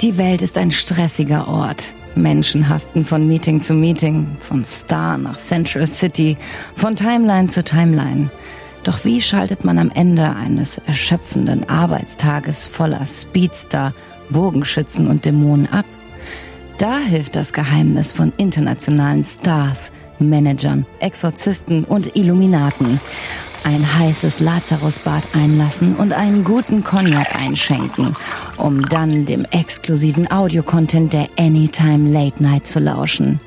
Die Welt ist ein stressiger Ort. Menschen hasten von Meeting zu Meeting, von Star nach Central City, von Timeline zu Timeline. Doch wie schaltet man am Ende eines erschöpfenden Arbeitstages voller Speedster, Bogenschützen und Dämonen ab? Da hilft das Geheimnis von internationalen Stars, Managern, Exorzisten und Illuminaten. Ein heißes Lazarusbad einlassen und einen guten Cognac einschenken, um dann dem exklusiven Audiocontent der Anytime Late Night zu lauschen.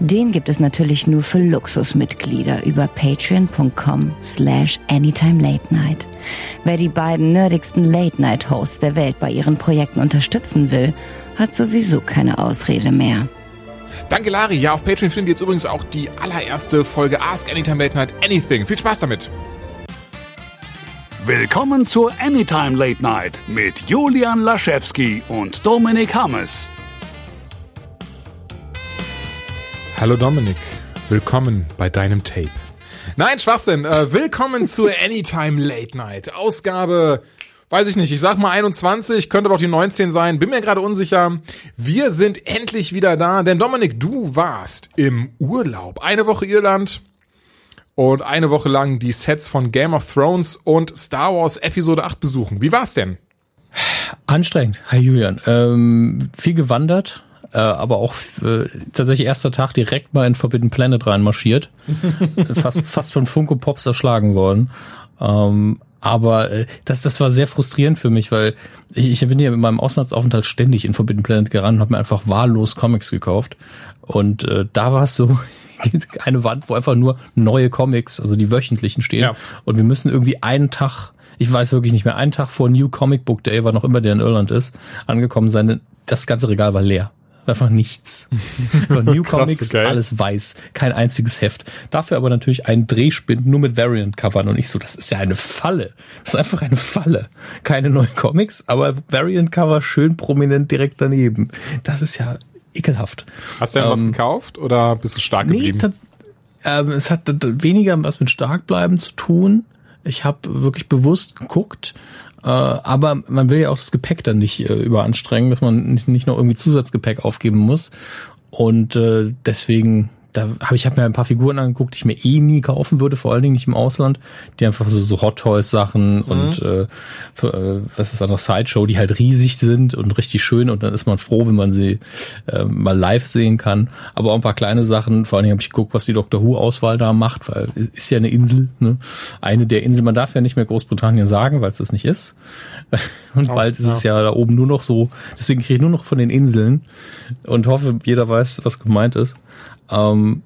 Den gibt es natürlich nur für Luxusmitglieder über patreon.com slash anytime late night. Wer die beiden nerdigsten Late Night Hosts der Welt bei ihren Projekten unterstützen will, hat sowieso keine Ausrede mehr. Danke, Lari. Ja, auf Patreon findet ihr jetzt übrigens auch die allererste Folge Ask Anytime Late Night Anything. Viel Spaß damit. Willkommen zur Anytime Late Night mit Julian Laschewski und Dominik Hammes. Hallo Dominik, willkommen bei deinem Tape. Nein, Schwachsinn. Äh, willkommen zur Anytime Late Night. Ausgabe, weiß ich nicht, ich sag mal 21, könnte aber auch die 19 sein, bin mir gerade unsicher. Wir sind endlich wieder da, denn Dominik, du warst im Urlaub. Eine Woche Irland und eine Woche lang die Sets von Game of Thrones und Star Wars Episode 8 besuchen. Wie war's denn? Anstrengend. Hi Julian. Ähm, viel gewandert, äh, aber auch äh, tatsächlich erster Tag direkt mal in Forbidden Planet reinmarschiert. fast, fast von Funko Pops erschlagen worden. Ähm, aber äh, das, das war sehr frustrierend für mich, weil ich, ich bin ja mit meinem Auslandsaufenthalt ständig in Forbidden Planet gerannt und habe mir einfach wahllos Comics gekauft. Und äh, da war es so, eine Wand, wo einfach nur neue Comics, also die wöchentlichen stehen. Ja. Und wir müssen irgendwie einen Tag, ich weiß wirklich nicht mehr, einen Tag vor New Comic Book Day, war noch immer der in Irland ist, angekommen sein. Das ganze Regal war leer. Einfach nichts. Von New Comics, Krass, alles weiß. Kein einziges Heft. Dafür aber natürlich ein Drehspind nur mit Variant-Covern. Und ich so, das ist ja eine Falle. Das ist einfach eine Falle. Keine neuen Comics, aber Variant-Cover schön prominent direkt daneben. Das ist ja ekelhaft. Hast du denn ähm, was gekauft oder bist du stark geblieben? Nee, ähm, es hat weniger was mit Starkbleiben zu tun. Ich habe wirklich bewusst geguckt, äh, aber man will ja auch das Gepäck dann nicht äh, überanstrengen, dass man nicht, nicht noch irgendwie Zusatzgepäck aufgeben muss. Und äh, deswegen da habe ich hab mir ein paar Figuren angeguckt, die ich mir eh nie kaufen würde, vor allen Dingen nicht im Ausland, die einfach so, so Hot Toys Sachen mhm. und äh, für, äh, was ist das noch Sideshow, die halt riesig sind und richtig schön und dann ist man froh, wenn man sie äh, mal live sehen kann. Aber auch ein paar kleine Sachen, vor allen Dingen habe ich geguckt, was die Doctor Who Auswahl da macht, weil ist ja eine Insel, ne? Eine der Inseln, man darf ja nicht mehr Großbritannien sagen, weil es das nicht ist. Und oh, bald ist ja. es ja da oben nur noch so, deswegen kriege ich nur noch von den Inseln und hoffe, jeder weiß, was gemeint ist. Ähm,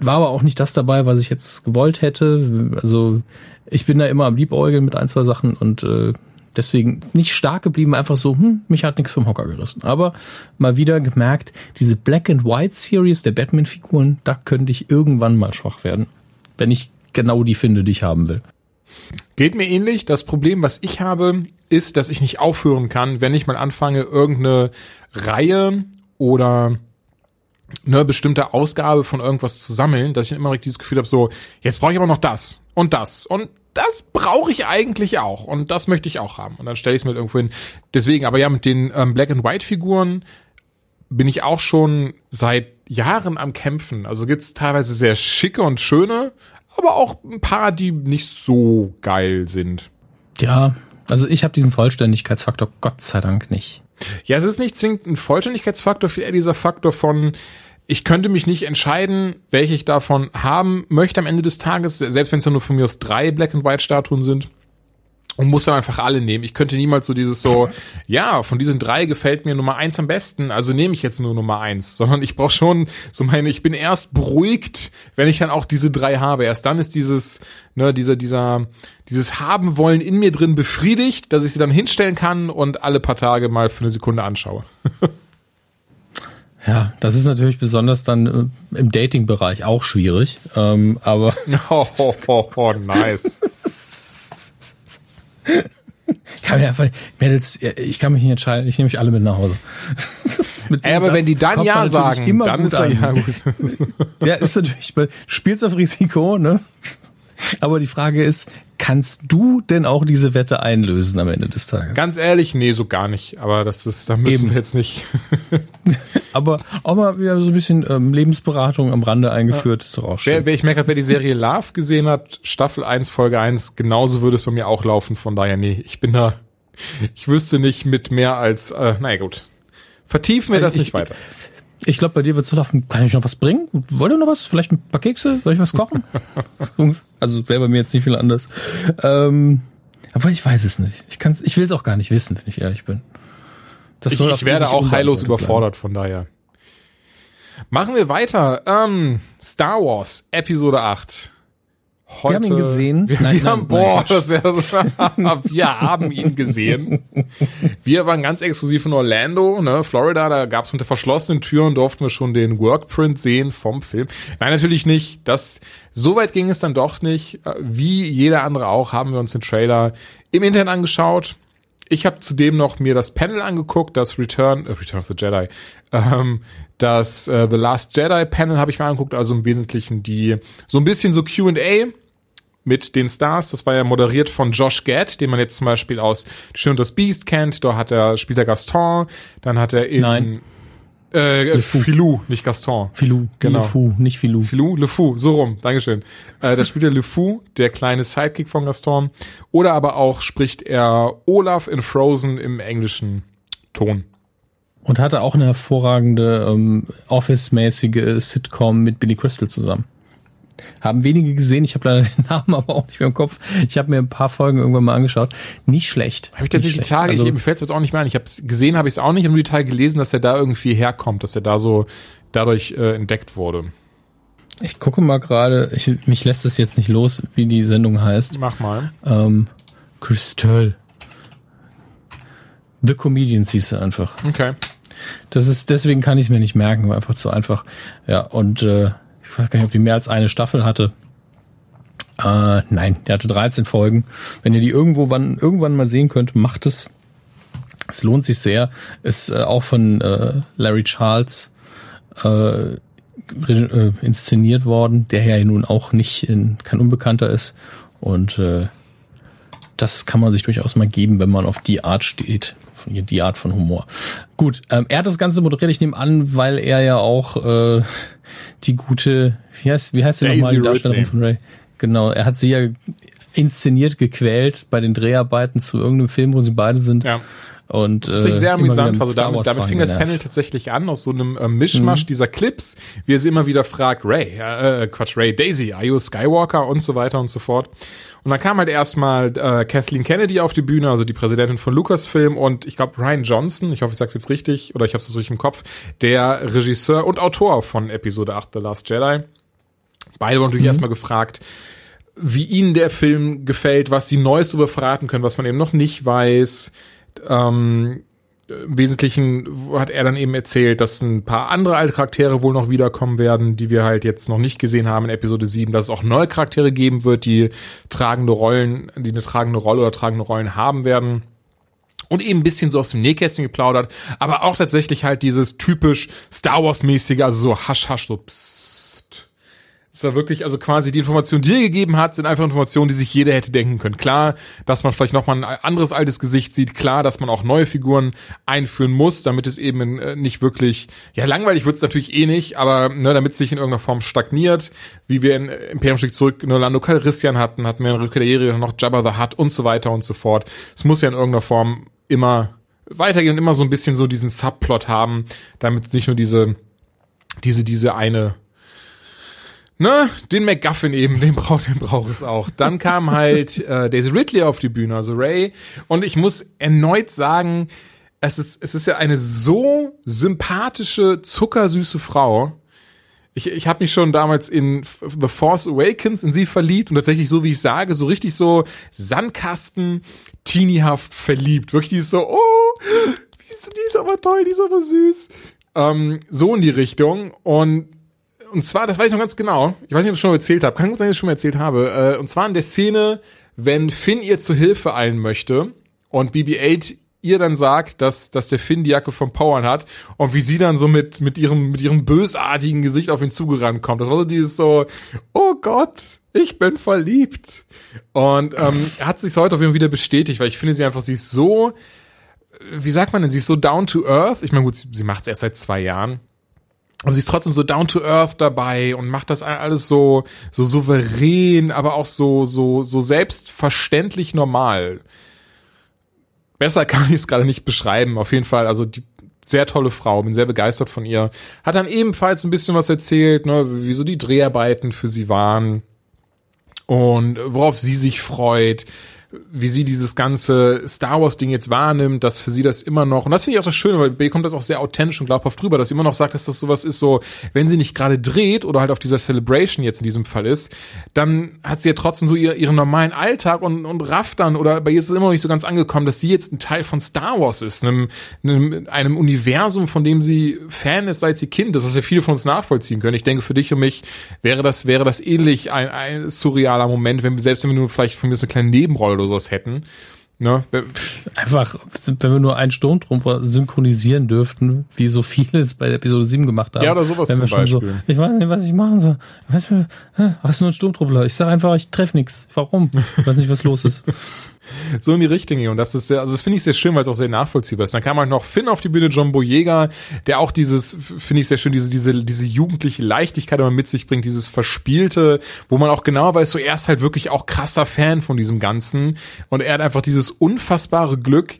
war aber auch nicht das dabei, was ich jetzt gewollt hätte. Also ich bin da immer am Liebäugeln mit ein, zwei Sachen und äh, deswegen nicht stark geblieben, einfach so, hm, mich hat nichts vom Hocker gerissen. Aber mal wieder gemerkt, diese Black and White Series der Batman-Figuren, da könnte ich irgendwann mal schwach werden, wenn ich genau die finde, die ich haben will. Geht mir ähnlich. Das Problem, was ich habe, ist, dass ich nicht aufhören kann, wenn ich mal anfange, irgendeine Reihe oder eine bestimmte Ausgabe von irgendwas zu sammeln, dass ich immer dieses Gefühl habe, so, jetzt brauche ich aber noch das und das und das brauche ich eigentlich auch und das möchte ich auch haben. Und dann stelle ich es mir irgendwo hin. Deswegen, aber ja, mit den ähm, Black and White Figuren bin ich auch schon seit Jahren am Kämpfen. Also gibt's teilweise sehr schicke und schöne, aber auch ein paar, die nicht so geil sind. Ja, also ich habe diesen Vollständigkeitsfaktor Gott sei Dank nicht. Ja, es ist nicht zwingend ein Vollständigkeitsfaktor, viel eher dieser Faktor von, ich könnte mich nicht entscheiden, welche ich davon haben möchte am Ende des Tages, selbst wenn es ja nur von mir aus drei Black and White Statuen sind. Und muss dann einfach alle nehmen. Ich könnte niemals so dieses so, ja, von diesen drei gefällt mir Nummer eins am besten, also nehme ich jetzt nur Nummer eins. Sondern ich brauche schon so meine, ich bin erst beruhigt, wenn ich dann auch diese drei habe. Erst dann ist dieses, ne, dieser, dieser, dieses Haben wollen in mir drin befriedigt, dass ich sie dann hinstellen kann und alle paar Tage mal für eine Sekunde anschaue. Ja, das ist natürlich besonders dann äh, im Dating-Bereich auch schwierig. Ähm, aber. Oh, oh, oh, oh nice. Ich kann mir einfach, Mädels, ich kann mich nicht entscheiden, ich nehme mich alle mit nach Hause. Ey, aber Satz wenn die dann Ja sagen, immer dann ist er ja gut. ja, ist natürlich, spielst auf Risiko, ne? Aber die Frage ist, Kannst du denn auch diese Wette einlösen am Ende des Tages? Ganz ehrlich, nee, so gar nicht. Aber das ist, da müssen Eben. wir jetzt nicht. Aber auch mal wieder so ein bisschen ähm, Lebensberatung am Rande eingeführt, ist doch auch schön. Wer, wer, ich merke wer die Serie Love gesehen hat, Staffel 1, Folge 1, genauso würde es bei mir auch laufen. Von daher, nee, ich bin da, ich wüsste nicht mit mehr als, äh, naja gut. Vertiefen wir das Ich- nicht weiter. Ich glaube, bei dir wird so laufen, kann ich noch was bringen? Wollt ihr noch was? Vielleicht ein paar Kekse? Soll ich was kochen? also wäre bei mir jetzt nicht viel anders. Ähm, aber ich weiß es nicht. Ich kann's, ich will es auch gar nicht wissen, wenn ich ehrlich bin. Das Ich, ich werde auch heillos unbeantwortet bleiben. überfordert, von daher. Machen wir weiter. Ähm, Star Wars, Episode 8. Heute, haben ihn gesehen. Wir, Nein, wir nein, haben, nein, boah, das ist ja so, wir haben ihn gesehen. Wir waren ganz exklusiv in Orlando, ne, Florida, da gab es unter verschlossenen Türen, durften wir schon den Workprint sehen vom Film. Nein, natürlich nicht. Das, so weit ging es dann doch nicht. Äh, Wie jeder andere auch, haben wir uns den Trailer im Internet angeschaut. Ich habe zudem noch mir das Panel angeguckt, das Return, äh, Return of the Jedi, ähm, das äh, The Last Jedi Panel habe ich mir angeguckt, also im Wesentlichen die so ein bisschen so Q&A mit den Stars. Das war ja moderiert von Josh Gad, den man jetzt zum Beispiel aus Schön und das Beast kennt. Da hat er, spielt er Gaston. Dann hat er in, Nein. äh. Filou, nicht Gaston. Filou, Genau. Le Fou, nicht Filou. Filou, Le Fou, so rum, Dankeschön. Äh, da spielt er Le Fou, der kleine Sidekick von Gaston. Oder aber auch spricht er Olaf in Frozen im englischen Ton. Und hatte auch eine hervorragende ähm, Office-mäßige Sitcom mit Billy Crystal zusammen. Haben wenige gesehen, ich habe leider den Namen aber auch nicht mehr im Kopf. Ich habe mir ein paar Folgen irgendwann mal angeschaut. Nicht schlecht. Habe ich tatsächlich die Nicht Tage, schlecht. ich, mir fällt es jetzt auch nicht mehr ein. Ich habe gesehen, habe ich es auch nicht, und nur die Tage gelesen, dass er da irgendwie herkommt, dass er da so dadurch äh, entdeckt wurde. Ich gucke mal gerade, ich, mich lässt es jetzt nicht los, wie die Sendung heißt. Mach mal. Ähm, Crystal. The Comedians hieß er einfach. Okay. Das ist, deswegen kann ich es mir nicht merken, war einfach zu einfach. Ja, und äh, ich weiß gar nicht, ob die mehr als eine Staffel hatte. Äh, nein, der hatte 13 Folgen. Wenn ihr die irgendwo wann, irgendwann mal sehen könnt, macht es. Es lohnt sich sehr. Ist äh, auch von äh, Larry Charles äh, äh, inszeniert worden, der ja nun auch nicht in, kein Unbekannter ist. Und äh, das kann man sich durchaus mal geben, wenn man auf die Art steht, die Art von Humor. Gut, ähm, er hat das Ganze moderiert, ich nehme an, weil er ja auch äh, die gute, wie heißt, wie heißt sie nochmal, die Darstellerin Ridley. von Ray? Genau, er hat sie ja inszeniert, gequält bei den Dreharbeiten zu irgendeinem Film, wo sie beide sind. Ja. Und Das ist äh, sehr amüsant. Also damit, damit fing das genervt. Panel tatsächlich an, aus so einem äh, Mischmasch Mhm. dieser Clips, wie er sie immer wieder fragt, Ray, äh, Quatsch, Ray, Daisy, are you a Skywalker und so weiter und so fort. Und dann kam halt erstmal äh, Kathleen Kennedy auf die Bühne, also die Präsidentin von Lucasfilm und ich glaube Ryan Johnson, ich hoffe, ich sag's jetzt richtig oder ich habe es richtig im Kopf, der Regisseur und Autor von Episode 8 The Last Jedi. Beide wurden natürlich erstmal gefragt, wie ihnen der Film gefällt, was sie Neues darüber verraten können, was man eben noch nicht weiß. Ähm, Im Wesentlichen hat er dann eben erzählt, dass ein paar andere alte Charaktere wohl noch wiederkommen werden, die wir halt jetzt noch nicht gesehen haben in Episode 7, dass es auch neue Charaktere geben wird, die tragende Rollen, die eine tragende Rolle oder tragende Rollen haben werden. Und eben ein bisschen so aus dem Nähkästchen geplaudert, aber auch tatsächlich halt dieses typisch Star Wars-mäßige, also so hasch, hasch, so psst. Ist da wirklich, also quasi die Informationen, die er gegeben hat, sind einfach Informationen, die sich jeder hätte denken können. Klar, dass man vielleicht nochmal ein anderes altes Gesicht sieht. Klar, dass man auch neue Figuren einführen muss, damit es eben äh, nicht wirklich, ja, langweilig wird's natürlich eh nicht, aber ne, damit es sich in irgendeiner Form stagniert, wie wir in äh, Imperium Stück zurück in Orlando Calrissian hatten, hatten wir in Rückkehr noch Jabba the Hutt und so weiter und so fort. Es muss ja in irgendeiner Form immer weitergehen und immer so ein bisschen so diesen Subplot haben, damit es nicht nur diese, diese, diese eine Ne, den MacGuffin eben, den braucht, den braucht es auch. Dann kam halt äh, Daisy Ridley auf die Bühne, also Ray. Und ich muss erneut sagen, es ist, es ist ja eine so sympathische, zuckersüße Frau. Ich, ich habe mich schon damals in The Force Awakens in sie verliebt und tatsächlich so wie ich sage, so richtig so Sandkasten, teenihaft verliebt. Wirklich die ist so, oh, die ist aber toll, die ist aber süß. Ähm, so in die Richtung. Und und zwar, das weiß ich noch ganz genau. Ich weiß nicht, ob ich es schon mal erzählt habe. Kann gut sein, dass ich es schon mal erzählt habe. Äh, Und zwar in der Szene, wenn Finn ihr zu Hilfe eilen möchte und BB-8 ihr dann sagt, dass, dass der Finn die Jacke vom Powern hat und wie sie dann so mit, mit ihrem, mit ihrem bösartigen Gesicht auf ihn zugerannt kommt. Das war so dieses so, oh Gott, ich bin verliebt. Und ähm, hat sich heute auf jeden Fall wieder bestätigt, weil ich finde sie einfach, sie ist so, wie sagt man denn, sie ist so down to earth. Ich meine, gut, sie, sie macht es erst seit zwei Jahren. Aber sie ist trotzdem so down to earth dabei und macht das alles so, so souverän, aber auch so, so, so selbstverständlich normal. Besser kann ich es gerade nicht beschreiben. Auf jeden Fall, also die sehr tolle Frau, bin sehr begeistert von ihr. Hat dann ebenfalls ein bisschen was erzählt, ne, wie so die Dreharbeiten für sie waren und worauf sie sich freut wie sie dieses ganze Star Wars Ding jetzt wahrnimmt, dass für sie das immer noch, und das finde ich auch das Schöne, weil B kommt das auch sehr authentisch und glaubhaft drüber, dass sie immer noch sagt, dass das sowas ist, so, wenn sie nicht gerade dreht oder halt auf dieser Celebration jetzt in diesem Fall ist, dann hat sie ja trotzdem so ihr, ihren normalen Alltag und, und rafft dann, oder bei ihr ist es immer noch nicht so ganz angekommen, dass sie jetzt ein Teil von Star Wars ist, einem, einem, einem Universum, von dem sie Fan ist, seit sie Kind ist, was ja viele von uns nachvollziehen können. Ich denke, für dich und mich wäre das, wäre das ähnlich ein, ein surrealer Moment, wenn, selbst wenn wir nur vielleicht von mir so eine kleine Nebenrolle oder sowas hätten. Ne? Einfach, wenn wir nur einen Sturmtrooper synchronisieren dürften, wie so viele es bei Episode 7 gemacht haben. Ja, oder sowas zum Beispiel. So, ich weiß nicht, was ich machen soll. Ich weiß nicht, ach, ist nur ein Sturmtruppler. Ich sag einfach, ich treffe nichts. Warum? Ich weiß nicht, was los ist. so in die Richtung. Und das ist sehr, also das finde ich sehr schön, weil es auch sehr nachvollziehbar ist. Dann kam halt noch Finn auf die Bühne, John Boyega, der auch dieses, finde ich sehr schön, diese, diese, diese jugendliche Leichtigkeit immer mit sich bringt, dieses Verspielte, wo man auch genau weiß, so er ist halt wirklich auch krasser Fan von diesem Ganzen. Und er hat einfach dieses unfassbare Glück,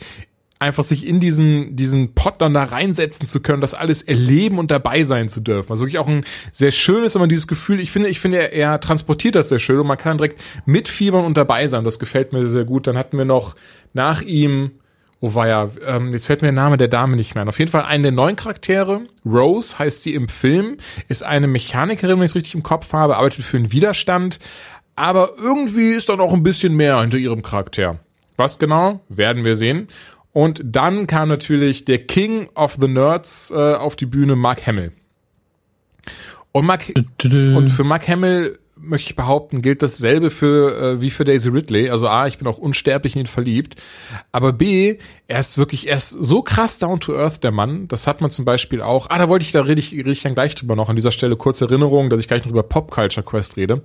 einfach sich in diesen, diesen Pot dann da reinsetzen zu können, das alles erleben und dabei sein zu dürfen. Also wirklich auch ein sehr schönes, aber dieses Gefühl, ich finde, ich finde, er, er transportiert das sehr schön und man kann direkt mitfiebern und dabei sein. Das gefällt mir sehr gut. Dann hatten wir noch nach ihm, oh war ja, ähm, jetzt fällt mir der Name der Dame nicht mehr an. Auf jeden Fall einen der neuen Charaktere. Rose heißt sie im Film, ist eine Mechanikerin, wenn ich es richtig im Kopf habe, arbeitet für einen Widerstand. Aber irgendwie ist da noch ein bisschen mehr hinter ihrem Charakter. Was genau, werden wir sehen. Und dann kam natürlich der King of the Nerds äh, auf die Bühne, Mark Hamill. Und, Mark, und für Mark Hamill möchte ich behaupten, gilt dasselbe für äh, wie für Daisy Ridley. Also A, ich bin auch unsterblich in ihn verliebt. Aber B, er ist wirklich, er ist so krass down to earth, der Mann. Das hat man zum Beispiel auch. Ah, da wollte ich, da rede ich, rede ich dann gleich drüber noch. An dieser Stelle kurze Erinnerung, dass ich gleich noch über Pop Culture Quest rede.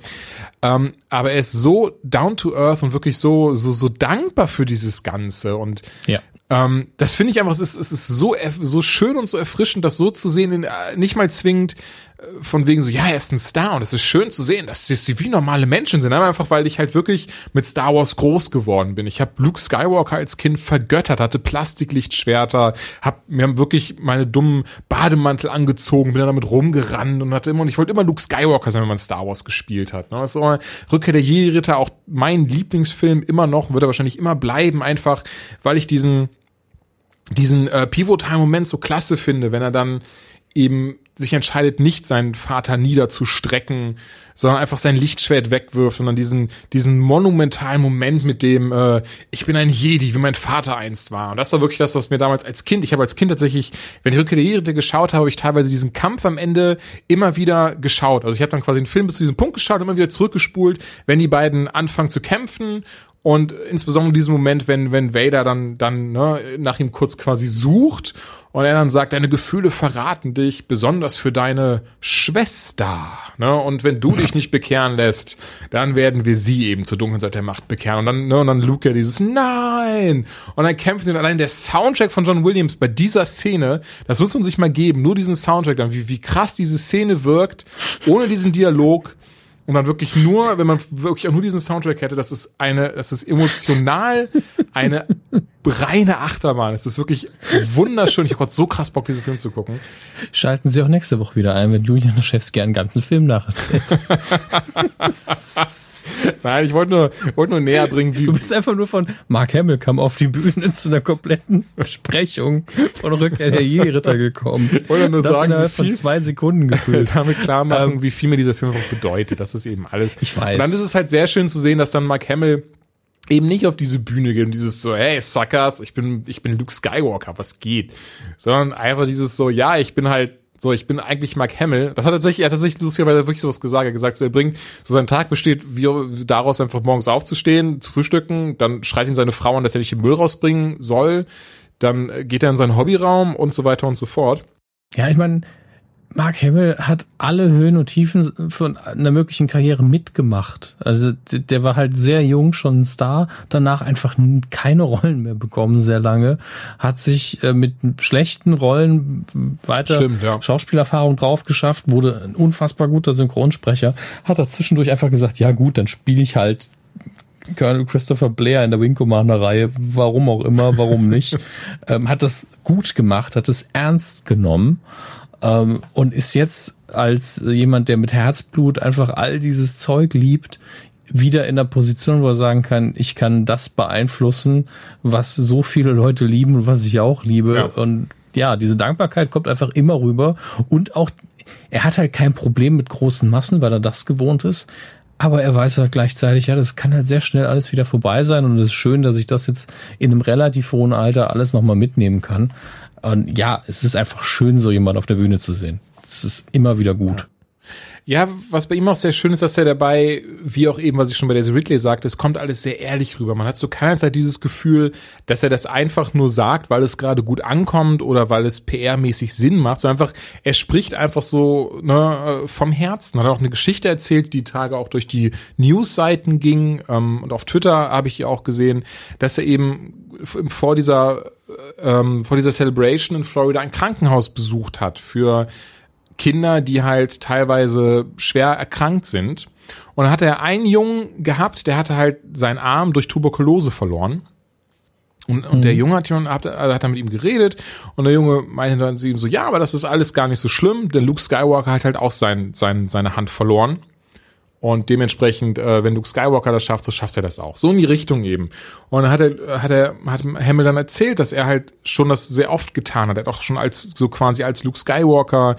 Ähm, aber er ist so down to earth und wirklich so, so, so dankbar für dieses Ganze. Und ja. Ähm, das finde ich einfach, es ist, es ist so, so schön und so erfrischend, das so zu sehen, äh, nicht mal zwingend äh, von wegen so, ja, er ist ein Star und es ist schön zu sehen, dass sie wie normale Menschen sind, einfach, weil ich halt wirklich mit Star Wars groß geworden bin. Ich habe Luke Skywalker als Kind vergöttert, hatte Plastiklichtschwerter, hab mir haben wirklich meine dummen Bademantel angezogen, bin dann damit rumgerannt und hatte immer, und ich wollte immer Luke Skywalker sein, wenn man Star Wars gespielt hat. Ne? Das ist Rückkehr der Jedi-Ritter auch mein Lieblingsfilm immer noch, wird er wahrscheinlich immer bleiben, einfach, weil ich diesen diesen äh, pivotalen Moment so klasse finde, wenn er dann eben sich entscheidet, nicht seinen Vater niederzustrecken, sondern einfach sein Lichtschwert wegwirft und dann diesen, diesen monumentalen Moment mit dem, äh, ich bin ein Jedi, wie mein Vater einst war. Und das war wirklich das, was mir damals als Kind, ich habe als Kind tatsächlich, wenn ich Rückkehr der Jedi geschaut habe, habe ich teilweise diesen Kampf am Ende immer wieder geschaut. Also ich habe dann quasi den Film bis zu diesem Punkt geschaut, immer wieder zurückgespult, wenn die beiden anfangen zu kämpfen und insbesondere diesen Moment, wenn, wenn Vader dann, dann ne, nach ihm kurz quasi sucht und er dann sagt, deine Gefühle verraten dich, besonders für deine Schwester. Ne? Und wenn du dich nicht bekehren lässt, dann werden wir sie eben zur dunklen Seite der Macht bekehren. Und dann, ne, und dann Luke ja dieses Nein! Und dann kämpft und allein der Soundtrack von John Williams bei dieser Szene, das muss man sich mal geben, nur diesen Soundtrack dann, wie, wie krass diese Szene wirkt, ohne diesen Dialog und dann wirklich nur, wenn man wirklich auch nur diesen Soundtrack hätte, das ist eine, das ist emotional eine reine Achterbahn. Es ist wirklich wunderschön. Ich habe gerade so krass Bock, diesen Film zu gucken. Schalten Sie auch nächste Woche wieder ein, wenn Julian Chefs einen ganzen Film nacherzählt. Nein, ich wollte nur, wollte nur näher bringen, wie. Du bist einfach nur von Mark Hamill kam auf die Bühne zu einer kompletten Besprechung von Rückkehr der Jedi-Ritter gekommen. Ich wollte nur das sagen, innerhalb von zwei Sekunden gefühlt. damit klar machen, ähm, wie viel mir dieser Film auch bedeutet. Das ist eben alles. Ich weiß. Und dann ist es halt sehr schön zu sehen, dass dann Mark Hamill eben nicht auf diese Bühne geht und dieses so, hey, Suckers, ich bin, ich bin Luke Skywalker, was geht? Sondern einfach dieses so, ja, ich bin halt so, ich bin eigentlich Mark Hamill. Das hat tatsächlich, er hat tatsächlich lustigerweise wirklich sowas gesagt. Er hat gesagt, so, er bringt, so sein Tag besteht wie daraus einfach morgens aufzustehen, zu frühstücken, dann schreit ihn seine Frau an, dass er nicht den Müll rausbringen soll, dann geht er in seinen Hobbyraum und so weiter und so fort. Ja, ich meine, Mark Hamill hat alle Höhen und Tiefen von einer möglichen Karriere mitgemacht. Also der war halt sehr jung schon ein Star, danach einfach keine Rollen mehr bekommen, sehr lange. Hat sich äh, mit schlechten Rollen weiter Stimmt, ja. Schauspielerfahrung drauf geschafft, wurde ein unfassbar guter Synchronsprecher. Hat er zwischendurch einfach gesagt, ja gut, dann spiele ich halt Colonel Christopher Blair in der Wing Commander Reihe, warum auch immer, warum nicht, ähm, hat das gut gemacht, hat es ernst genommen ähm, und ist jetzt als jemand, der mit Herzblut einfach all dieses Zeug liebt, wieder in der Position, wo er sagen kann, ich kann das beeinflussen, was so viele Leute lieben und was ich auch liebe. Ja. Und ja, diese Dankbarkeit kommt einfach immer rüber. Und auch, er hat halt kein Problem mit großen Massen, weil er das gewohnt ist. Aber er weiß halt gleichzeitig, ja, das kann halt sehr schnell alles wieder vorbei sein. Und es ist schön, dass ich das jetzt in einem relativ hohen Alter alles nochmal mitnehmen kann. Und ja, es ist einfach schön, so jemand auf der Bühne zu sehen. Es ist immer wieder gut. Ja, was bei ihm auch sehr schön ist, dass er dabei, wie auch eben, was ich schon bei Daisy Ridley sagte, es kommt alles sehr ehrlich rüber. Man hat so keinerzeit dieses Gefühl, dass er das einfach nur sagt, weil es gerade gut ankommt oder weil es PR-mäßig Sinn macht, sondern einfach, er spricht einfach so ne, vom Herzen. Hat auch eine Geschichte erzählt, die Tage auch durch die News-Seiten ging ähm, und auf Twitter habe ich auch gesehen, dass er eben vor dieser ähm, vor dieser Celebration in Florida ein Krankenhaus besucht hat für Kinder, die halt teilweise schwer erkrankt sind. Und dann hat er einen Jungen gehabt, der hatte halt seinen Arm durch Tuberkulose verloren. Und, und der Junge hat, hat, hat dann mit ihm geredet und der Junge meinte dann zu ihm so, ja, aber das ist alles gar nicht so schlimm, denn Luke Skywalker hat halt auch sein, sein, seine Hand verloren. Und dementsprechend, äh, wenn Luke Skywalker das schafft, so schafft er das auch. So in die Richtung eben. Und dann hat er, hat er, hat Hamill dann erzählt, dass er halt schon das sehr oft getan hat. Er hat auch schon als, so quasi als Luke Skywalker,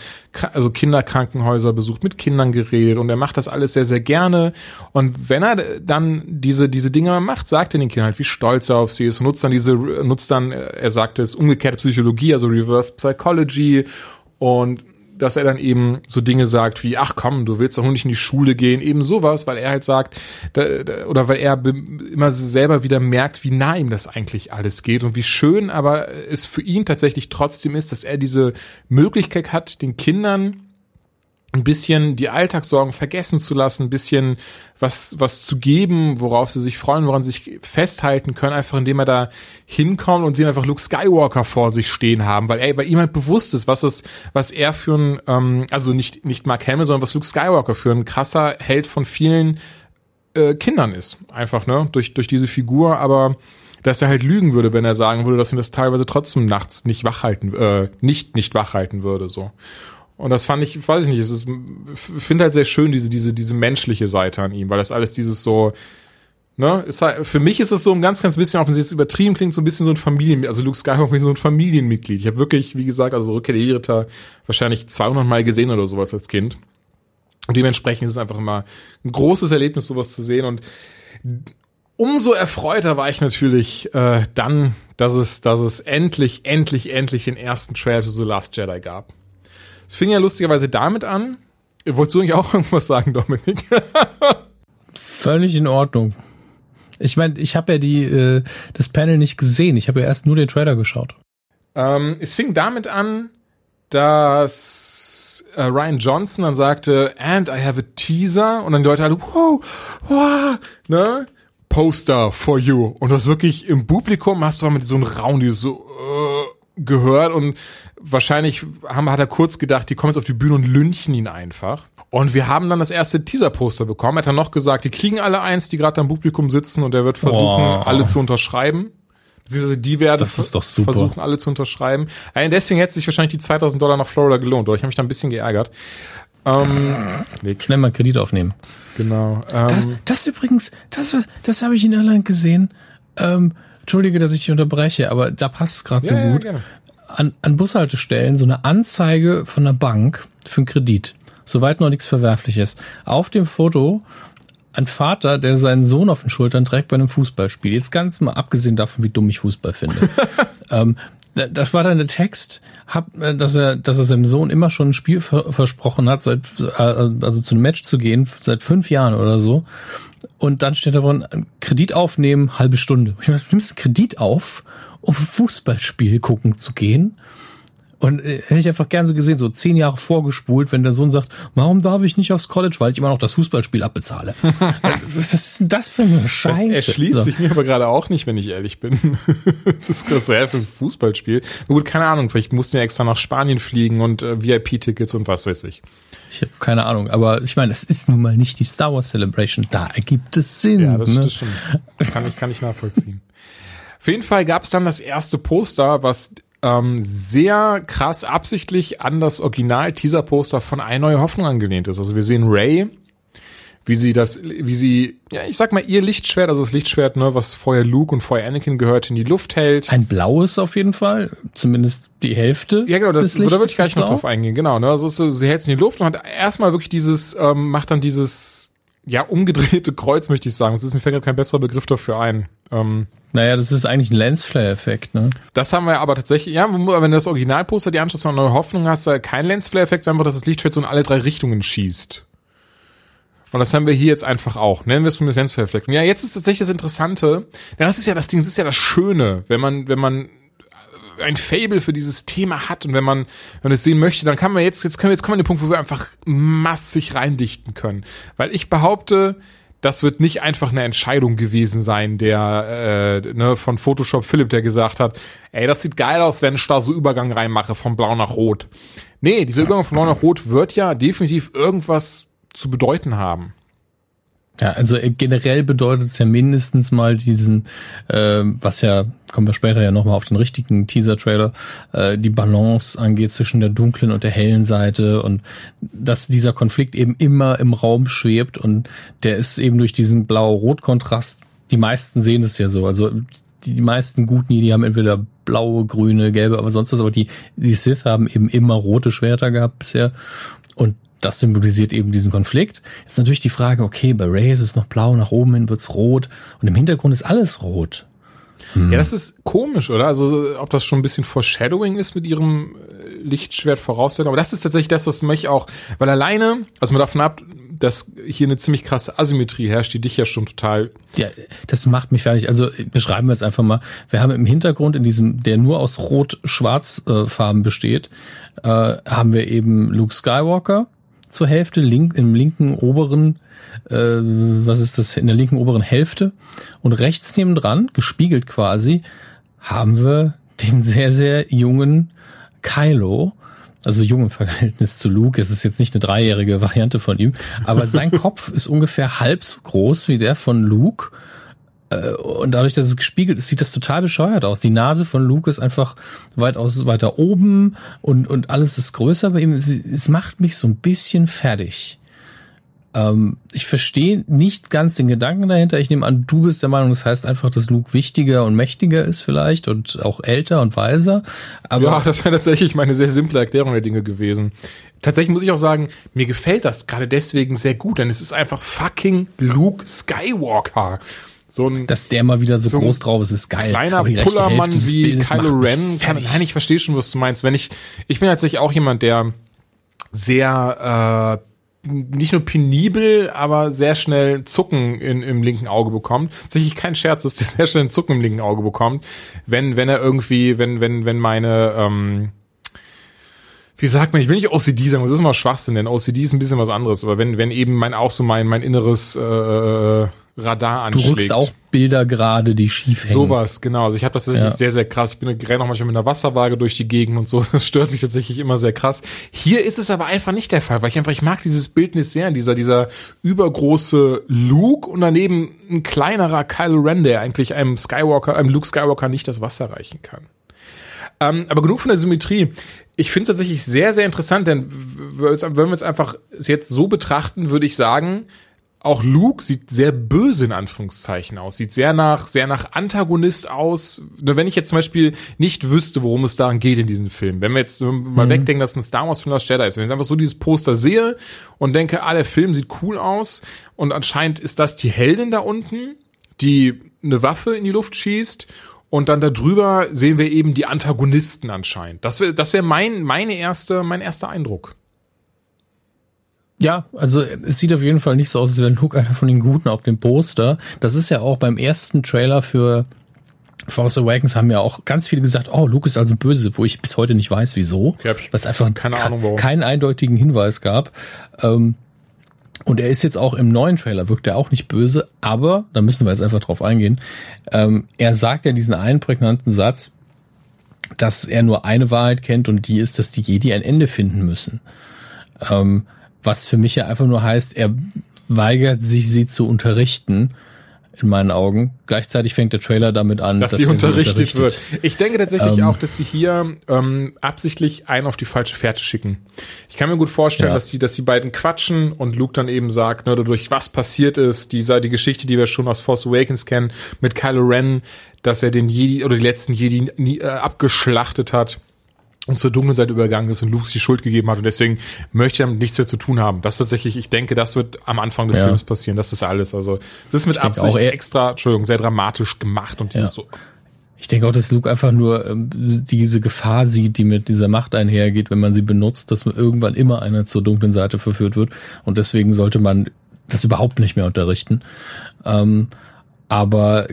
also Kinderkrankenhäuser besucht, mit Kindern geredet und er macht das alles sehr, sehr gerne. Und wenn er dann diese, diese Dinge macht, sagt er den Kindern halt, wie stolz er auf sie ist, nutzt dann diese, nutzt dann, er sagte es, umgekehrte Psychologie, also Reverse Psychology und dass er dann eben so Dinge sagt wie, ach komm, du willst doch nicht in die Schule gehen, eben sowas, weil er halt sagt, da, da, oder weil er immer selber wieder merkt, wie nah ihm das eigentlich alles geht und wie schön aber es für ihn tatsächlich trotzdem ist, dass er diese Möglichkeit hat, den Kindern ein bisschen die Alltagssorgen vergessen zu lassen, ein bisschen was, was zu geben, worauf sie sich freuen, woran sie sich festhalten können, einfach indem er da hinkommt und sie einfach Luke Skywalker vor sich stehen haben, weil er, weil ihm halt bewusst ist, was es, was er für ein, ähm, also nicht, nicht Mark Hamill, sondern was Luke Skywalker für ein krasser Held von vielen äh, Kindern ist. Einfach, ne, durch, durch diese Figur, aber dass er halt lügen würde, wenn er sagen würde, dass ihn das teilweise trotzdem nachts nicht wachhalten, äh, nicht, nicht wachhalten würde, so. Und das fand ich, weiß ich nicht, es ist, finde halt sehr schön, diese, diese, diese menschliche Seite an ihm, weil das alles dieses so, ne, ist halt, für mich ist es so ein ganz, ganz bisschen, auch wenn es jetzt übertrieben klingt, so ein bisschen so ein Familien, also Luke Skywalker ist so ein Familienmitglied. Ich habe wirklich, wie gesagt, also Rückkehr der Irrita wahrscheinlich 200 Mal gesehen oder sowas als Kind. Und dementsprechend ist es einfach immer ein großes Erlebnis, sowas zu sehen und umso erfreuter war ich natürlich äh, dann, dass es, dass es endlich, endlich, endlich den ersten Trailer zu The Last Jedi gab. Es fing ja lustigerweise damit an. Wolltest du eigentlich auch irgendwas sagen, Dominik? Völlig in Ordnung. Ich meine, ich habe ja die äh, das Panel nicht gesehen. Ich habe ja erst nur den Trailer geschaut. Ähm, es fing damit an, dass äh, Ryan Johnson dann sagte, and I have a teaser und dann die Leute alle, wow, wow, ne? Poster for you. Und du hast wirklich im Publikum hast du mal mit so einem Raum, die so äh, gehört und wahrscheinlich haben, hat er kurz gedacht, die kommen jetzt auf die Bühne und lynchen ihn einfach. Und wir haben dann das erste Teaser-Poster bekommen. Er hat dann noch gesagt, die kriegen alle eins, die gerade am Publikum sitzen und er wird versuchen, Oh. alle zu unterschreiben. Beziehungsweise die werden Das ist doch super. versuchen, alle zu unterschreiben. Äh, deswegen hätte sich wahrscheinlich die 2000 Dollar nach Florida gelohnt. Oder ich habe mich da ein bisschen geärgert. Ähm, Schnell mal Kredit aufnehmen. genau. Das, Ähm, das übrigens, das, das habe ich in Irland gesehen. Ähm, Entschuldige, dass ich dich unterbreche, aber da passt es gerade so ja, ja, gut. gerne. an, an Bushaltestellen so eine Anzeige von einer Bank für einen Kredit, soweit noch nichts Verwerfliches. Auf dem Foto ein Vater, der seinen Sohn auf den Schultern trägt bei einem Fußballspiel. Jetzt ganz mal abgesehen davon, wie dumm ich Fußball finde. ähm, das war dann der Text, hab, äh, dass er, dass er seinem Sohn immer schon ein Spiel ver versprochen hat, seit, äh, also zu einem Match zu gehen, seit fünf Jahren oder so. Und dann steht da drin, Kredit aufnehmen, halbe Stunde. Ich meine, du nimmst Kredit auf, um Fußballspiel gucken zu gehen. Und äh, hätte ich einfach gerne so gesehen, so zehn Jahre vorgespult, wenn der Sohn sagt, warum darf ich nicht aufs College, weil ich immer noch das Fußballspiel abbezahle. Was ist denn das für eine Scheiße? Das erschließt so. sich mir aber gerade auch nicht, wenn ich ehrlich bin. das ist gerade so für ein Fußballspiel. Na gut, keine Ahnung, vielleicht mussten ja extra nach Spanien fliegen und äh, VIP-Tickets und was weiß ich. Ich habe keine Ahnung, aber ich meine, das ist nun mal nicht die Star Wars Celebration. Da ergibt es Sinn. Ja, das, ne? das stimmt. Kann ich, kann ich nachvollziehen. Auf jeden Fall gab es dann das erste Poster, was ähm, sehr krass absichtlich an das Original-Teaser-Poster von Eine neue Hoffnung angelehnt ist. Also wir sehen Ray, wie sie das, wie sie, ja, ich sag mal, ihr Lichtschwert, also das Lichtschwert, ne, was vorher Luke und vorher Anakin gehört, in die Luft hält. Ein blaues auf jeden Fall, zumindest die Hälfte. Ja, genau, das, da würde ich gleich noch blau. drauf eingehen, genau. Ne? Also so, sie hält es in die Luft und hat erstmal wirklich dieses, ähm, macht dann dieses, ja, umgedrehte Kreuz, möchte ich sagen. Das ist mir fällt gerade kein besserer Begriff dafür ein. Ähm, Naja, das ist eigentlich ein Lensflare-Effekt, ne? das haben wir aber tatsächlich, ja, wenn du das Originalposter dir anschaust von Neue Hoffnung, hast du keinen Lensflare-Effekt, sondern einfach, dass das Lichtschwert so in alle drei Richtungen schießt. Und das haben wir hier jetzt einfach auch. Nennen wir es zumindest Lensflare-Effekt. Und ja, jetzt ist tatsächlich das Interessante, denn das ist ja das Ding, das ist ja das Schöne, wenn man, wenn man ein Fable für dieses Thema hat und wenn man, wenn es sehen möchte, dann kann man jetzt, jetzt können wir, jetzt kommen wir an den Punkt, wo wir einfach massig reindichten können. Weil ich behaupte, das wird nicht einfach eine Entscheidung gewesen sein, der äh, ne, von Photoshop Philipp, der gesagt hat, ey, das sieht geil aus, wenn ich da so Übergang reinmache von blau nach rot. Nee, dieser Übergang von blau nach rot wird ja definitiv irgendwas zu bedeuten haben. Ja, also äh, generell bedeutet es ja mindestens mal diesen, äh, was ja, kommen wir später ja nochmal auf den richtigen Teaser-Trailer, äh, die Balance angeht zwischen der dunklen und der hellen Seite und dass dieser Konflikt eben immer im Raum schwebt und der ist eben durch diesen blau-rot-Kontrast, die meisten sehen das ja so, also die, die meisten guten die haben entweder blaue, grüne, gelbe, aber sonst was, aber die, die Sith haben eben immer rote Schwerter gehabt bisher und das symbolisiert eben diesen Konflikt. Jetzt natürlich die Frage, okay, bei Ray ist es noch blau, nach oben hin wird's rot und im Hintergrund ist alles rot. Ja, das ist komisch, oder? Also, ob das schon ein bisschen Foreshadowing ist mit ihrem äh, Lichtschwert voraussetzen. Aber das ist tatsächlich das, was mich auch, weil alleine, also man davon ab, dass hier eine ziemlich krasse Asymmetrie herrscht, die dich ja schon total, Ja, das macht mich fertig. Also beschreiben wir es einfach mal. Wir haben im Hintergrund in diesem, der nur aus Rot-Schwarz-Farben besteht, äh, haben wir eben Luke Skywalker zur Hälfte, link, im linken oberen, äh, was ist das, in der linken oberen Hälfte. Und rechts nebendran, gespiegelt quasi, haben wir den sehr, sehr jungen Kylo, also jung im Verhältnis zu Luke, es ist jetzt nicht eine dreijährige Variante von ihm, aber sein Kopf ist ungefähr halb so groß wie der von Luke. Äh, Und dadurch, dass es gespiegelt ist, sieht das total bescheuert aus. Die Nase von Luke ist einfach weitaus weiter oben und, und alles ist größer bei ihm. Es- macht mich so ein bisschen fertig. Ähm, ich verstehe nicht ganz den Gedanken dahinter. Ich nehme an, du bist der Meinung, das heißt einfach, dass Luke wichtiger und mächtiger ist vielleicht und auch älter und weiser. Aber ja, das wäre tatsächlich meine sehr simple Erklärung der Dinge gewesen. Tatsächlich muss ich auch sagen, mir gefällt das gerade deswegen sehr gut, denn es ist einfach fucking Luke Skywalker. So ein dass der mal wieder so, So groß drauf ist, ist geil. kleiner Pullermann wie Kylo Ren. Kann, nein, ich verstehe schon, was du meinst. Wenn ich, ich bin tatsächlich auch jemand, der sehr, äh, nicht nur penibel, aber sehr schnell Zucken in, im linken Auge bekommt. Tatsächlich kein Scherz, dass der sehr schnell einen Zucken im linken Auge bekommt, wenn, wenn er irgendwie, wenn, wenn, wenn meine, ähm, wie sagt man, ich will nicht OCD sagen, das ist immer Schwachsinn, denn OCD ist ein bisschen was anderes, aber wenn, wenn eben mein auch so mein, mein inneres äh, Radar Du anschlägt. rückst auch Bilder gerade, die schief hängen. Sowas, genau. Also ich habe das tatsächlich Ja. sehr, sehr krass. Ich bin renn auch manchmal mit einer Wasserwaage durch die Gegend und so. Das stört mich tatsächlich immer sehr krass. Hier ist es aber einfach nicht der Fall, weil ich einfach, ich mag dieses Bildnis sehr, dieser, dieser übergroße Luke und daneben ein kleinerer Kylo Ren, der eigentlich einem Skywalker, einem Luke Skywalker nicht das Wasser reichen kann. Ähm, aber genug von der Symmetrie. Ich finde es tatsächlich sehr, sehr interessant, denn wenn wir es einfach jetzt so betrachten, würde ich sagen, auch Luke sieht sehr böse in Anführungszeichen aus, sieht sehr nach, sehr nach Antagonist aus. Nur wenn ich jetzt zum Beispiel nicht wüsste, worum es daran geht in diesem Film, wenn wir jetzt mal wegdenken, dass es ein Star Wars Film aus Jedi ist, wenn ich einfach so dieses Poster sehe und denke, ah, der Film sieht cool aus und anscheinend ist das die Heldin da unten, die eine Waffe in die Luft schießt und dann darüber sehen wir eben die Antagonisten anscheinend. Das wäre das wäre mein meine erste mein erster Eindruck. Ja, also es sieht auf jeden Fall nicht so aus, als wäre Luke einer von den Guten auf dem Poster. Das ist ja auch beim ersten Trailer für Force Awakens haben ja auch ganz viele gesagt, oh, Luke ist also böse, wo ich bis heute nicht weiß, wieso. Okay, was einfach keine ke- Ahnung, warum. keinen eindeutigen Hinweis gab. Ähm, und er ist jetzt auch im neuen Trailer, wirkt er auch nicht böse, aber, da müssen wir jetzt einfach drauf eingehen, ähm, er sagt ja diesen einen prägnanten Satz, dass er nur eine Wahrheit kennt und die ist, dass die Jedi ein Ende finden müssen. Ähm, was für mich ja einfach nur heißt, er weigert sich, sie zu unterrichten, in meinen Augen. Gleichzeitig fängt der Trailer damit an, dass, sie er unterrichtet, wird. Ich denke tatsächlich Ähm. auch, dass sie hier ähm, absichtlich einen auf die falsche Fährte schicken. Ich kann mir gut vorstellen, Ja. dass die, dass die beiden quatschen und Luke dann eben sagt, ne, dadurch was passiert ist, dieser die Geschichte, die wir schon aus Force Awakens kennen, mit Kylo Ren, dass er den Jedi oder die letzten Jedi nie, äh, abgeschlachtet hat und zur dunklen Seite übergegangen ist und Luke die Schuld gegeben hat und deswegen möchte er damit nichts mehr zu tun haben. Das ist tatsächlich, ich denke, das wird am Anfang des Ja. Films passieren. Das ist alles. Also das ist mit denke Absicht auch, extra, Entschuldigung, sehr dramatisch gemacht und dieses Ja. so Ich denke auch, dass Luke einfach nur ähm, diese Gefahr sieht, die mit dieser Macht einhergeht, wenn man sie benutzt, dass man irgendwann immer einer zur dunklen Seite verführt wird. Und deswegen sollte man das überhaupt nicht mehr unterrichten. Ähm, aber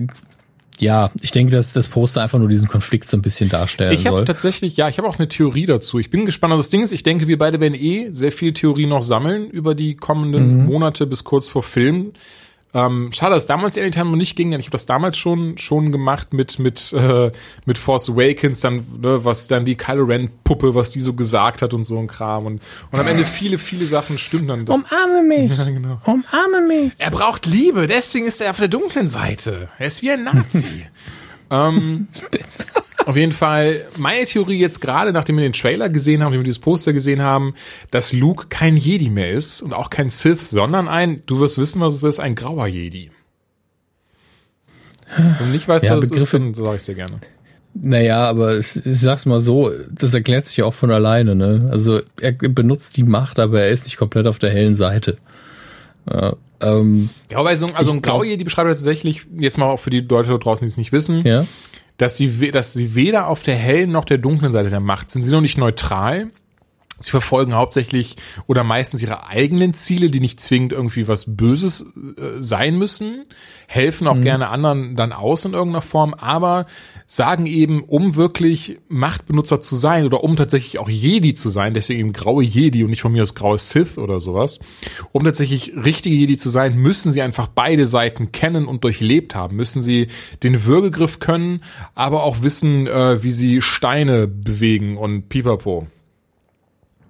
ja, ich denke, dass das Poster einfach nur diesen Konflikt so ein bisschen darstellen Ich habe soll. tatsächlich, ja, ich habe auch eine Theorie dazu. Ich bin gespannt. Also das Ding ist, ich denke, wir beide werden eh sehr viel Theorie noch sammeln über die kommenden Mhm. Monate bis kurz vor Film. Ähm, schade, dass damals Anytime noch nicht ging, denn ich habe das damals schon schon gemacht mit mit äh, mit Force Awakens, dann ne, was dann die Kylo Ren Puppe, was die so gesagt hat und so ein Kram und und am Ende viele viele Sachen stimmen dann. doch. Umarme mich! Ja, genau. Umarme mich! Er braucht Liebe, deswegen ist er auf der dunklen Seite. Er ist wie ein Nazi. ähm, auf jeden Fall, meine Theorie jetzt gerade, nachdem wir den Trailer gesehen haben, nachdem wir dieses Poster gesehen haben, dass Luke kein Jedi mehr ist und auch kein Sith, sondern ein, du wirst wissen, was es ist, ein grauer Jedi. Wenn du nicht weißt, Ja, was es ist, Begriffe- dann sag ich dir gerne. Naja, aber ich, ich sag's mal so, das erklärt sich ja auch von alleine, ne? Also er benutzt die Macht, aber er ist nicht komplett auf der hellen Seite. Ja, ähm, Ja, aber so, also ein grauer Jedi beschreibt tatsächlich, jetzt mal auch für die Leute da draußen, die es nicht wissen, ja. Dass sie, dass sie weder auf der hellen noch der dunklen Seite der Macht sind. Sie sind noch nicht neutral. Sie verfolgen hauptsächlich oder meistens ihre eigenen Ziele, die nicht zwingend irgendwie was Böses äh, sein müssen, helfen auch gerne anderen dann aus in irgendeiner Form, aber sagen eben, um wirklich Machtbenutzer zu sein oder um tatsächlich auch Jedi zu sein, deswegen eben graue Jedi und nicht von mir aus graue Sith oder sowas, um tatsächlich richtige Jedi zu sein, müssen sie einfach beide Seiten kennen und durchlebt haben, müssen sie den Würgegriff können, aber auch wissen, äh, wie sie Steine bewegen und pipapo.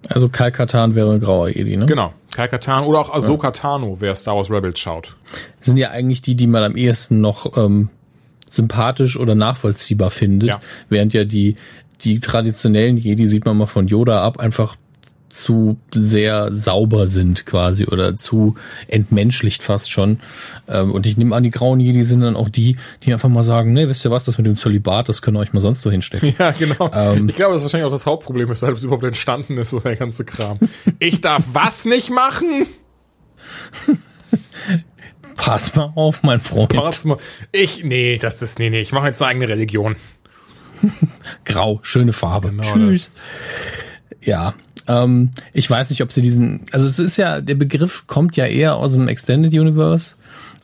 Also Kai Katan wäre ein grauer Jedi, ne? Genau. Kai Katan oder auch Ahsoka Tano, wer Star Wars Rebels schaut. Sind ja eigentlich die, die man am ehesten noch ähm, sympathisch oder nachvollziehbar findet, Ja. während ja die die traditionellen Jedi sieht man mal von Yoda ab einfach zu sehr sauber sind quasi oder zu entmenschlicht fast schon. Ähm, und ich nehme an, die grauen Jedi sind dann auch die, die einfach mal sagen, ne, wisst ihr was, das mit dem Zölibat, das können wir euch mal sonst so hinstecken. Ja, genau. Ähm. ich glaube, das ist wahrscheinlich auch das Hauptproblem, weshalb es überhaupt entstanden ist, so der ganze Kram. Ich darf was nicht machen? Pass mal auf, mein Freund. Pass mal. Ich, nee, das ist, nee, nee, ich mache jetzt eine eigene Religion. Grau, schöne Farbe. Genau Tschüss. Ja, ähm, ich weiß nicht, ob sie diesen, also es ist ja, der Begriff kommt ja eher aus dem Extended Universe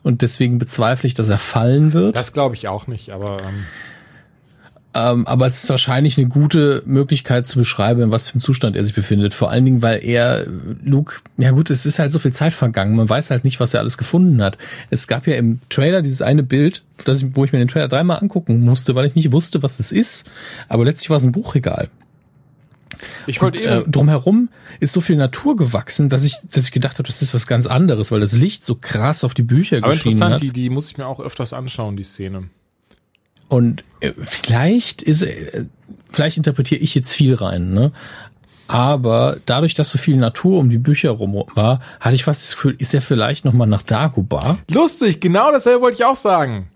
und deswegen bezweifle ich, dass er fallen wird. Das glaube ich auch nicht, aber ähm, Ähm, aber es ist wahrscheinlich eine gute Möglichkeit zu beschreiben, in was für einem Zustand er sich befindet. Vor allen Dingen, weil er, Luke, ja gut, es ist halt so viel Zeit vergangen. Man weiß halt nicht, was er alles gefunden hat. Es gab ja im Trailer dieses eine Bild, das ich, wo ich mir den Trailer dreimal angucken musste, weil ich nicht wusste, was es ist. Aber letztlich war es ein Buchregal. Ich wollte Äh, drumherum ist so viel Natur gewachsen, dass ich, dass ich gedacht habe, das ist was ganz anderes, weil das Licht so krass auf die Bücher aber geschienen interessant, hat. die, die muss ich mir auch öfters anschauen, die Szene. Und äh, vielleicht ist, äh, vielleicht interpretiere ich jetzt viel rein, ne? Aber dadurch, dass so viel Natur um die Bücher rum war, hatte ich fast das Gefühl, ist er vielleicht noch mal nach Dagobah? Lustig, genau dasselbe wollte ich auch sagen.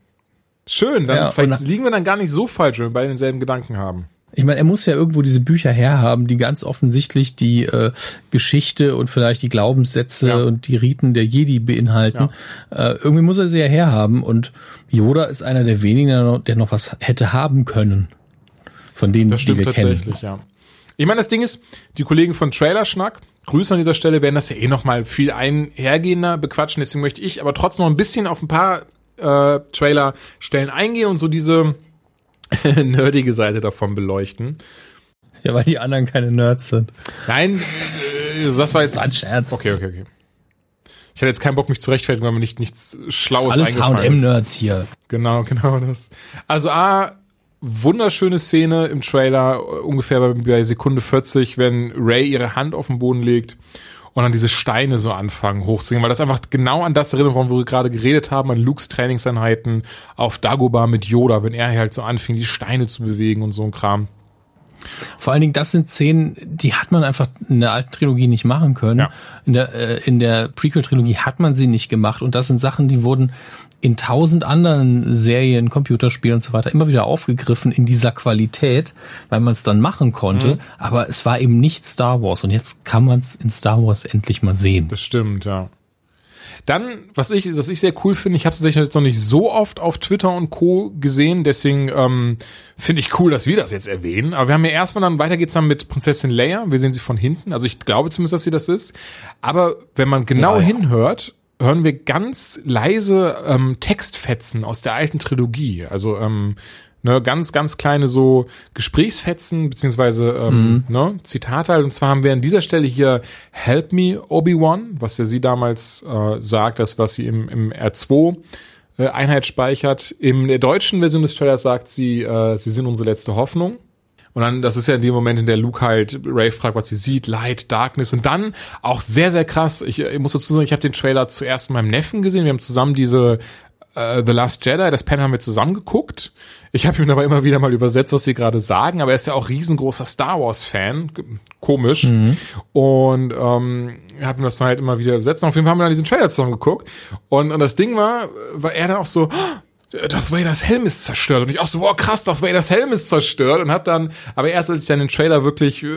Schön, dann Ja, vielleicht liegen wir dann gar nicht so falsch, wenn wir beide denselben Gedanken haben. Ich meine, er muss ja irgendwo diese Bücher herhaben, die ganz offensichtlich die äh, Geschichte und vielleicht die Glaubenssätze Ja. und die Riten der Jedi beinhalten. Äh, irgendwie muss er sie ja herhaben und Yoda ist einer der wenigen, der noch, der noch was hätte haben können. Von denen, Das die stimmt wir tatsächlich, kennen. ja. Ich meine, das Ding ist, die Kollegen von Trailerschnack, Grüße an dieser Stelle, werden das ja eh noch mal viel einhergehender bequatschen. Deswegen möchte ich aber trotzdem noch ein bisschen auf ein paar äh, Trailer-Stellen eingehen und so diese nerdige Seite davon beleuchten. Ja, weil die anderen keine Nerds sind. Nein, das war jetzt. War ein Scherz. Okay, okay, okay. Ich hatte jetzt keinen Bock, mich zu rechtfertigen, weil mir nicht nichts Schlaues Alles eingefallen ist. H&M-Nerds hier. Genau, genau das. Also A, wunderschöne Szene im Trailer, äh, ungefähr bei, bei Sekunde 40, wenn Ray ihre Hand auf den Boden legt und dann diese Steine so anfangen hochzugehen, weil das einfach genau an das erinnert, worüber wir gerade geredet haben, an Lukes Trainingseinheiten auf Dagobah mit Yoda, wenn er halt so anfing, die Steine zu bewegen und so ein Kram. Vor allen Dingen, das sind Szenen, die hat man einfach in der alten Trilogie nicht machen können. Ja. In der, äh, in der Prequel-Trilogie hat man sie nicht gemacht. Und das sind Sachen, die wurden in tausend anderen Serien, Computerspielen und so weiter immer wieder aufgegriffen in dieser Qualität, weil man es dann machen konnte. Mhm. Aber es war eben nicht Star Wars. Und jetzt kann man es in Star Wars endlich mal sehen. Das stimmt, ja. Dann, was ich, was ich sehr cool finde, ich habe es jetzt noch nicht so oft auf Twitter und Co. gesehen, deswegen ähm, finde ich cool, dass wir das jetzt erwähnen. Aber wir haben ja erstmal dann, weiter geht's dann mit Prinzessin Leia. Wir sehen sie von hinten. Also ich glaube zumindest, dass sie das ist. Aber wenn man genau Ja, ja. hinhört, hören wir ganz leise ähm, Textfetzen aus der alten Trilogie. Also ähm, ne, ganz, ganz kleine so Gesprächsfetzen, beziehungsweise ähm, ne, Zitate halt. Und zwar haben wir an dieser Stelle hier Help me, Obi-Wan, was ja sie damals äh, sagt, das, was sie im, im R2 äh, Einheit speichert. In der deutschen Version des Trailers sagt sie, äh, sie sind unsere letzte Hoffnung. Und dann, das ist ja in dem Moment, in der Luke halt Ray fragt, was sie sieht, Light, Darkness. Und dann auch sehr, sehr krass. Ich, ich muss dazu sagen, ich habe den Trailer zuerst mit meinem Neffen gesehen. Wir haben zusammen diese äh, The Last Jedi, das Pen haben wir zusammen geguckt. Ich habe ihm aber immer wieder mal übersetzt, was sie gerade sagen. Aber er ist ja auch riesengroßer Star Wars-Fan. Komisch. Und ähm, hat mir das dann halt immer wieder übersetzt. Und auf jeden Fall haben wir dann diesen Trailer zusammen geguckt. Und, und das Ding war, war er dann auch so, Darth Vaders Helm ist zerstört und ich auch so, wow, krass, Darth Vaders Helm ist zerstört und hab dann, aber erst als ich dann den Trailer wirklich äh,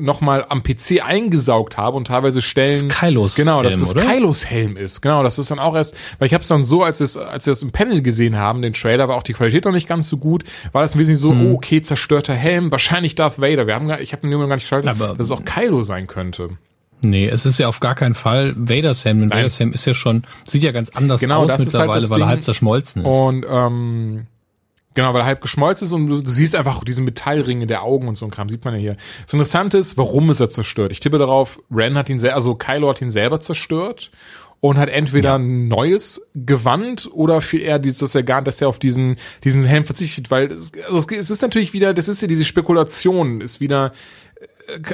nochmal am PC eingesaugt habe und teilweise Stellen, Das ist Kylos genau, dass Helm, das oder? Kylos Helm ist, genau, das ist dann auch erst, weil ich habe es dann so, als es, als wir das im Panel gesehen haben, den Trailer, war auch die Qualität noch nicht ganz so gut, war das ein bisschen so, Mhm. oh, okay, zerstörter Helm, wahrscheinlich Darth Vader, wir haben, ich habe den gar nicht geschaltet, Aber- dass es auch Kylo sein könnte. Nee, es ist ja auf gar keinen Fall Vaders Helm. Denn Nein. Vaders Helm ist ja schon, sieht ja ganz anders Genau, aus halt mittlerweile, das weil er halb zerschmolzen ist. Und ähm, genau, weil er halb geschmolzen ist und du, siehst einfach diese Metallringe der Augen und so ein Kram, sieht man ja hier. Das Interessante ist, warum ist er zerstört? Ich tippe darauf, Ren hat ihn selber, also Kylo hat ihn selber zerstört und hat entweder ein neues Gewand oder viel eher dieses, dass er gar, dass er auf diesen, diesen Helm verzichtet, weil es, also es, ist natürlich wieder, das ist ja diese Spekulation, ist wieder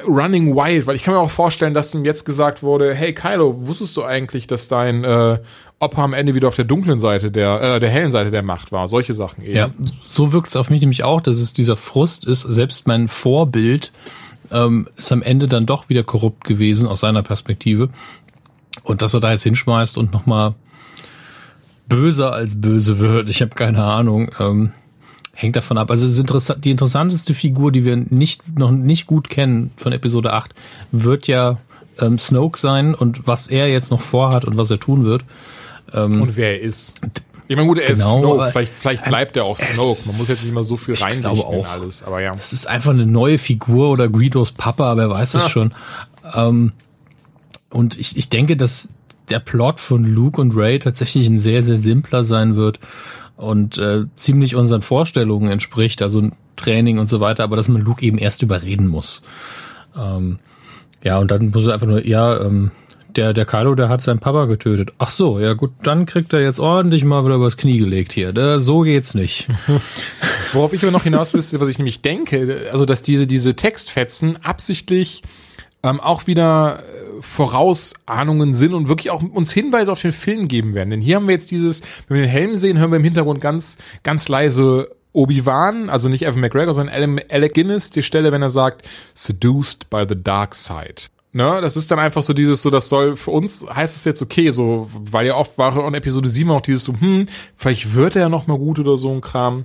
Running Wild, weil ich kann mir auch vorstellen, dass ihm jetzt gesagt wurde, hey Kylo, wusstest du eigentlich, dass dein äh, Opa am Ende wieder auf der dunklen Seite der, äh, der hellen Seite der Macht war? Solche Sachen eben. Ja, so wirkt es auf mich nämlich auch, dass es dieser Frust ist. Selbst mein Vorbild ähm, ist am Ende dann doch wieder korrupt gewesen aus seiner Perspektive. Und dass er da jetzt hinschmeißt und nochmal böser als böse wird, ich habe keine Ahnung, ähm, hängt davon ab. Also es ist interessant, die interessanteste Figur, die wir nicht noch nicht gut kennen von Episode 8, wird ja ähm, Snoke sein und was er jetzt noch vorhat und was er tun wird. Und wer er ist. Ich meine, gut, er Genau, ist Snoke, aber- vielleicht, vielleicht bleibt er auch Snoke. Man muss jetzt nicht mal so viel glaube in alles, aber ja. Das ist einfach eine neue Figur oder Greedos Papa, wer weiß es Ja. schon. Ähm, und ich, ich denke, dass der Plot von Luke und Ray tatsächlich ein sehr, sehr simpler sein wird und äh, ziemlich unseren Vorstellungen entspricht, also Training und so weiter, aber dass man Luke eben erst überreden muss. Ähm, ja, und dann muss er einfach nur, ja, ähm, der, der Kylo, der hat seinen Papa getötet. Ach so, ja gut, dann kriegt er jetzt ordentlich mal wieder übers Knie gelegt hier. Da, so geht's nicht. Worauf ich aber noch hinaus will, was ich nämlich denke, also dass diese, diese Textfetzen absichtlich ähm, auch wieder äh, Vorausahnungen sind und wirklich auch uns Hinweise auf den Film geben werden. Denn hier haben wir jetzt dieses, wenn wir den Helm sehen, hören wir im Hintergrund ganz, ganz leise Obi-Wan, also nicht Evan McGregor, sondern Alec- Guinness, die Stelle, wenn er sagt, seduced by the dark side. Ne, das ist dann einfach so dieses, so, das soll, für uns heißt es jetzt okay, so, weil ja oft war in Episode 7 auch dieses so, hm, vielleicht wird er ja noch mal gut oder so ein Kram.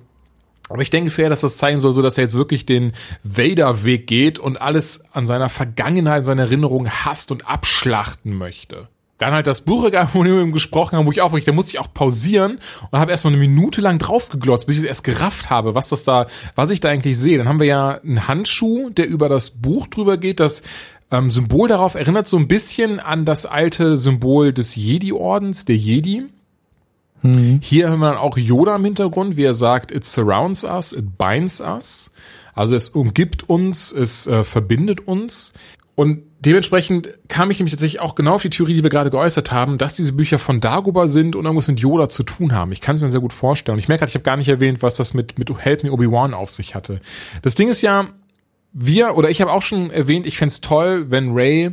Aber ich denke fair, dass das zeigen soll, so dass er jetzt wirklich den Vader-Weg geht und alles an seiner Vergangenheit, seiner Erinnerung hasst und abschlachten möchte. Dann halt das Buchregal, wo wir gesprochen haben, wo ich auch, da musste ich auch pausieren und habe erstmal eine Minute lang draufgeglotzt, bis ich es erst gerafft habe, was das da, was ich da eigentlich sehe. Dann haben wir ja einen Handschuh, der über das Buch drüber geht, das ähm, Symbol darauf erinnert so ein bisschen an das alte Symbol des Jedi-Ordens, der Jedi. Hier hören wir dann auch Yoda im Hintergrund, wie er sagt, it surrounds us, it binds us. Also es umgibt uns, es äh, verbindet uns. Und dementsprechend kam ich nämlich tatsächlich auch genau auf die Theorie, die wir gerade geäußert haben, dass diese Bücher von Dagobah sind und irgendwas mit Yoda zu tun haben. Ich kann es mir sehr gut vorstellen. Und ich merke gerade, ich habe gar nicht erwähnt, was das mit, mit Help Me Obi-Wan auf sich hatte. Das Ding ist ja, wir, oder ich habe auch schon erwähnt, ich fände toll, wenn Ray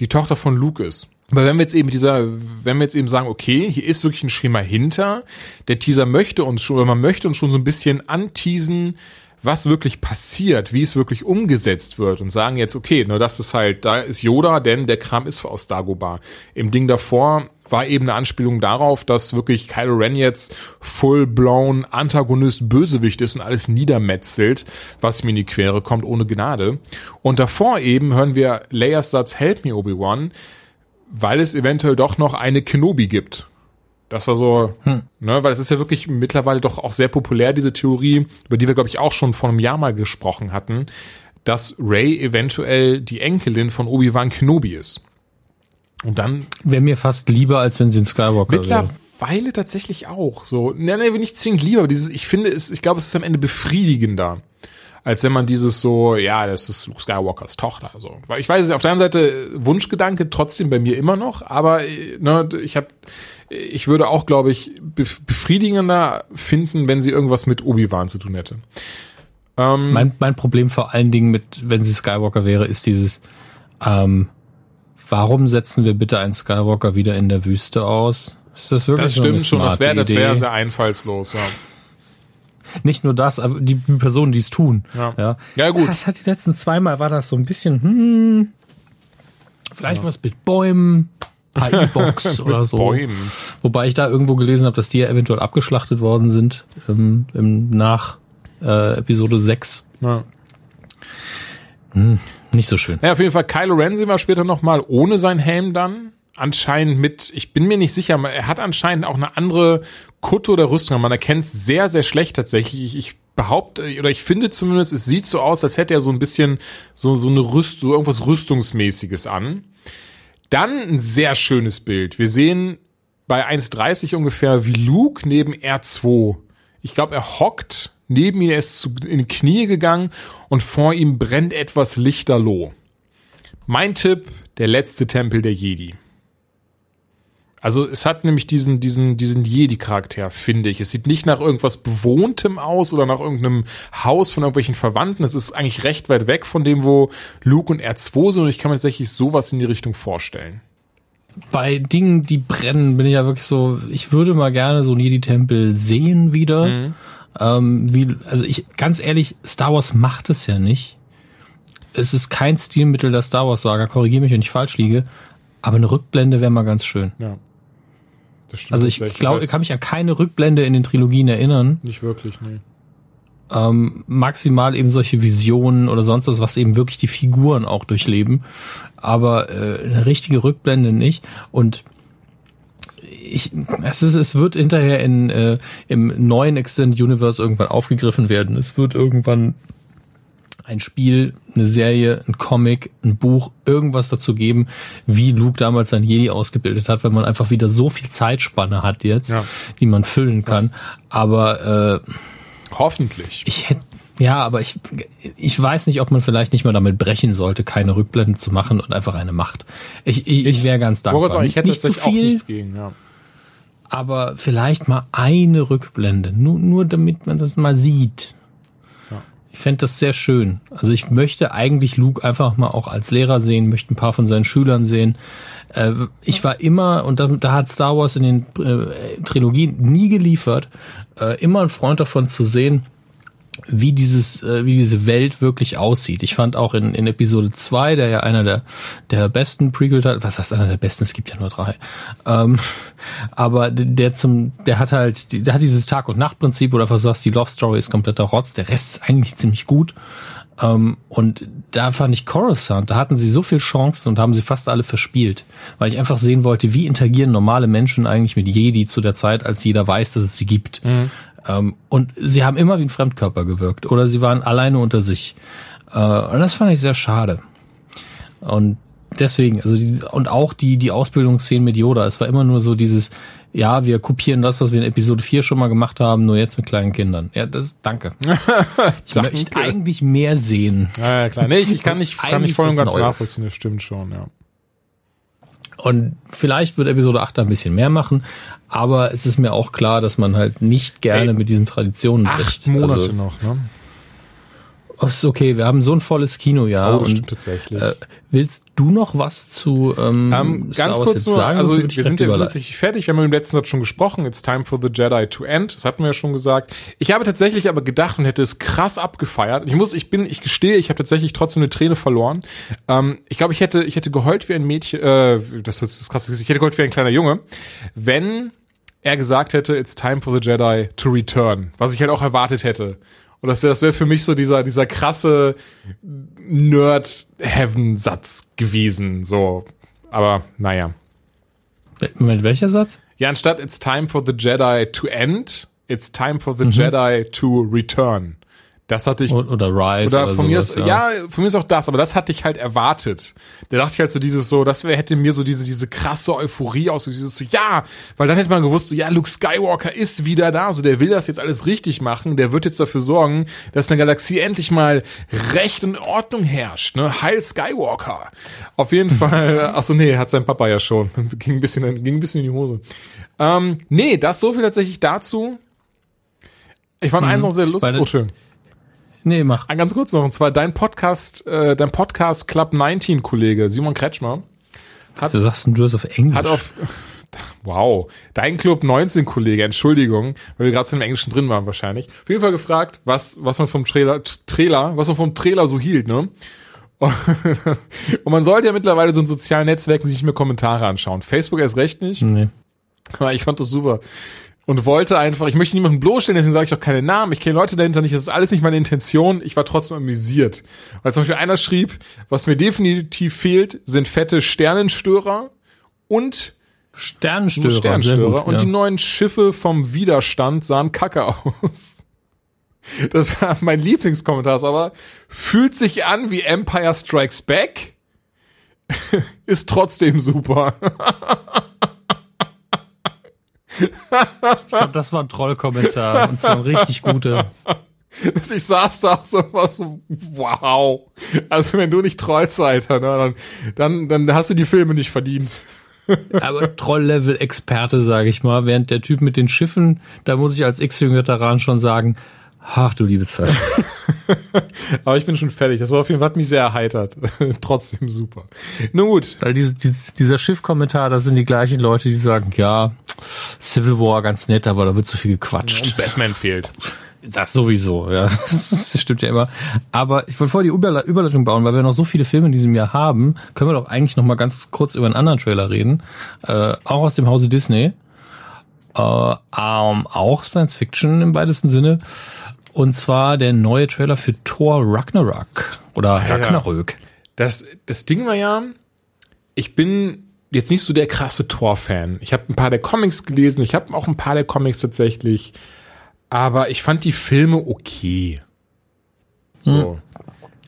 die Tochter von Luke ist. Aber wenn wir jetzt eben dieser, wenn wir jetzt eben sagen, okay, hier ist wirklich ein Schema hinter, der Teaser möchte uns schon, oder man möchte uns schon so ein bisschen anteasen, was wirklich passiert, wie es wirklich umgesetzt wird und sagen jetzt, okay, nur das ist halt, da ist Yoda, denn der Kram ist aus Dagobah. Im Ding davor war eben eine Anspielung darauf, dass wirklich Kylo Ren jetzt full-blown Antagonist Bösewicht ist und alles niedermetzelt, was mir in die Quere kommt, ohne Gnade. Und davor eben hören wir Leias Satz Help me, Obi-Wan, weil es eventuell doch noch eine Kenobi gibt. Das war so, hm. ne, weil es ist ja wirklich mittlerweile doch auch sehr populär, diese Theorie, über die wir, glaube ich, auch schon vor einem Jahr mal gesprochen hatten, dass Ray eventuell die Enkelin von Obi-Wan Kenobi ist. Und dann. Wäre mir fast lieber, als wenn sie ein Skywalker Mittlerweile wäre. tatsächlich auch. So, ne, ne, nicht zwingend lieber, aber dieses, ich finde es, ich glaube, es ist am Ende befriedigender als wenn man dieses so, ja, das ist Luke Skywalkers Tochter. So. Weil ich weiß, auf der anderen Seite Wunschgedanke trotzdem bei mir immer noch, aber ne, ich habe, ich würde auch, glaube ich, befriedigender finden, wenn sie irgendwas mit Obi-Wan zu tun hätte. Ähm, mein, mein Problem vor allen Dingen mit, wenn sie Skywalker wäre, ist dieses, ähm, warum setzen wir bitte einen Skywalker wieder in der Wüste aus? Ist das wirklich Das stimmt so schon, das wäre das wäre sehr einfallslos, ja. Nicht nur das, aber die Personen, die es tun. Ja. ja. Ja, gut. Das hat die letzten zweimal war das so ein bisschen, hm, vielleicht ja. was mit Bäumen, paar E-Box oder so. Bäumen. Wobei ich da irgendwo gelesen habe, dass die ja eventuell abgeschlachtet worden sind ähm, im, nach äh, Episode 6. Ja. Hm, nicht so schön. Ja, auf jeden Fall Kylo Ren sehen wir später nochmal ohne sein Helm dann anscheinend mit, ich bin mir nicht sicher, er hat anscheinend auch eine andere Kutte oder Rüstung. Man erkennt es sehr, sehr schlecht tatsächlich. Ich behaupte, oder ich finde zumindest, es sieht so aus, als hätte er so ein bisschen so, so eine Rüst, so irgendwas Rüstungsmäßiges an. Dann ein sehr schönes Bild. Wir sehen bei 1,30 ungefähr, wie Luke neben R2. Ich glaube, er hockt, neben ihm, er ist in die Knie gegangen und vor ihm brennt etwas lichterloh. Mein Tipp, der letzte Tempel der Jedi. Also es hat nämlich diesen, diesen, diesen Jedi-Charakter, finde ich. Es sieht nicht nach irgendwas Bewohntem aus oder nach irgendeinem Haus von irgendwelchen Verwandten. Es ist eigentlich recht weit weg von dem, wo Luke und R2 sind und ich kann mir tatsächlich sowas in die Richtung vorstellen. Bei Dingen, die brennen, bin ich ja wirklich so, ich würde mal gerne so einen Jedi-Tempel sehen wieder. Mhm. Ähm, wie, also ich, ganz ehrlich, Star Wars macht es ja nicht. Es ist kein Stilmittel der Star Wars-Saga, korrigiere mich, wenn ich falsch liege. Aber eine Rückblende wäre mal ganz schön. Ja also ich glaube, ich kann mich an keine Rückblende in den Trilogien erinnern. Nicht wirklich, nee. Ähm, maximal eben solche Visionen oder sonst was, was eben wirklich die Figuren auch durchleben. Aber äh, eine richtige Rückblende nicht. Und ich, es, ist, es wird hinterher in, äh, im neuen Extended Universe irgendwann aufgegriffen werden. Es wird irgendwann ein Spiel, eine Serie, ein Comic, ein Buch, irgendwas dazu geben, wie Luke damals sein Jedi ausgebildet hat, weil man einfach wieder so viel Zeitspanne hat jetzt, ja. die man füllen kann. Aber äh, hoffentlich. Ich hätte ja, aber ich, ich weiß nicht, ob man vielleicht nicht mal damit brechen sollte, keine Rückblenden zu machen und einfach eine macht. Ich, ich, ich wäre ganz dankbar. Sagen, ich hätte nicht zu viel, gegen, ja. aber vielleicht mal eine Rückblende, nur, nur damit man das mal sieht. Ich fände das sehr schön. Also ich möchte eigentlich Luke einfach mal auch als Lehrer sehen, möchte ein paar von seinen Schülern sehen. Äh, ich war immer, und da, da hat Star Wars in den äh, Trilogien nie geliefert, äh, immer ein Freund davon zu sehen, wie dieses, äh, wie diese Welt wirklich aussieht. Ich fand auch in, in Episode 2, der ja einer der, der besten Prequel, was heißt einer der besten? Es gibt ja nur drei. Ähm, aber der zum, der hat halt, der hat dieses Tag- und Nacht-Prinzip, oder was sagst, die Love Story ist kompletter Rotz, der Rest ist eigentlich ziemlich gut. Ähm, und da fand ich Coruscant, da hatten sie so viel Chancen und haben sie fast alle verspielt, weil ich einfach sehen wollte, wie interagieren normale Menschen eigentlich mit Jedi zu der Zeit, als jeder weiß, dass es sie gibt. Mhm. Ähm, und sie haben immer wie ein Fremdkörper gewirkt oder sie waren alleine unter sich. Äh, und das fand ich sehr schade. Und deswegen, also die, und auch die, die Ausbildungsszenen mit Yoda, es war immer nur so dieses, ja, wir kopieren das, was wir in Episode 4 schon mal gemacht haben, nur jetzt mit kleinen Kindern. Ja, das ist, danke. ich Danke. möchte eigentlich mehr sehen. Ja, ja klar. Nee, ich, ich kann nicht, kann nicht voll und ganz nachvollziehen, das stimmt schon, ja. Und vielleicht wird Episode 8 da ein bisschen mehr machen, aber es ist mir auch klar, dass man halt nicht gerne Ey, mit diesen Traditionen Acht bricht. Monate Also, noch, ne? Ist okay, wir haben so ein volles Kinojahr. Oh, das und, stimmt tatsächlich. Äh, willst du noch was zu ähm, Ähm, Star ganz kurz nur, sagen? also wir sind ja tatsächlich fertig, wir haben im letzten Satz schon gesprochen, it's time for the Jedi to end, das hatten wir ja schon gesagt. Ich habe tatsächlich aber gedacht und hätte es krass abgefeiert. Ich muss, ich bin, ich gestehe, ich habe tatsächlich trotzdem eine Träne verloren. Ähm, ich glaube, ich hätte, ich hätte geheult wie ein Mädchen, äh, das ist das krasse, ich hätte geheult wie ein kleiner Junge, wenn er gesagt hätte, it's time for the Jedi to return, was ich halt auch erwartet hätte. Und das wäre das wär für mich so dieser, dieser krasse Nerd-Heaven-Satz gewesen, so. Aber, naja. Moment, welcher Satz? Ja, anstatt it's time for the Jedi to end, it's time for Mhm. the Jedi to return. Das hatte ich, Oder Rise oder oder, von mir sowas, ist, ja. von mir ist auch das, aber das hatte ich halt erwartet. Da dachte ich halt so dieses so, das hätte mir so diese, diese krasse Euphorie aus, so dieses so, ja, weil dann hätte man gewusst, so, ja, Luke Skywalker ist wieder da, so, der will das jetzt alles richtig machen, der wird jetzt dafür sorgen, dass in der Galaxie endlich mal Recht und Ordnung herrscht, ne, Heil Skywalker. Auf jeden Fall, ach so, nee, hat sein Papa ja schon, ging ein bisschen, ging ein bisschen in die Hose. Ähm, nee, das so viel tatsächlich dazu. Ich fand eins noch sehr lustig, oh schön. Nee, mach. Ah, Ganz kurz noch, und zwar dein Podcast, äh, dein Podcast Club 19 Kollege Simon Kretschmer Du sagst du das auf Englisch. hat auf Wow, dein Club 19 Kollege, Entschuldigung, weil wir gerade zu dem Englischen drin waren wahrscheinlich. Auf jeden Fall gefragt, was was man vom Trailer Trailer, was man vom Trailer so hielt, ne? Und man sollte ja mittlerweile so in sozialen Netzwerken sich nicht mehr Kommentare anschauen. Facebook erst recht nicht. nee. Aber ich fand das super. Und wollte einfach, ich möchte niemanden bloßstellen, deswegen sage ich auch keine Namen, ich kenne Leute dahinter nicht, das ist alles nicht meine Intention, ich war trotzdem amüsiert. Weil zum Beispiel einer schrieb, was mir definitiv fehlt, sind fette Sternenstörer und Sternenstörer. Sternenstörer gut, und ja. die neuen Schiffe vom Widerstand sahen kacke aus. Das war mein Lieblingskommentar, aber fühlt sich an wie Empire Strikes Back, ist trotzdem super. Ich glaube, das war ein Trollkommentar. und zwar ein richtig guter. Ich saß da auch so, was so, wow. Also wenn du nicht trollst, Alter, ne, dann, dann, dann hast du die Filme nicht verdient. Aber Troll-Level-Experte, sage ich mal. Während der Typ mit den Schiffen, da muss ich als X-Wing-Veteran schon sagen, ach du liebe Zeit. Aber ich bin schon fertig. Das war auf jeden Fall, hat mich sehr erheitert. Trotzdem super. Nun gut. Weil diese, diese, dieser Schiff-Kommentar, das sind die gleichen Leute, die sagen, ja, Civil War ganz nett, aber da wird zu viel gequatscht. Batman fehlt. Das sowieso, ja. Das stimmt ja immer. Aber ich wollte vorher die Überle Überleitung bauen, weil wir noch so viele Filme in diesem Jahr haben, können wir doch eigentlich noch mal ganz kurz über einen anderen Trailer reden. Äh, auch aus dem Hause Disney. Äh, ähm, auch Science Fiction im weitesten Sinne. Und zwar der neue Trailer für Thor Ragnarok. Oder ja. Ragnarök. Das, das Ding war ja, ich bin jetzt nicht so der krasse Thor-Fan. Ich habe ein paar der Comics gelesen, ich habe auch ein paar der Comics tatsächlich, aber ich fand die Filme okay. So,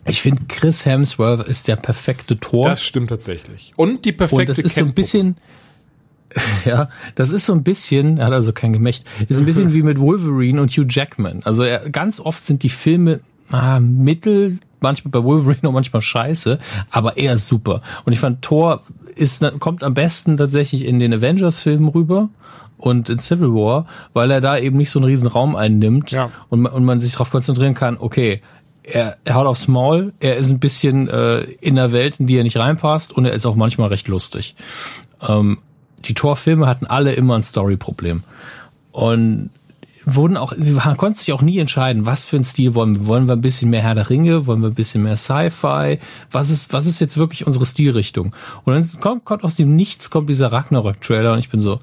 Ich finde, Chris Hemsworth ist der perfekte Thor. das stimmt tatsächlich. Und die perfekte Und das ist so ein bisschen, ja, das ist so ein bisschen, er hat also kein Gemächt, ist ein bisschen wie mit Wolverine und Hugh Jackman. Also er, ganz oft sind die Filme ah, mittel, manchmal bei Wolverine und manchmal scheiße, aber er ist super. Und ich fand Thor ist, kommt am besten tatsächlich in den Avengers-Filmen rüber und in Civil War, weil er da eben nicht so einen riesen Raum einnimmt Ja. und, man- und man sich darauf konzentrieren kann, okay, er, er haut aufs Maul, er ist ein bisschen äh, in der Welt, in die er nicht reinpasst und er ist auch manchmal recht lustig. Ähm, die Torfilme hatten alle immer ein Story-Problem. Und wurden auch, man konnte sich auch nie entscheiden, was für ein Stil wollen wir. Wollen wir ein bisschen mehr Herr der Ringe? Wollen wir ein bisschen mehr Sci-Fi? Was ist, was ist jetzt wirklich unsere Stilrichtung? Und dann kommt, kommt aus dem Nichts kommt dieser Ragnarok-Trailer und ich bin so,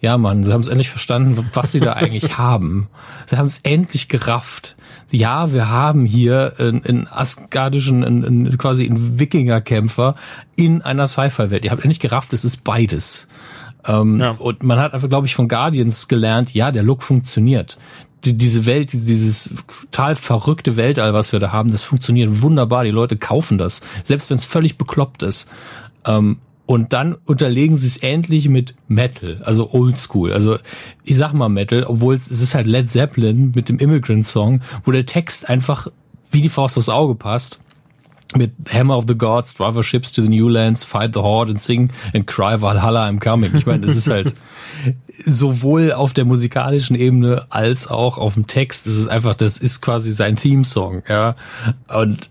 ja, Mann, sie haben es endlich verstanden, was sie da eigentlich haben. Sie haben es endlich gerafft. Ja, wir haben hier einen, asgardischen, einen, einen, quasi einen Wikingerkämpfer in einer Sci-Fi-Welt. Ihr habt endlich gerafft, es ist beides. Ähm, Ja. Und man hat einfach, glaube ich, von Guardians gelernt, ja, der Look funktioniert. Die, diese Welt, dieses total verrückte Weltall, was wir da haben, das funktioniert wunderbar. Die Leute kaufen das, selbst wenn es völlig bekloppt ist. Ähm, Und dann unterlegen sie es endlich mit Metal, also Oldschool. Also ich sag mal Metal, obwohl es, ist halt Led Zeppelin mit dem Immigrant Song, wo der Text einfach wie die Faust aufs Auge passt mit Hammer of the Gods, Driver Ships to the New Lands, Fight the Horde and Sing and Cry Valhalla I'm Coming. Ich meine, es ist halt sowohl auf der musikalischen Ebene als auch auf dem Text. Es ist einfach, das ist quasi sein Theme-Song, ja. Und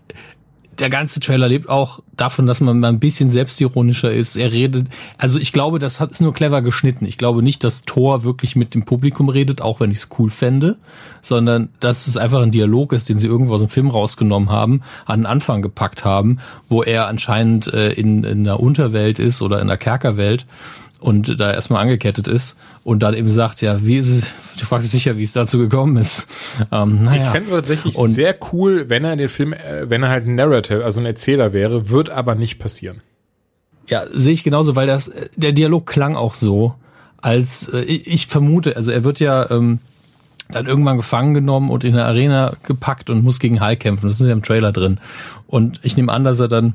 der ganze Trailer lebt auch davon, dass man mal ein bisschen selbstironischer ist. Er redet, also ich glaube, das hat ist nur clever geschnitten. Ich glaube nicht, dass Thor wirklich mit dem Publikum redet, auch wenn ich es cool fände, sondern dass es einfach ein Dialog ist, den sie irgendwo aus dem Film rausgenommen haben, an den Anfang gepackt haben, wo er anscheinend äh, in, in der Unterwelt ist oder in der Kerkerwelt und da erstmal angekettet ist und dann eben sagt, ja, wie ist es, du fragst dich sicher, wie es dazu gekommen ist. Ähm, naja. Ich fände es tatsächlich und, sehr cool, wenn er den Film, äh, wenn er halt ein Narrative, also ein Erzähler wäre, wird aber nicht passieren. Ja, sehe ich genauso, weil das, der Dialog klang auch so, als äh, ich vermute, also er wird ja ähm, dann irgendwann gefangen genommen und in der Arena gepackt und muss gegen Hulk kämpfen. Das ist ja im Trailer drin. Und ich nehme an, dass er dann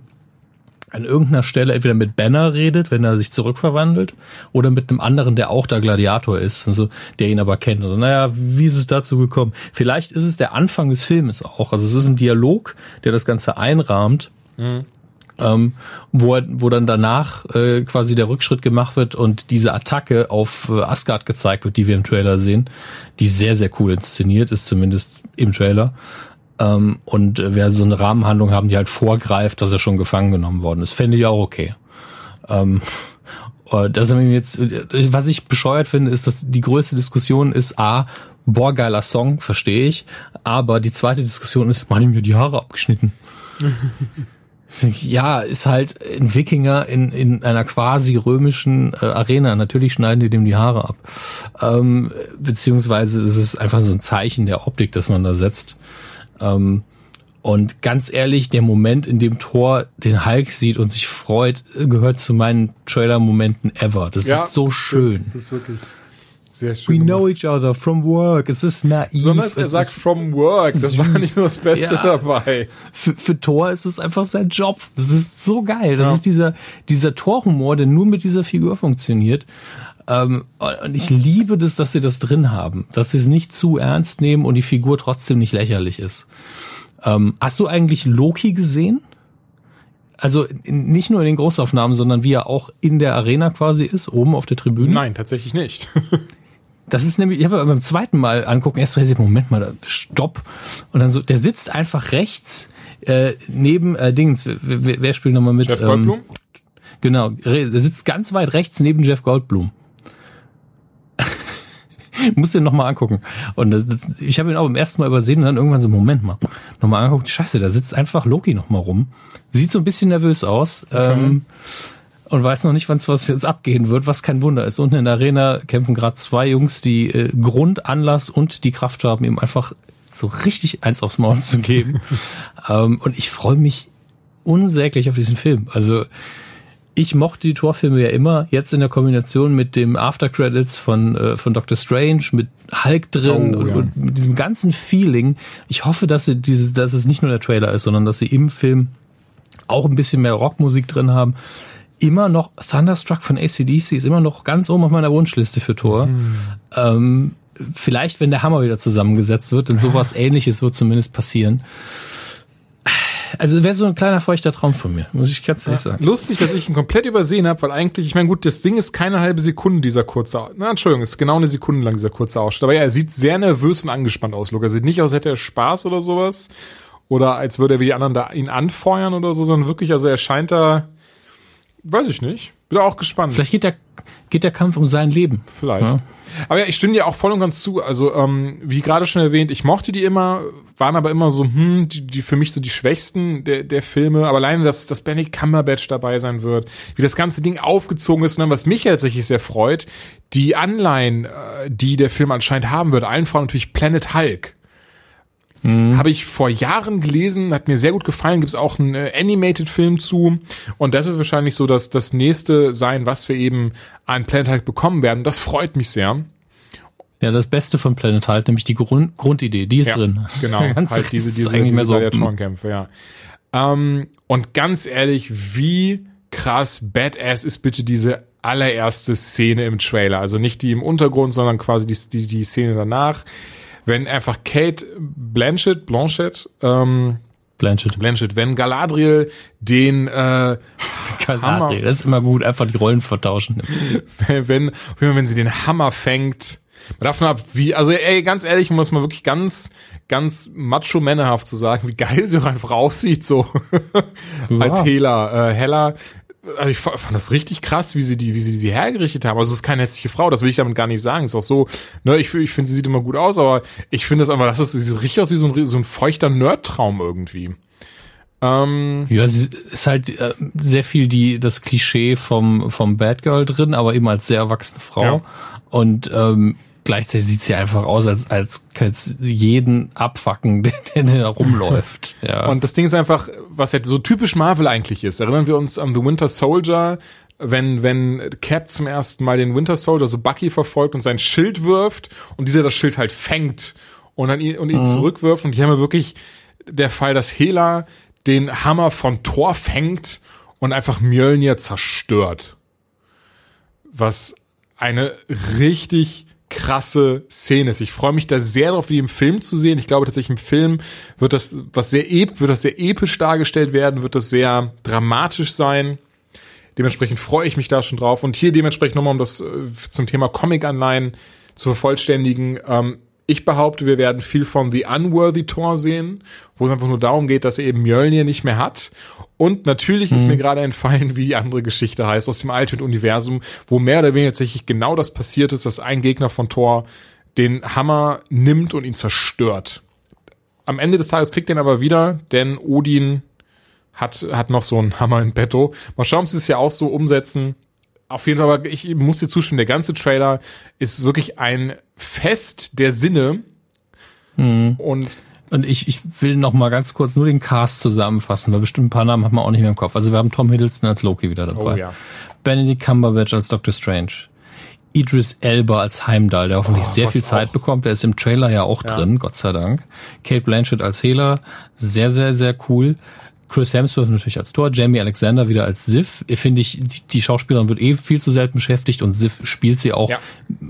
an irgendeiner Stelle entweder mit Banner redet, wenn er sich zurückverwandelt, oder mit einem anderen, der auch der Gladiator ist, also der ihn aber kennt. Also, naja, wie ist es dazu gekommen? Vielleicht ist es der Anfang des Filmes auch. Also es ist ein Dialog, der das Ganze einrahmt. Mhm. Ähm, wo, wo dann danach äh, quasi der Rückschritt gemacht wird und diese Attacke auf äh, Asgard gezeigt wird, die wir im Trailer sehen, die sehr, sehr cool inszeniert ist, zumindest im Trailer. Ähm, und wer so eine Rahmenhandlung haben, die halt vorgreift, dass er schon gefangen genommen worden ist, fände ich auch okay. Ähm, äh, das jetzt, was ich bescheuert finde, ist, dass die größte Diskussion ist, a, boah, geiler Song, verstehe ich, aber die zweite Diskussion ist, man mir die Haare abgeschnitten. ja, ist halt ein Wikinger in, in einer quasi römischen äh, Arena. Natürlich schneiden die dem die Haare ab. Ähm, beziehungsweise es ist einfach so ein Zeichen der Optik, das man da setzt. Ähm, und ganz ehrlich, der Moment, in dem Thor den Hulk sieht und sich freut, gehört zu meinen Trailer-Momenten ever. Das ja, ist so schön. Das ist wirklich sehr schön. We gemacht. know each other from work. Es ist naiv. Sondern er sagt from work. Das süß. war nicht nur das Beste ja. dabei. Für, für Thor ist es einfach sein Job. Das ist so geil. Das ja. ist dieser, dieser Thor-Humor, der nur mit dieser Figur funktioniert. Ähm, und ich liebe das, dass sie das drin haben, dass sie es nicht zu ernst nehmen und die Figur trotzdem nicht lächerlich ist. Ähm, hast du eigentlich Loki gesehen? Also nicht nur in den Großaufnahmen, sondern wie er auch in der Arena quasi ist, oben auf der Tribüne? Nein, tatsächlich nicht. Das ist nämlich, ich habe beim zweiten Mal angucken, erst realisiert, Moment mal, stopp. Und dann so, der sitzt einfach rechts äh, neben äh, Dings. Wer, wer spielt nochmal mit? Jeff Goldblum? Ähm, genau, der sitzt ganz weit rechts neben Jeff Goldblum. Muss den nochmal angucken. Und das, das, ich habe ihn auch beim ersten Mal übersehen und dann irgendwann so, Moment mal, nochmal angucken, scheiße, da sitzt einfach Loki nochmal rum. Sieht so ein bisschen nervös aus. Okay. Ähm, und weiß noch nicht, wann es was jetzt abgehen wird, was kein Wunder ist. Unten in der Arena kämpfen gerade zwei Jungs, die äh, Grund, Anlass und die Kraft haben, ihm einfach so richtig eins aufs Maul zu geben. ähm, und ich freue mich unsäglich auf diesen Film. Also ich mochte die Torfilme ja immer, jetzt in der Kombination mit dem After Credits von, äh, von Doctor Strange, mit Hulk drin oh, und, ja. und, mit diesem ganzen Feeling. Ich hoffe, dass, sie dieses, dass es nicht nur der Trailer ist, sondern dass sie im Film auch ein bisschen mehr Rockmusik drin haben. Immer noch Thunderstruck von ACDC ist immer noch ganz oben auf meiner Wunschliste für Tor. Mhm. Ähm, vielleicht, wenn der Hammer wieder zusammengesetzt wird, denn sowas ähnliches wird zumindest passieren. Also wäre so ein kleiner feuchter Traum von mir, muss ich ganz ehrlich ja. sagen. Lustig, dass ich ihn komplett übersehen habe, weil eigentlich, ich meine, gut, das Ding ist keine halbe Sekunde, dieser kurze, na, Entschuldigung, ist genau eine Sekunde lang, dieser kurze Ausschnitt. Aber ja, er sieht sehr nervös und angespannt aus, Luke. Er sieht nicht aus, als hätte er Spaß oder sowas. Oder als würde er wie die anderen da ihn anfeuern oder so, sondern wirklich, also er scheint da, weiß ich nicht. Bin auch gespannt. Vielleicht geht der, geht der Kampf um sein Leben. Vielleicht. Ja. Aber ja, ich stimme dir auch voll und ganz zu. Also, ähm, wie gerade schon erwähnt, ich mochte die immer, waren aber immer so, hm, die, die für mich so die schwächsten der, der Filme. Aber alleine, dass, dass Benny Cumberbatch dabei sein wird, wie das ganze Ding aufgezogen ist und dann, was mich tatsächlich sehr freut, die Anleihen, äh, die der Film anscheinend haben wird, allen voran natürlich Planet Hulk. Mhm. Habe ich vor Jahren gelesen, hat mir sehr gut gefallen. Gibt es auch einen äh, Animated-Film zu. Und das wird wahrscheinlich so das, das nächste sein, was wir eben an Planet Hulk bekommen werden. Das freut mich sehr. Ja, das Beste von Planet Hulk, nämlich die Grund Grundidee, die ist ja, drin. Genau, ganz halt diese, diese, diese so, Gladiatorenkämpfe, ja. Ähm, und ganz ehrlich, wie krass badass ist bitte diese allererste Szene im Trailer. Also nicht die im Untergrund, sondern quasi die, die, die Szene danach. Wenn einfach Kate Blanchett, Blanchett, ähm, Blanchett. Blanchett, wenn Galadriel den äh, Galadriel, das ist immer gut, einfach die Rollen vertauschen. wenn, wenn, wenn sie den Hammer fängt, man nur ab, wie, also ey, ganz ehrlich, muss man wirklich ganz, ganz macho-männerhaft zu sagen, wie geil sie auch einfach aussieht, so als Hela. Äh, Hella, also ich fand das richtig krass, wie sie die, wie sie sie hergerichtet haben. Also es ist keine hässliche Frau, das will ich damit gar nicht sagen. Ist auch so, ne, ich, ich finde, sie sieht immer gut aus, aber ich finde das einfach, das ist, sie sieht richtig aus wie so ein, so ein feuchter Nerdtraum irgendwie. Ähm, ja, sie ist halt äh, sehr viel die das Klischee vom vom Bad Girl drin, aber eben als sehr erwachsene Frau. Ja. Und ähm, gleichzeitig sieht sie einfach aus, als, als sie jeden abfacken, der, der da rumläuft. Ja. Und das Ding ist einfach, was ja so typisch Marvel eigentlich ist. Erinnern wir uns an The Winter Soldier, wenn, wenn Cap zum ersten Mal den Winter Soldier, so Bucky verfolgt und sein Schild wirft und dieser das Schild halt fängt und dann ihn, und ihn mhm. zurückwirft. Und die haben ja wirklich der Fall, dass Hela den Hammer von Thor fängt und einfach Mjölnir zerstört. Was eine richtig krasse Szene ist. Ich freue mich da sehr darauf, wie im Film zu sehen. Ich glaube tatsächlich im Film wird das was sehr ep wird das sehr episch dargestellt werden, wird das sehr dramatisch sein. Dementsprechend freue ich mich da schon drauf. Und hier dementsprechend nochmal, um das äh, zum Thema Comic-Anleihen zu vervollständigen. Ähm, ich behaupte, wir werden viel von The Unworthy Tor sehen, wo es einfach nur darum geht, dass er eben Mjölnir nicht mehr hat. Und natürlich hm. ist mir gerade entfallen, wie die andere Geschichte heißt aus dem alten Universum, wo mehr oder weniger tatsächlich genau das passiert ist, dass ein Gegner von Thor den Hammer nimmt und ihn zerstört. Am Ende des Tages kriegt er ihn aber wieder, denn Odin hat, hat noch so einen Hammer in petto. Mal schauen, ob sie es ja auch so umsetzen. Auf jeden Fall, aber ich muss dir zustimmen, der ganze Trailer ist wirklich ein Fest der Sinne. Mhm. Und und ich, ich will noch mal ganz kurz nur den Cast zusammenfassen, weil bestimmt ein paar Namen hat man auch nicht mehr im Kopf. Also wir haben Tom Hiddleston als Loki wieder dabei. Oh, ja. Benedict Cumberbatch als Doctor Strange. Idris Elba als Heimdall, der hoffentlich oh, sehr viel Zeit auch. bekommt. Der ist im Trailer ja auch ja. drin, Gott sei Dank. Kate Blanchett als Hela, sehr, sehr, sehr cool. Chris Hemsworth natürlich als Tor, Jamie Alexander wieder als Sif. Finde ich, die, die Schauspielerin wird eh viel zu selten beschäftigt und Sif spielt sie auch. Ja.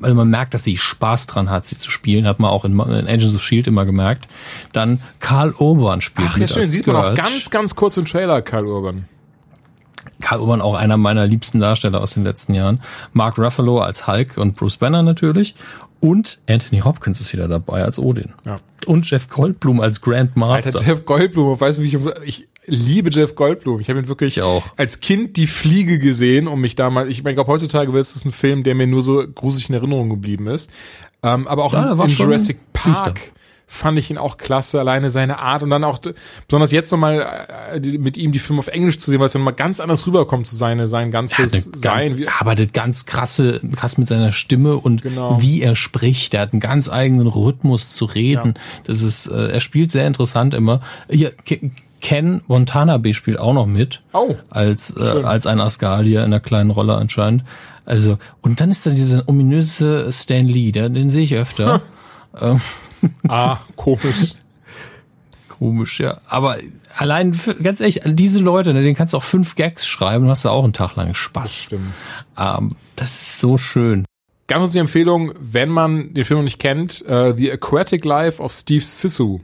Also man merkt, dass sie Spaß dran hat, sie zu spielen. Hat man auch in, in Agents of Shield immer gemerkt. Dann Karl Urban spielt Ach, ja, schön. Sieht man auch ganz, ganz kurz im Trailer, Karl Urban. Karl Urban auch einer meiner liebsten Darsteller aus den letzten Jahren. Mark Ruffalo als Hulk und Bruce Banner natürlich. Und Anthony Hopkins ist wieder dabei als Odin. Ja. Und Jeff Goldblum als Grand Master. Alter, Jeff Goldblum, weißt du, wie ich, ich liebe Jeff Goldblum. Ich habe ihn wirklich als Kind die Fliege gesehen, um mich damals, ich meine, glaube heutzutage wäre es ein Film, der mir nur so gruselig in Erinnerung geblieben ist. Ähm, aber auch ja, in, in Jurassic Park fand ich ihn auch klasse, alleine seine Art und dann auch besonders jetzt nochmal äh, mit ihm die Filme auf Englisch zu sehen, weil es dann mal ganz anders rüberkommt zu seine sein ganzes ja, Sein. Ganz, arbeitet ganz krasse, krass mit seiner Stimme und genau. wie er spricht. Er hat einen ganz eigenen Rhythmus zu reden. Ja. Das ist, äh, er spielt sehr interessant immer. Hier, Ken Montana spielt auch noch mit. Oh, als, äh, als ein Asgardier in einer kleinen Rolle anscheinend. Also, und dann ist da dieser ominöse Stan Lee, der, den sehe ich öfter. ähm, ah, komisch. Komisch, ja. Aber allein, ganz ehrlich, diese Leute, ne, denen kannst du auch fünf Gags schreiben und hast du auch einen Tag lang Spaß. Das stimmt. Ähm, das ist so schön. Ganz kurz die Empfehlung, wenn man den Film noch nicht kennt, uh, The Aquatic Life of Steve Sissou.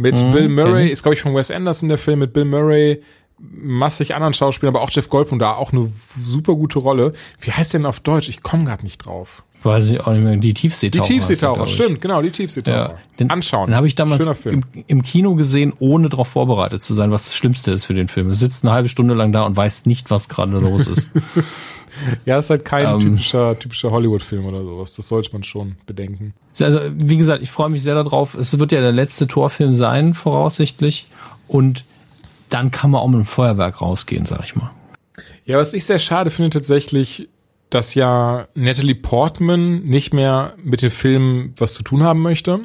Mit mhm, Bill Murray, ist glaube ich von Wes Anderson der Film, mit Bill Murray, massig anderen Schauspielern, aber auch Jeff Goldblum da, auch eine super gute Rolle. Wie heißt der denn auf Deutsch? Ich komme gerade nicht drauf. Weiß ich auch nicht mehr. Die Tiefseetaucher. Die Tiefseetaucher, stimmt, genau, die Tiefseetaucher. Ja, den, Anschauen. Den habe ich damals im, im, Kino gesehen, ohne darauf vorbereitet zu sein, was das Schlimmste ist für den Film. Du sitzt eine halbe Stunde lang da und weißt nicht, was gerade los ist. ja, ist halt kein ähm, typischer, typischer Hollywood-Film oder sowas. Das sollte man schon bedenken. Also, wie gesagt, ich freue mich sehr darauf. Es wird ja der letzte Torfilm sein, voraussichtlich. Und dann kann man auch mit einem Feuerwerk rausgehen, sag ich mal. Ja, was ich sehr schade finde tatsächlich, dass ja Natalie Portman nicht mehr mit dem Film was zu tun haben möchte.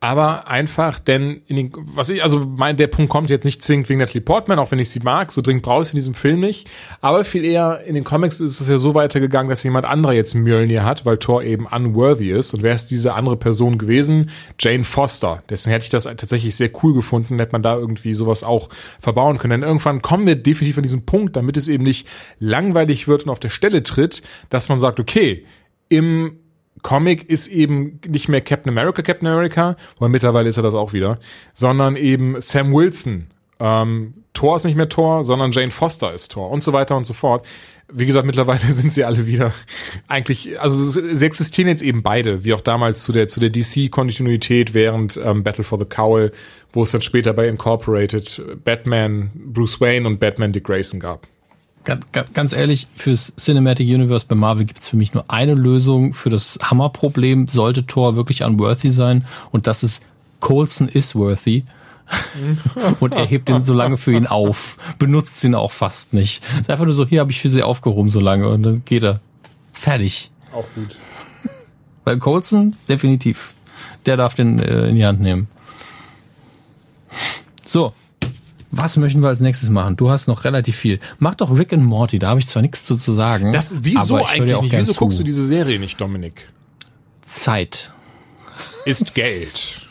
Aber einfach, denn in den, was ich, also mein, der Punkt kommt jetzt nicht zwingend wegen Natalie Portman, auch wenn ich sie mag, so dringend brauche ich sie in diesem Film nicht, aber viel eher in den Comics ist es ja so weitergegangen, dass jemand anderer jetzt Mjölnir hat, weil Thor eben unworthy ist und wer ist diese andere Person gewesen? Jane Foster. Deswegen hätte ich das tatsächlich sehr cool gefunden, hätte man da irgendwie sowas auch verbauen können, denn irgendwann kommen wir definitiv an diesen Punkt, damit es eben nicht langweilig wird und auf der Stelle tritt, dass man sagt, okay, im Comic ist eben nicht mehr Captain America, Captain America, weil mittlerweile ist er das auch wieder, sondern eben Sam Wilson. Ähm, Thor ist nicht mehr Thor, sondern Jane Foster ist Thor und so weiter und so fort. Wie gesagt, mittlerweile sind sie alle wieder eigentlich, also sie existieren jetzt eben beide, wie auch damals zu der zu der DC-Kontinuität während ähm, Battle for the Cowl, wo es dann später bei Incorporated Batman Bruce Wayne und Batman Dick Grayson gab ganz ehrlich, fürs Cinematic Universe bei Marvel gibt es für mich nur eine Lösung für das Hammerproblem, sollte Thor wirklich unworthy sein. Und das ist, Colson is worthy. und er hebt ihn so lange für ihn auf, benutzt ihn auch fast nicht. ist einfach nur so, hier habe ich für sie aufgehoben so lange und dann geht er. Fertig. Auch gut. Weil Colson, definitiv. Der darf den äh, in die Hand nehmen. So, was möchten wir als nächstes machen? Du hast noch relativ viel. Mach doch Rick and Morty, da habe ich zwar nichts zu, zu sagen. Das, wieso eigentlich nicht? Wieso zu. guckst du diese Serie nicht, Dominik? Zeit. Ist Geld.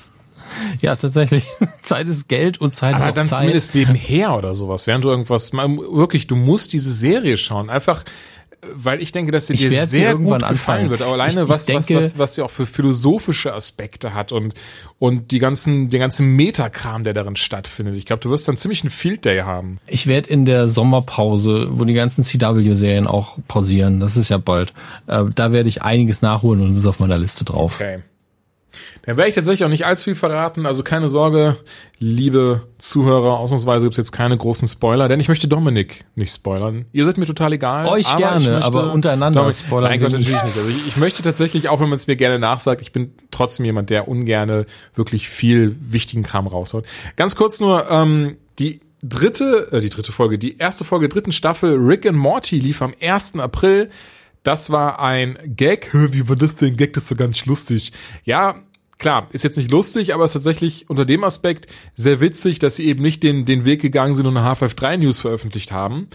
Ja, tatsächlich. Zeit ist Geld und Zeit Aber ist auch dann Zeit. zumindest nebenher oder sowas, während du irgendwas, wirklich, du musst diese Serie schauen. Einfach, weil ich denke, dass sie dir sehr gut gefallen anfangen. wird. Aber alleine ich, was, denke, was, was, was sie auch für philosophische Aspekte hat und, und die ganzen, den ganzen Metakram, der darin stattfindet. Ich glaube, du wirst dann ziemlich einen Field Day haben. Ich werde in der Sommerpause, wo die ganzen CW-Serien auch pausieren, das ist ja bald, äh, da werde ich einiges nachholen und es ist auf meiner Liste drauf. Okay. Dann werde ich tatsächlich auch nicht allzu viel verraten. Also keine Sorge, liebe Zuhörer, ausnahmsweise gibt es jetzt keine großen Spoiler, denn ich möchte Dominik nicht spoilern. Ihr seid mir total egal. Euch aber gerne, aber untereinander Dominik, spoilern. Nein, Gott, natürlich nicht. Also ich, ich möchte tatsächlich, auch wenn man es mir gerne nachsagt, ich bin trotzdem jemand, der ungerne wirklich viel wichtigen Kram raushaut. Ganz kurz nur, ähm, die dritte, äh, die dritte Folge, die erste Folge dritten Staffel Rick and Morty lief am 1. April. Das war ein Gag. Wie war das denn? Gag, das ist so ganz lustig. Ja, klar, ist jetzt nicht lustig, aber ist tatsächlich unter dem Aspekt sehr witzig, dass sie eben nicht den, den Weg gegangen sind und eine Half-Life 3 News veröffentlicht haben,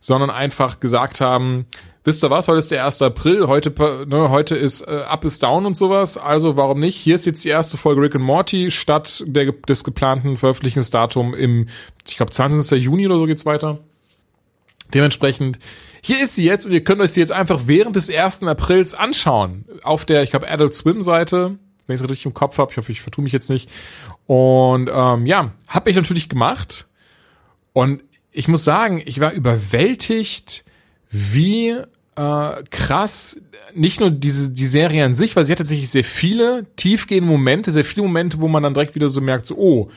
sondern einfach gesagt haben, wisst ihr was, heute ist der 1. April, heute, ne, heute ist äh, Up is Down und sowas, also warum nicht? Hier ist jetzt die erste Folge Rick and Morty statt der, des geplanten Veröffentlichungsdatum im, ich glaube, 20. Juni oder so geht's weiter. Dementsprechend, hier ist sie jetzt und ihr könnt euch sie jetzt einfach während des 1. Aprils anschauen. Auf der, ich glaube, Adult Swim Seite wenn ich es richtig im Kopf habe. Ich hoffe, ich vertue mich jetzt nicht. Und ähm, ja, habe ich natürlich gemacht. Und ich muss sagen, ich war überwältigt, wie äh, krass nicht nur diese die Serie an sich, weil sie hat tatsächlich sehr viele tiefgehende Momente, sehr viele Momente, wo man dann direkt wieder so merkt, so oh,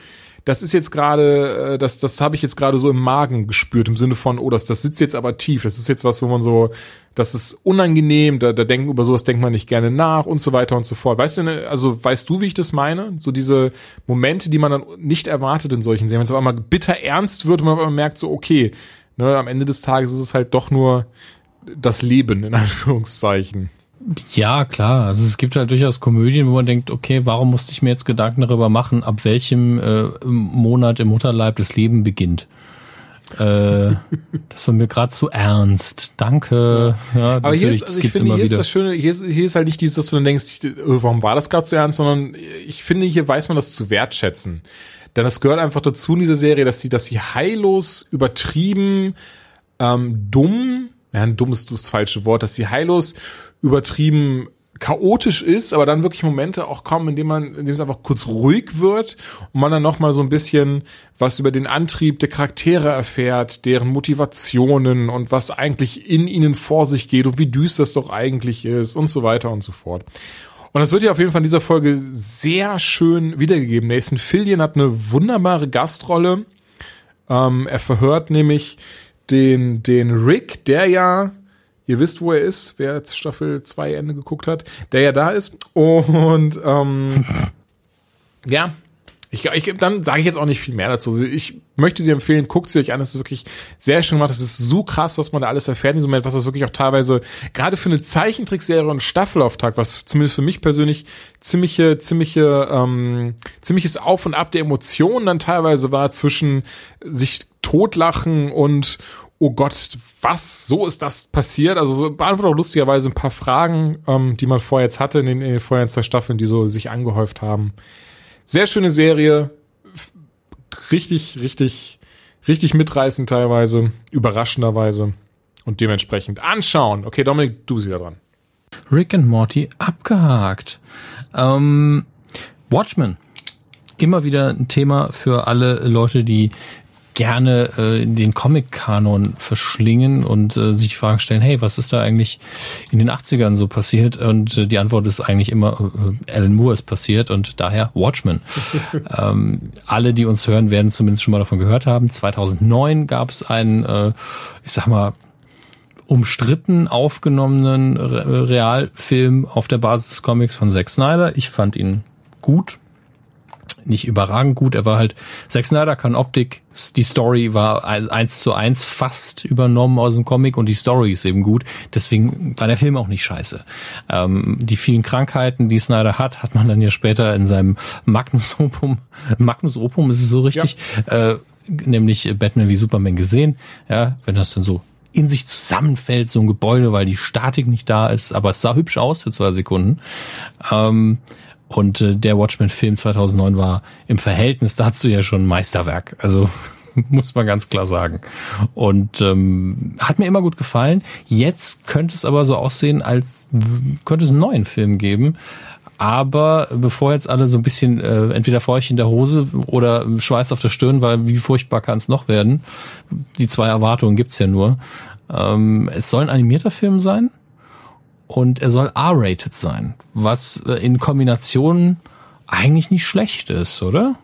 das ist jetzt gerade, äh, das, das habe ich jetzt gerade so im Magen gespürt, im Sinne von, oh, das, das sitzt jetzt aber tief. Das ist jetzt was, wo man so, das ist unangenehm, da, da denken, über sowas denkt man nicht gerne nach und so weiter und so fort. Weißt du, ne, also weißt du, wie ich das meine? So diese Momente, die man dann nicht erwartet in solchen Serien, wenn es auf einmal bitter ernst wird und man auf einmal merkt, so, okay, ne, am Ende des Tages ist es halt doch nur das Leben, in Anführungszeichen. Ja, klar. Also es gibt halt durchaus Komödien, wo man denkt, okay, warum musste ich mir jetzt Gedanken darüber machen, ab welchem äh, Monat im Mutterleib das Leben beginnt. Äh, das war mir gerade zu ernst. Danke. Ja, Aber hier ist, also ich finde, hier ist das Schöne, hier ist, hier ist halt nicht dieses, dass du dann denkst, äh, warum war das gerade zu ernst, sondern ich finde, hier weiß man das zu wertschätzen. Denn das gehört einfach dazu in dieser Serie, dass sie, dass sie heillos, übertrieben, ähm, dumm, ja, ein dummes, das falsche Wort, dass sie heillos übertrieben chaotisch ist, aber dann wirklich Momente auch kommen, in denen man, in dem es einfach kurz ruhig wird und man dann noch mal so ein bisschen was über den Antrieb der Charaktere erfährt, deren Motivationen und was eigentlich in ihnen vor sich geht und wie düster es doch eigentlich ist und so weiter und so fort. Und das wird ja auf jeden Fall in dieser Folge sehr schön wiedergegeben. Nathan Fillion hat eine wunderbare Gastrolle. Ähm, er verhört nämlich den, den Rick, der ja Ihr wisst, wo er ist, wer jetzt Staffel 2 Ende geguckt hat, der ja da ist. Und ähm, ja, Ich, ich, dann sage ich jetzt auch nicht viel mehr dazu. Ich möchte sie empfehlen, guckt sie euch an. Es ist wirklich sehr schön gemacht. Das ist so krass, was man da alles erfährt in diesem Moment, was das wirklich auch teilweise, gerade für eine Zeichentrickserie und Staffelauftrag, was zumindest für mich persönlich ziemliche, ziemliche, ähm, ziemliches Auf und Ab der Emotionen dann teilweise war zwischen sich totlachen und oh Gott, was, so ist das passiert? Also so beantwortet auch lustigerweise ein paar Fragen, ähm, die man vorher jetzt hatte in den, in den vorherigen zwei Staffeln, die so sich angehäuft haben. Sehr schöne Serie. Richtig, richtig, richtig mitreißend teilweise. Überraschenderweise. Und dementsprechend anschauen. Okay, Dominik, du bist wieder dran. Rick and Morty abgehakt. Ähm, Watchmen. Immer wieder ein Thema für alle Leute, die gerne äh, den Comic-Kanon verschlingen und äh, sich die Frage stellen, hey, was ist da eigentlich in den 80ern so passiert? Und äh, die Antwort ist eigentlich immer, äh, Alan Moore ist passiert und daher Watchmen. ähm, alle, die uns hören, werden zumindest schon mal davon gehört haben. 2009 gab es einen, äh, ich sag mal, umstritten aufgenommenen Re Realfilm auf der Basis des Comics von Zack Snyder. Ich fand ihn gut, nicht überragend gut. Er war halt, Zack Snyder kann Optik, die Story war eins zu eins fast übernommen aus dem Comic und die Story ist eben gut. Deswegen war der Film auch nicht scheiße. Ähm, die vielen Krankheiten, die Snyder hat, hat man dann ja später in seinem Magnus Opum, Magnus Opum ist es so richtig, ja. äh, nämlich Batman wie Superman gesehen. Ja, wenn das dann so in sich zusammenfällt, so ein Gebäude, weil die Statik nicht da ist, aber es sah hübsch aus für zwei Sekunden. Ähm, und äh, der Watchmen-Film 2009 war im Verhältnis dazu ja schon Meisterwerk. Also muss man ganz klar sagen. Und ähm, hat mir immer gut gefallen. Jetzt könnte es aber so aussehen, als könnte es einen neuen Film geben. Aber bevor jetzt alle so ein bisschen äh, entweder Feucht in der Hose oder Schweiß auf der Stirn, weil wie furchtbar kann es noch werden? Die zwei Erwartungen gibt's ja nur. Ähm, es soll ein animierter Film sein und er soll R-rated sein, was äh, in Kombination eigentlich nicht schlecht ist, oder?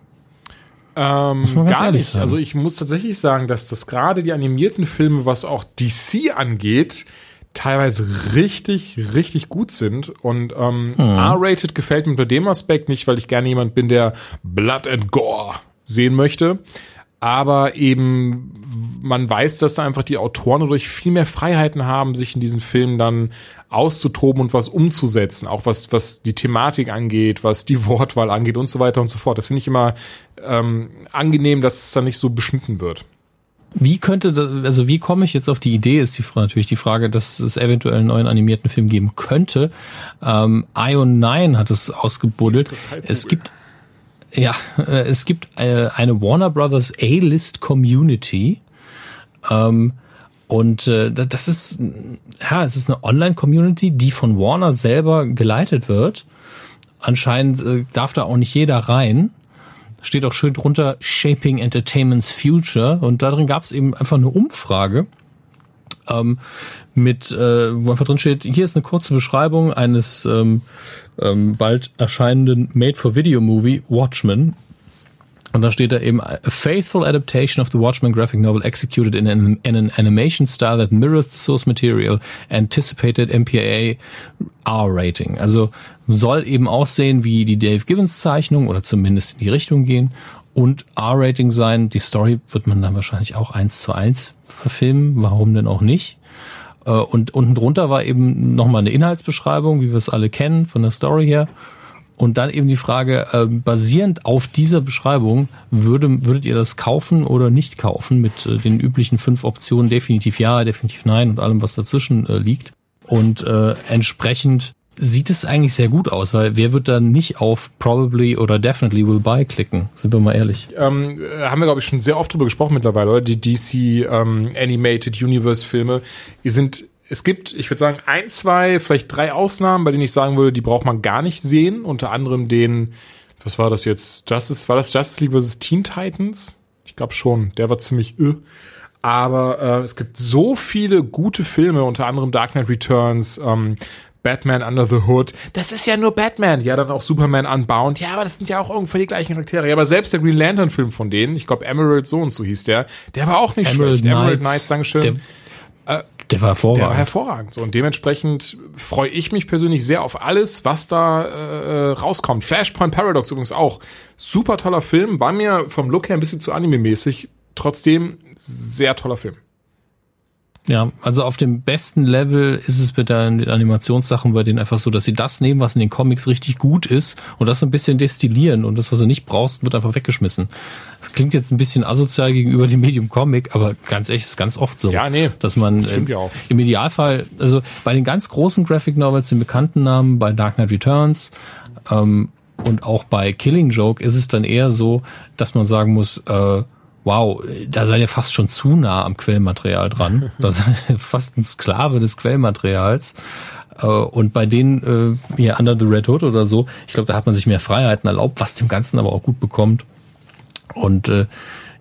Ähm, gar nicht. Sagen. Also ich muss tatsächlich sagen, dass das gerade die animierten Filme, was auch DC angeht, teilweise richtig, richtig gut sind. Und ähm, hm. R-rated gefällt mir unter dem Aspekt nicht, weil ich gerne jemand bin, der Blood and Gore sehen möchte aber eben man weiß, dass da einfach die Autoren dadurch viel mehr Freiheiten haben, sich in diesen Filmen dann auszutoben und was umzusetzen, auch was was die Thematik angeht, was die Wortwahl angeht und so weiter und so fort. Das finde ich immer ähm, angenehm, dass es dann nicht so beschnitten wird. Wie könnte das, also wie komme ich jetzt auf die Idee, ist die, natürlich die Frage, dass es eventuell einen neuen animierten Film geben könnte. Ähm, Ion 9 hat es ausgebuddelt. Es gibt ja, äh, es gibt äh, eine Warner Brothers A-List Community. Ähm, und äh, das ist, ja, es ist eine Online-Community, die von Warner selber geleitet wird. Anscheinend äh, darf da auch nicht jeder rein. Steht auch schön drunter Shaping Entertainment's Future. Und darin gab es eben einfach eine Umfrage ähm, mit, äh, wo einfach drin steht, hier ist eine kurze Beschreibung eines ähm, ähm, bald erscheinenden Made-for-Video-Movie Watchmen. Und da steht da eben, a faithful adaptation of the Watchmen graphic novel executed in an, in an animation style that mirrors the source material, anticipated MPAA R-Rating. Also soll eben aussehen wie die Dave Gibbons Zeichnung oder zumindest in die Richtung gehen und R-Rating sein. Die Story wird man dann wahrscheinlich auch eins zu eins verfilmen. Warum denn auch nicht? Äh, und unten drunter war eben nochmal eine Inhaltsbeschreibung, wie wir es alle kennen von der Story her. Und dann eben die Frage, äh, basierend auf dieser Beschreibung, würde, würdet ihr das kaufen oder nicht kaufen mit äh, den üblichen fünf Optionen, definitiv ja, definitiv nein und allem, was dazwischen äh, liegt. Und äh, entsprechend sieht es eigentlich sehr gut aus, weil wer wird dann nicht auf probably oder definitely will buy klicken? Sind wir mal ehrlich. Ähm, äh, haben wir, glaube ich, schon sehr oft drüber gesprochen mittlerweile, oder? Die DC ähm, Animated Universe Filme. Die sind, es gibt, ich würde sagen, ein, zwei, vielleicht drei Ausnahmen, bei denen ich sagen würde, die braucht man gar nicht sehen. Unter anderem den, was war das jetzt? Justice, war das Justice League vs. Teen Titans? Ich glaube schon. Der war ziemlich äh. Aber äh, es gibt so viele gute Filme, unter anderem Dark Knight Returns, ähm, Batman Under the Hood. Das ist ja nur Batman. Ja, dann auch Superman Unbound. Ja, aber das sind ja auch irgendwie die gleichen Charaktere. Ja, aber selbst der Green Lantern Film von denen, ich glaube Emerald so und so hieß der, der war auch nicht Emerald schlecht. Knights, Emerald Knights, Dankeschön. Der, äh, Der war hervorragend. Der war hervorragend. So, und dementsprechend freue ich mich persönlich sehr auf alles, was da äh, rauskommt. Flashpoint Paradox übrigens auch. Super toller Film. War mir vom Look her ein bisschen zu anime-mäßig. Trotzdem sehr toller Film. Ja, also auf dem besten Level ist es mit den Animationssachen bei denen einfach so, dass sie das nehmen, was in den Comics richtig gut ist und das so ein bisschen destillieren und das, was du nicht brauchst, wird einfach weggeschmissen. Das klingt jetzt ein bisschen asozial gegenüber dem Medium Comic, aber ganz echt, ist ganz oft so. Ja, nee. Dass man das stimmt ja auch. im Idealfall, also bei den ganz großen Graphic Novels, den bekannten Namen, bei Dark Knight Returns, ähm, und auch bei Killing Joke ist es dann eher so, dass man sagen muss, äh, wow, da seid ihr fast schon zu nah am Quellmaterial dran. Da seid ihr fast ein Sklave des Quellmaterials. Äh, Und bei denen, äh, hier Under the Red Hood oder so, ich glaube, da hat man sich mehr Freiheiten erlaubt, was dem Ganzen aber auch gut bekommt. Und äh,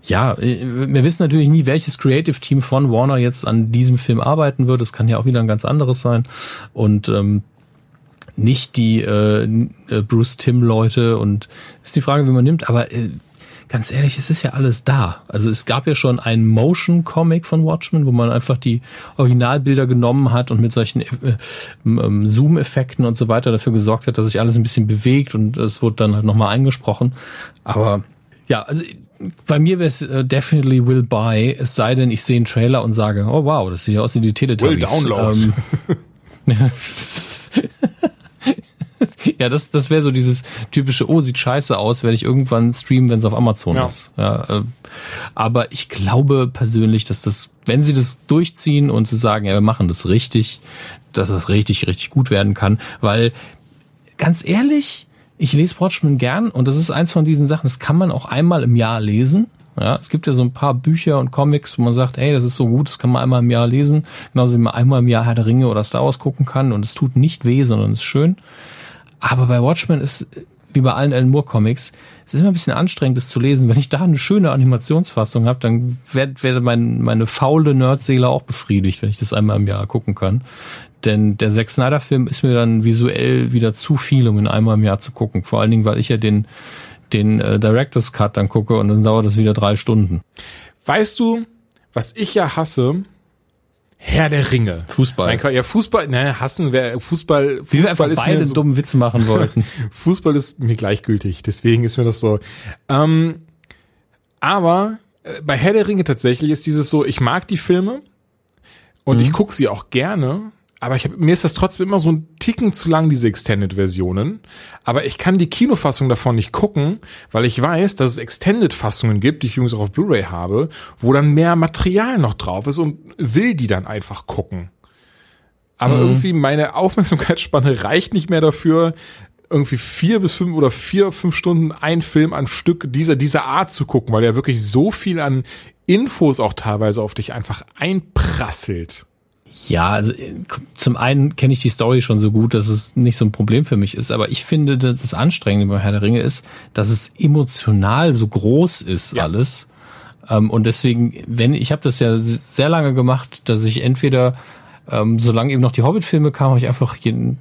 ja, äh, wir wissen natürlich nie, welches Creative Team von Warner jetzt an diesem Film arbeiten wird. Es kann ja auch wieder ein ganz anderes sein. Und ähm, nicht die äh, äh, Bruce Tim Leute und ist die Frage, wie man nimmt, aber äh, ganz ehrlich, es ist ja alles da. Also es gab ja schon einen Motion Comic von Watchmen, wo man einfach die Originalbilder genommen hat und mit solchen äh, ähm, Zoom Effekten und so weiter dafür gesorgt hat, dass sich alles ein bisschen bewegt und es wurde dann halt nochmal eingesprochen, aber ja, also bei mir wäre es äh, definitely will buy, es sei denn, ich sehe einen Trailer und sage, oh wow, das sieht ja aus wie die Teletubbies. Will download. Ähm, ja, das, das wäre so dieses typische, oh, sieht scheiße aus, werde ich irgendwann streamen, wenn es auf Amazon Ja. ist. Ja, äh, aber ich glaube persönlich, dass das, wenn sie das durchziehen und sie sagen, ja, wir machen das richtig, dass das richtig, richtig gut werden kann, weil ganz ehrlich, ich lese Watchmen gern und das ist eins von diesen Sachen, das kann man auch einmal im Jahr lesen. Ja, es gibt ja so ein paar Bücher und Comics, wo man sagt, hey, das ist so gut, das kann man einmal im Jahr lesen. Genauso wie man einmal im Jahr Herr der Ringe oder Star Wars gucken kann und es tut nicht weh, sondern es ist schön. Aber bei Watchmen ist, wie bei allen Alan Moore Comics, es ist immer ein bisschen anstrengend, das zu lesen. Wenn ich da eine schöne Animationsfassung habe, dann wird, wird mein, meine faule Nerdseele auch befriedigt, wenn ich das einmal im Jahr gucken kann. Denn der Zack Snyder Film ist mir dann visuell wieder zu viel, um ihn einmal im Jahr zu gucken. Vor allen Dingen, weil ich ja den, den äh, Director's Cut dann gucke und dann dauert das wieder drei Stunden. Weißt du, was ich ja hasse? Herr der Ringe. Fußball. Mein Gott, ja, Fußball, ne, hassen wäre Fußball, Wie wir einfach Fußball ist beide mir so, dummen Witze machen wollten. Fußball ist mir gleichgültig, deswegen ist mir das so. Ähm, aber äh, bei Herr der Ringe tatsächlich ist dieses so, ich mag die Filme und ich gucke sie auch gerne, aber ich hab, mir ist das trotzdem immer so ein Ticken zu lang, diese Extended-Versionen. Aber ich kann die Kinofassung davon nicht gucken, weil ich weiß, dass es Extended-Fassungen gibt, die ich übrigens auch auf Blu-ray habe, wo dann mehr Material noch drauf ist und will die dann einfach gucken. Aber irgendwie meine Aufmerksamkeitsspanne reicht nicht mehr dafür, irgendwie vier bis fünf oder vier, fünf Stunden ein Film an Stück dieser, dieser Art zu gucken, weil er wirklich so viel an Infos auch teilweise auf dich einfach einprasselt. Ja, also äh, zum einen kenne ich die Story schon so gut, dass es nicht so ein Problem für mich ist, aber ich finde, dass das Anstrengende bei Herr der Ringe ist, dass es emotional so groß ist Ja. alles. Ähm, Und deswegen, wenn ich habe das ja sehr lange gemacht, dass ich entweder, ähm, solange eben noch die Hobbit-Filme kamen, habe ich einfach jeden,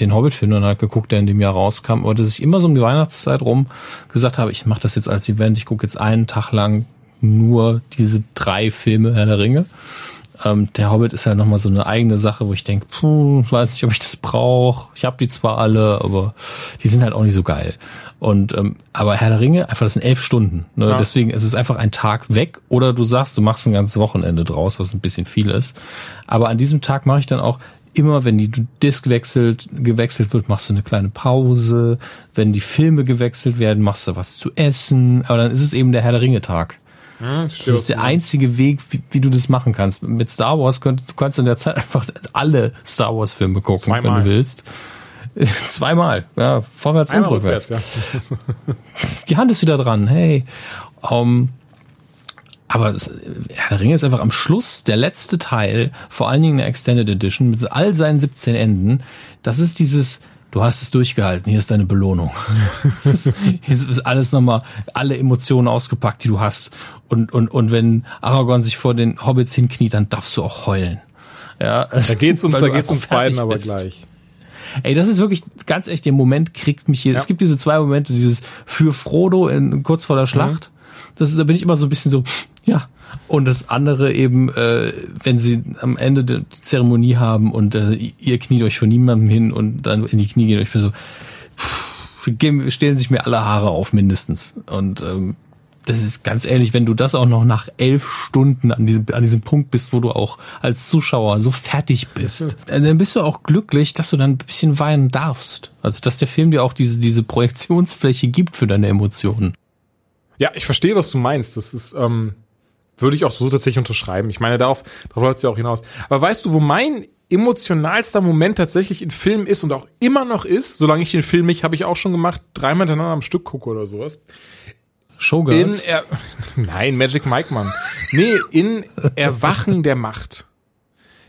den Hobbit-Film dann halt geguckt, der in dem Jahr rauskam, oder dass ich immer so um die Weihnachtszeit rum gesagt habe, ich mache das jetzt als Event, ich gucke jetzt einen Tag lang nur diese drei Filme Herr der Ringe. Ähm, der Hobbit ist ja nochmal so eine eigene Sache, wo ich denke, puh, weiß nicht, ob ich das brauche. Ich habe die zwar alle, aber die sind halt auch nicht so geil. Und ähm, aber Herr der Ringe, einfach das sind elf Stunden. Ne? Ja. Deswegen ist es einfach ein Tag weg. Oder du sagst, du machst ein ganzes Wochenende draus, was ein bisschen viel ist. Aber an diesem Tag mache ich dann auch immer, wenn die Disc wechselt, gewechselt wird, machst du eine kleine Pause. Wenn die Filme gewechselt werden, machst du was zu essen. Aber dann ist es eben der Herr der Ringe Tag. Das ist der einzige Weg, wie, wie du das machen kannst. Mit Star Wars könnt, du kannst in der Zeit einfach alle Star Wars Filme gucken, wenn Zweimal. du willst. Zweimal, ja, vorwärts und Einmal rückwärts. rückwärts, ja. Die Hand ist wieder dran, hey. Um, aber es, Herr der Ringe ist einfach am Schluss, der letzte Teil, vor allen Dingen eine Extended Edition mit all seinen 17 Enden, das ist dieses, du hast es durchgehalten, hier ist deine Belohnung. Hier ist alles nochmal, alle Emotionen ausgepackt, die du hast. Und, und, und wenn Aragorn sich vor den Hobbits hinkniet, dann darfst du auch heulen. Ja, Da geht's uns, da geht's uns beiden aber bist. gleich. Ey, das ist wirklich ganz echt, der Moment kriegt mich hier. Ja. Es gibt diese zwei Momente, dieses für Frodo in, kurz vor der Schlacht. Das ist, da bin ich immer so ein bisschen so, Ja. Und das andere eben, äh, wenn sie am Ende die Zeremonie haben und äh, ihr kniet euch vor niemandem hin und dann in die Knie geht, ich bin so, pff, gehen- stellen sich mir alle Haare auf mindestens. Und ähm, das ist ganz ehrlich, wenn du das auch noch nach elf Stunden an diesem, an diesem Punkt bist, wo du auch als Zuschauer so fertig bist, dann bist du auch glücklich, dass du dann ein bisschen weinen darfst. Also, dass der Film dir auch diese, diese Projektionsfläche gibt für deine Emotionen. Ja, ich verstehe, was du meinst. Das ist, ähm, würde ich auch so tatsächlich unterschreiben. Ich meine, darauf, darauf läuft es ja auch hinaus. Aber weißt du, wo mein emotionalster Moment tatsächlich in Filmen ist und auch immer noch ist, solange ich den Film nicht, habe ich auch schon gemacht, dreimal hintereinander am Stück gucke oder sowas. In Showgirls. er Nein, Magic Mike, Mann. Nee, in Erwachen der Macht.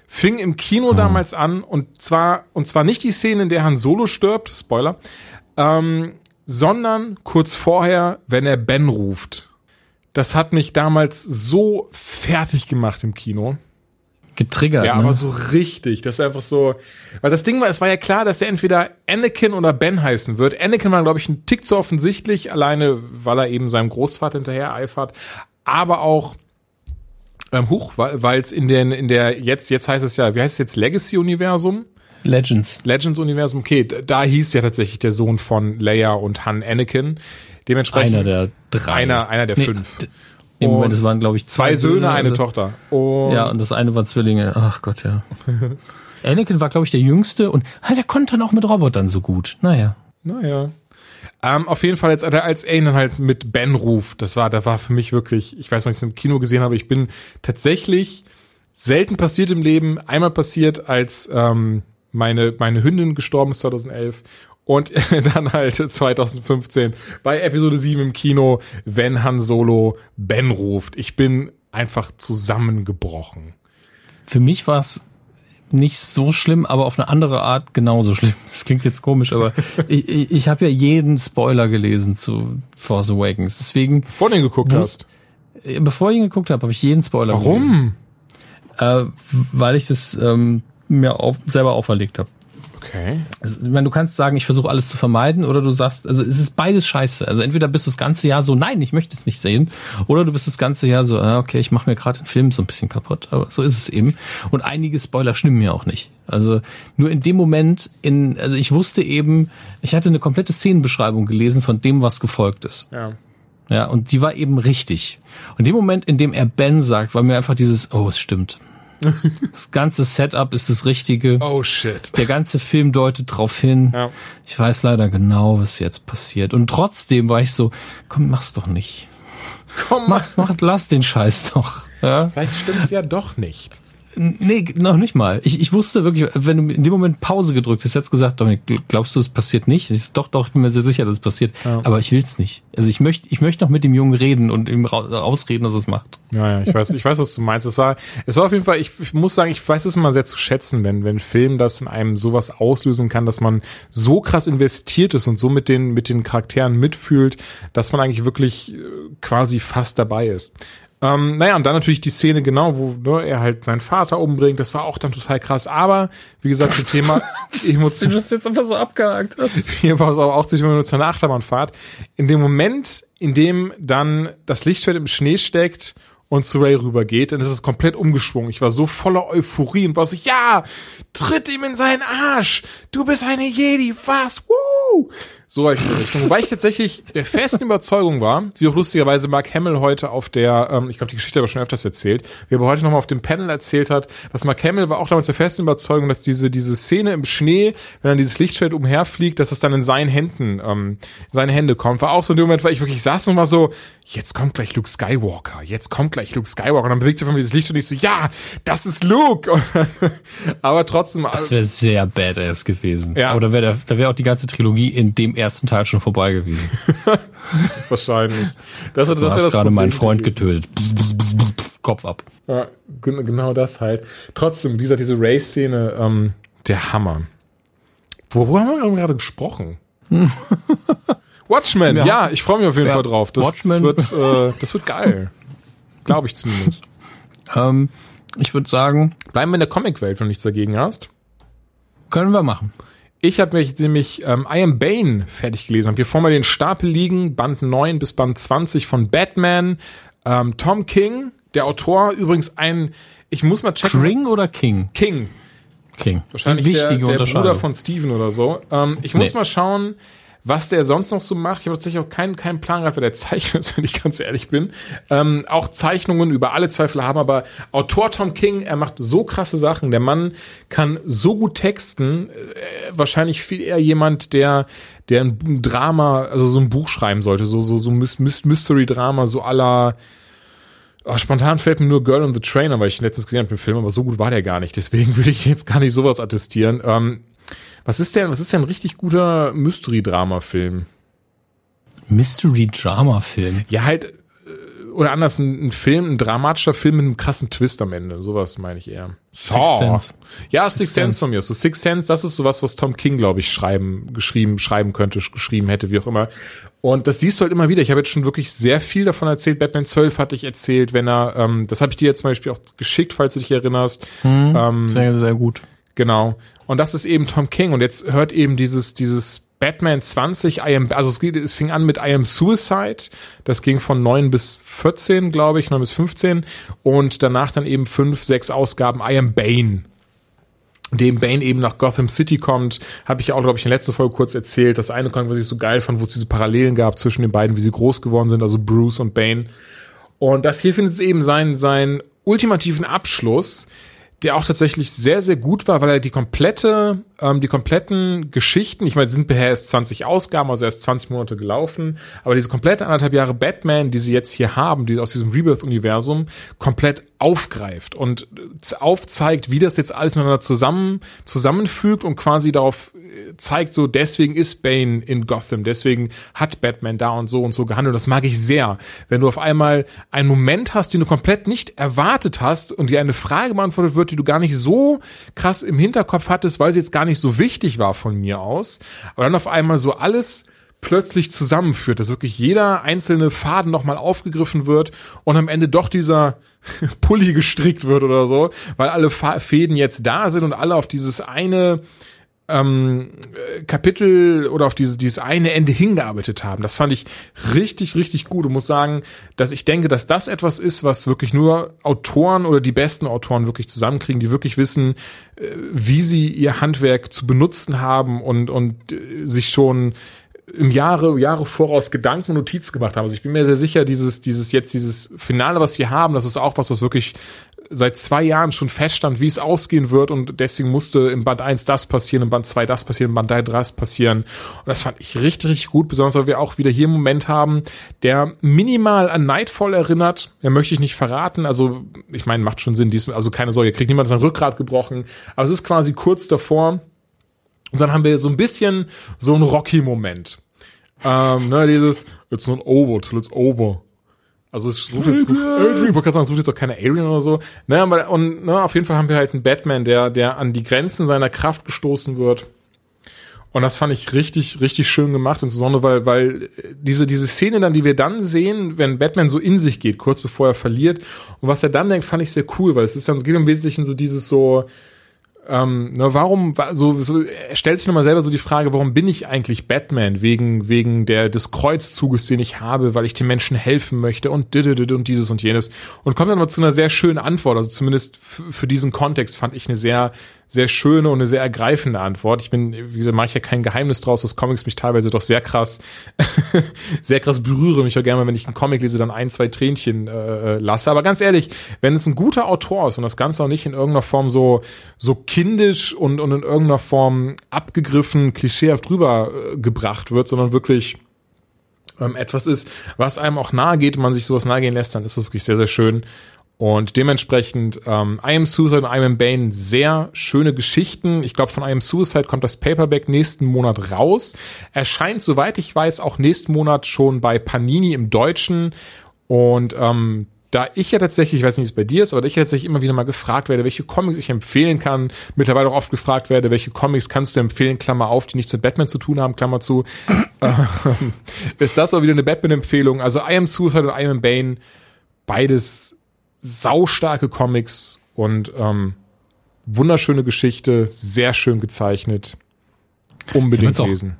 Fing im Kino damals an und zwar, und zwar nicht die Szene, in der Han Solo stirbt, Spoiler, ähm, sondern kurz vorher, wenn er Ben ruft. Das hat mich damals so fertig gemacht im Kino. getriggert. Ja, ne? aber so richtig. Das ist einfach so. Weil das Ding war, es war ja klar, dass er entweder Anakin oder Ben heißen wird. Anakin war, glaube ich, ein Tick zu offensichtlich, alleine, weil er eben seinem Großvater hinterher eifert. Aber auch ähm, hoch, weil es in den, in der, jetzt, jetzt heißt es ja, wie heißt es jetzt, Legacy-Universum? Legends. Legends-Universum, okay, da hieß ja tatsächlich der Sohn von Leia und Han Anakin. Dementsprechend. Einer der drei. Einer, einer der Nee, fünf. Im Moment, es waren, glaube ich, Zwei Söhne, eine also- Tochter. Und Ja, und das eine war Zwillinge. Ach Gott, ja. Anakin war, glaube ich, der Jüngste und ah, der konnte dann auch mit Robotern so gut. Naja. Naja. Ähm, auf jeden Fall jetzt, als er ihn dann halt mit Ben ruft, das war, da war für mich wirklich, ich weiß noch, ich es im Kino gesehen habe, ich bin tatsächlich selten passiert im Leben, einmal passiert, als ähm, meine, meine Hündin gestorben ist 2011 und dann halt 2015 bei Episode 7 im Kino, wenn Han Solo Ben ruft. Ich bin einfach zusammengebrochen. Für mich war es nicht so schlimm, aber auf eine andere Art genauso schlimm. Das klingt jetzt komisch, aber ich, ich, ich habe ja jeden Spoiler gelesen zu Force Awakens. Deswegen, Vor den geguckt Wo- hast. bevor ich ihn geguckt habe, habe ich jeden Spoiler gelesen. Warum? Äh, weil ich das ähm, mir auf, selber auferlegt habe. Okay. Also, ich meine, du kannst sagen, ich versuche alles zu vermeiden, oder du sagst, also es ist beides scheiße. Also entweder bist du das ganze Jahr so, nein, ich möchte es nicht sehen, oder du bist das ganze Jahr so, ah, okay, ich mache mir gerade den Film so ein bisschen kaputt, aber so ist es eben. Und einige Spoiler stimmen mir auch nicht. Also nur in dem Moment, in, also ich wusste eben, ich hatte eine komplette Szenenbeschreibung gelesen von dem, was gefolgt ist. Ja. Ja, und die war eben richtig. Und in dem Moment, in dem er Ben sagt, war mir einfach dieses, oh, es stimmt. Das ganze Setup ist das Richtige. Oh shit. Der ganze Film deutet drauf hin. Ja. Ich weiß leider genau, was jetzt passiert. Und trotzdem war ich so, komm, mach's doch nicht. Komm, Mach's, mach, lass den Scheiß doch. Ja? Vielleicht stimmt's ja doch nicht. Nee, noch nicht mal. Ich, ich wusste wirklich, wenn du in dem Moment Pause gedrückt hast, jetzt gesagt, Dominik, glaubst du, es passiert nicht? Ich doch, doch, ich bin mir sehr sicher, dass es passiert. Aber ich will's nicht. Also ich möchte, ich möchte noch mit dem Jungen reden und ihm ausreden, dass es macht. Ja, ja, ich weiß, ich weiß, was du meinst. Es war, es war auf jeden Fall, ich, ich muss sagen, ich weiß es immer sehr zu schätzen, wenn, wenn Film das in einem sowas auslösen kann, dass man so krass investiert ist und so mit den, mit den Charakteren mitfühlt, dass man eigentlich wirklich äh, quasi fast dabei ist. Ähm, naja, und dann natürlich die Szene genau, wo ne, er halt seinen Vater umbringt. Das war auch dann total krass. Aber, wie gesagt, zum Thema Emotion. hast jetzt einfach so abgehakt. Hier war es aber auch sich nur zu einer Achterbahnfahrt. In dem Moment, in dem dann das Lichtschwert im Schnee steckt und zu Ray rübergeht, dann ist es komplett umgeschwungen. Ich war so voller Euphorie und war so, ja, tritt ihm in seinen Arsch. Du bist eine Jedi, was? Woo! So war ich. Wobei ich tatsächlich der festen Überzeugung war, wie auch lustigerweise Mark Hamill heute auf der, ähm, ich glaube, die Geschichte habe ich schon öfters erzählt, wie er aber heute nochmal auf dem Panel erzählt hat, dass Mark Hamill war auch damals der festen Überzeugung, dass diese, diese Szene im Schnee, wenn dann dieses Lichtschwert umherfliegt, dass es dann in seinen Händen, ähm, in seine Hände kommt. War auch so in dem Moment, weil ich wirklich saß und war so, jetzt kommt gleich Luke Skywalker, jetzt kommt gleich Luke Skywalker. Und dann bewegt sich von mir dieses Licht und ich so, ja, das ist Luke. aber trotzdem, Das wäre sehr badass gewesen. Ja. Aber da wäre da wär auch die ganze Trilogie in dem ersten Teil schon vorbei gewesen. wahrscheinlich. Das, das Du wär hast das gerade Problem meinen Freund gewesen. getötet. Pss, pss, pss, Kopf ab. Ja, gen- genau das halt. Trotzdem, wie gesagt, diese Race-Szene, ähm, der Hammer. Worüber haben wir gerade gesprochen? Watchmen, ja, Ja. ich freue mich auf jeden Ja. Fall drauf. Das Watchmen. wird, äh, das wird geil. Glaube ich zumindest. Ähm, ich würde sagen, Bleiben wir in der Comicwelt, wenn du nichts dagegen hast. können wir machen. Ich habe mich nämlich ähm, I Am Bane fertig gelesen. Hab hier vor mir den Stapel liegen, Band 9 bis Band 20 von Batman. Ähm, Tom King, der Autor, übrigens ein, ich muss mal checken. King oder King? King. King. Wahrscheinlich der, der. Bruder von Steven oder so. Ähm, ich muss Nee. mal schauen, was der sonst noch so macht. Ich habe tatsächlich auch keinen, keinen Plan gehabt, wer der Zeichner ist, wenn ich ganz ehrlich bin. Ähm, auch Zeichnungen über alle Zweifel haben, aber Autor Tom King, er macht so krasse Sachen. Der Mann kann so gut texten. Äh, wahrscheinlich viel eher jemand, der der ein Drama, also so ein Buch schreiben sollte, so so so Mys- Mys- Mystery-Drama, so aller Oh, spontan fällt mir nur Girl on the Train, aber ich letztens gesehen habe im Film, aber so gut war der gar nicht. Deswegen würde ich jetzt gar nicht sowas attestieren. Ähm, was ist denn, was ist denn ein richtig guter Mystery-Drama-Film? Mystery-Drama-Film. Ja, halt, äh, oder anders, ein, ein Film, ein dramatischer Film mit einem krassen Twist am Ende. Sowas meine ich eher. Sixth Sense. Ja, Six Sense Sense. von mir. So Six Sense, das ist sowas, was Tom King, glaube ich, schreiben, geschrieben, schreiben könnte, sch- geschrieben hätte, wie auch immer. Und das siehst du halt immer wieder. Ich habe jetzt schon wirklich sehr viel davon erzählt. Batman 12 hatte ich erzählt, wenn er, ähm, das habe ich dir jetzt zum Beispiel auch geschickt, falls du dich erinnerst. Ähm, Sehr, sehr gut. Genau. Und das ist eben Tom King. Und jetzt hört eben dieses, dieses Batman 20, I am, also es, geht, es fing an mit I am Suicide. Das ging von 9 bis 14, glaube ich, 9 bis 15. Und danach dann eben fünf, sechs Ausgaben I am Bane. Dem Bane eben nach Gotham City kommt, habe ich ja auch, glaube ich, in der letzten Folge kurz erzählt. Das eine Comic, was ich so geil fand, wo es diese Parallelen gab zwischen den beiden, wie sie groß geworden sind, also Bruce und Bane. Und das hier findet es eben seinen, seinen ultimativen Abschluss, der auch tatsächlich sehr, sehr gut war, weil er die komplette, ähm, die kompletten Geschichten, ich meine, sind bisher erst 20 Ausgaben, also erst 20 Monate gelaufen, aber diese komplette anderthalb Jahre Batman, die sie jetzt hier haben, die aus diesem Rebirth-Universum, komplett aufgreift und z- aufzeigt, wie das jetzt alles miteinander zusammen, zusammenfügt und quasi darauf äh, zeigt, so deswegen ist Bane in Gotham, deswegen hat Batman da und so und so gehandelt. Das mag ich sehr. Wenn du auf einmal einen Moment hast, den du komplett nicht erwartet hast und dir eine Frage beantwortet wird, die du gar nicht so krass im Hinterkopf hattest, weil sie jetzt gar nicht so wichtig war von mir aus, aber dann auf einmal so alles plötzlich zusammenführt, dass wirklich jeder einzelne Faden nochmal aufgegriffen wird und am Ende doch dieser Pulli gestrickt wird oder so, weil alle Fäden jetzt da sind und alle auf dieses eine ähm, äh, Kapitel oder auf dieses, dieses eine Ende hingearbeitet haben. Das fand ich richtig, richtig gut und muss sagen, dass ich denke, dass das etwas ist, was wirklich nur Autoren oder die besten Autoren wirklich zusammenkriegen, die wirklich wissen, äh, wie sie ihr Handwerk zu benutzen haben und, und äh, sich schon im Jahre, Jahre voraus Gedanken und Notizen gemacht haben. Also ich bin mir sehr sicher, dieses, dieses jetzt, dieses Finale, was wir haben, das ist auch was, was wirklich seit zwei Jahren schon feststand, wie es ausgehen wird und deswegen musste im Band 1 das passieren, im Band 2 das passieren, im Band 3 das passieren. Und das fand ich richtig, richtig gut, besonders weil wir auch wieder hier einen Moment haben, der minimal an Nightfall erinnert. Ja, möchte ich nicht verraten. Also, ich meine, macht schon Sinn, dies, also keine Sorge, kriegt niemand sein Rückgrat gebrochen. Aber es ist quasi kurz davor. Und dann haben wir so ein bisschen so einen Rocky-Moment. Ähm, ne, dieses, it's not over till it's over. Also es ruft jetzt, Adrian, ich wollte gerade sagen, es ruft jetzt auch keine Adrian oder so. Ne, aber, und ne, auf jeden Fall haben wir halt einen Batman, der, der an die Grenzen seiner Kraft gestoßen wird. Und das fand ich richtig, richtig schön gemacht, insbesondere weil, weil diese, diese Szene dann, die wir dann sehen, wenn Batman so in sich geht, kurz bevor er verliert, und was er dann denkt, fand ich sehr cool, weil es ist dann, es geht im Wesentlichen so dieses so, ähm, ne, warum, wa- so, so, stellt sich nochmal selber so die Frage, warum bin ich eigentlich Batman? Wegen, wegen der, des Kreuzzuges, den ich habe, weil ich den Menschen helfen möchte und und dieses und jenes. Und kommt dann mal zu einer sehr schönen Antwort. Also zumindest für diesen Kontext fand ich eine sehr, sehr schöne und eine sehr ergreifende Antwort. Ich bin, wie gesagt, mache ich ja kein Geheimnis draus, dass Comics mich teilweise doch sehr krass, sehr krass berühren. Mich auch gerne mal, wenn ich einen Comic lese, dann ein, zwei Tränchen äh, lasse. Aber ganz ehrlich, wenn es ein guter Autor ist und das Ganze auch nicht in irgendeiner Form so, so kindisch und, und in irgendeiner Form abgegriffen, klischeehaft drüber äh, wird, sondern wirklich ähm, etwas ist, was einem auch nahe geht und man sich sowas nahe gehen lässt, dann ist das wirklich sehr, sehr schön. Und dementsprechend, ähm, I Am Suicide und I Am Bane, sehr schöne Geschichten. Ich glaube, von I Am Suicide kommt das Paperback nächsten Monat raus. Erscheint, soweit ich weiß, auch nächsten Monat schon bei Panini im Deutschen. Und ähm, da ich ja tatsächlich, ich weiß nicht, wie es bei dir ist, aber da ich ja tatsächlich immer wieder mal gefragt werde, welche Comics ich empfehlen kann, mittlerweile auch oft gefragt werde, welche Comics kannst du empfehlen, Klammer auf, die nichts mit Batman zu tun haben, Klammer zu, ähm, ist das auch wieder eine Batman-Empfehlung. Also I Am Suicide und I Am Bane, beides saustarke Comics und ähm, wunderschöne Geschichte, sehr schön gezeichnet. Unbedingt lesen.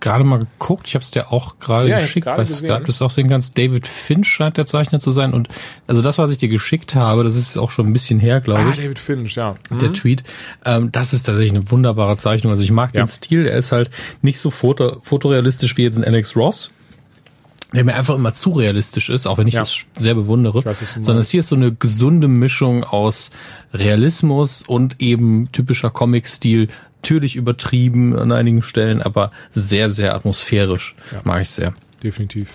gerade mal geguckt. Ich habe es dir auch gerade Ja, geschickt, bei. Skype, dass du auch sehen kannst. David Finch scheint der Zeichner zu sein. Und also das, was ich dir geschickt habe, das ist auch schon ein bisschen her, glaube Ah, ich. David Finch, ja. Mhm. der Tweet. Ähm, das ist tatsächlich eine wunderbare Zeichnung. Also ich mag Ja. den Stil. Er ist halt nicht so foto fotorealistisch wie jetzt ein Alex Ross. Der mir einfach immer zu realistisch ist, auch wenn ich Ja. das sehr bewundere. weiß, sondern es hier ist so eine gesunde Mischung aus Realismus und eben typischer Comic-Stil. Natürlich übertrieben an einigen Stellen, aber sehr, sehr atmosphärisch. Mag ich sehr. Definitiv.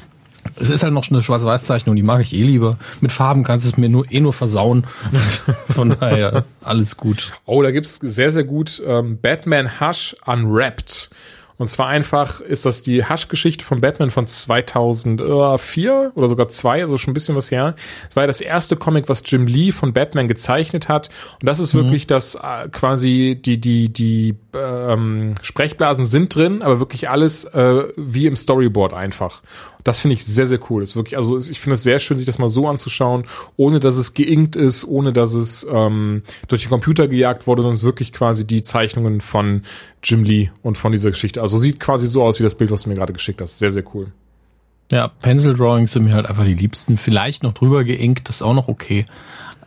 Es ist halt noch eine Schwarz-Weiß-Zeichnung, die mag ich eh lieber. Mit Farben kannst du es mir nur eh nur versauen. Von daher alles gut. Oh, da gibt's sehr, sehr gut ähm, Batman Hush Unwrapped. Und zwar einfach ist das die Hush-Geschichte von Batman von 2004 oder sogar zwei, also schon ein bisschen was her. Das war ja das erste Comic, was Jim Lee von Batman gezeichnet hat. Und das ist wirklich das äh, quasi die die die ähm, Sprechblasen sind drin, aber wirklich alles äh, wie im Storyboard einfach. Das finde ich sehr, sehr cool. Das ist wirklich, also ich finde es sehr schön, sich das mal so anzuschauen, ohne dass es geinkt ist, ohne dass es ähm, durch den Computer gejagt wurde, sondern es ist wirklich quasi die Zeichnungen von Jim Lee und von dieser Geschichte. Also sieht quasi so aus wie das Bild, was du mir gerade geschickt hast. Sehr, sehr cool. Ja, Pencil Drawings sind mir halt einfach die liebsten. Vielleicht noch drüber geinkt, das ist auch noch okay.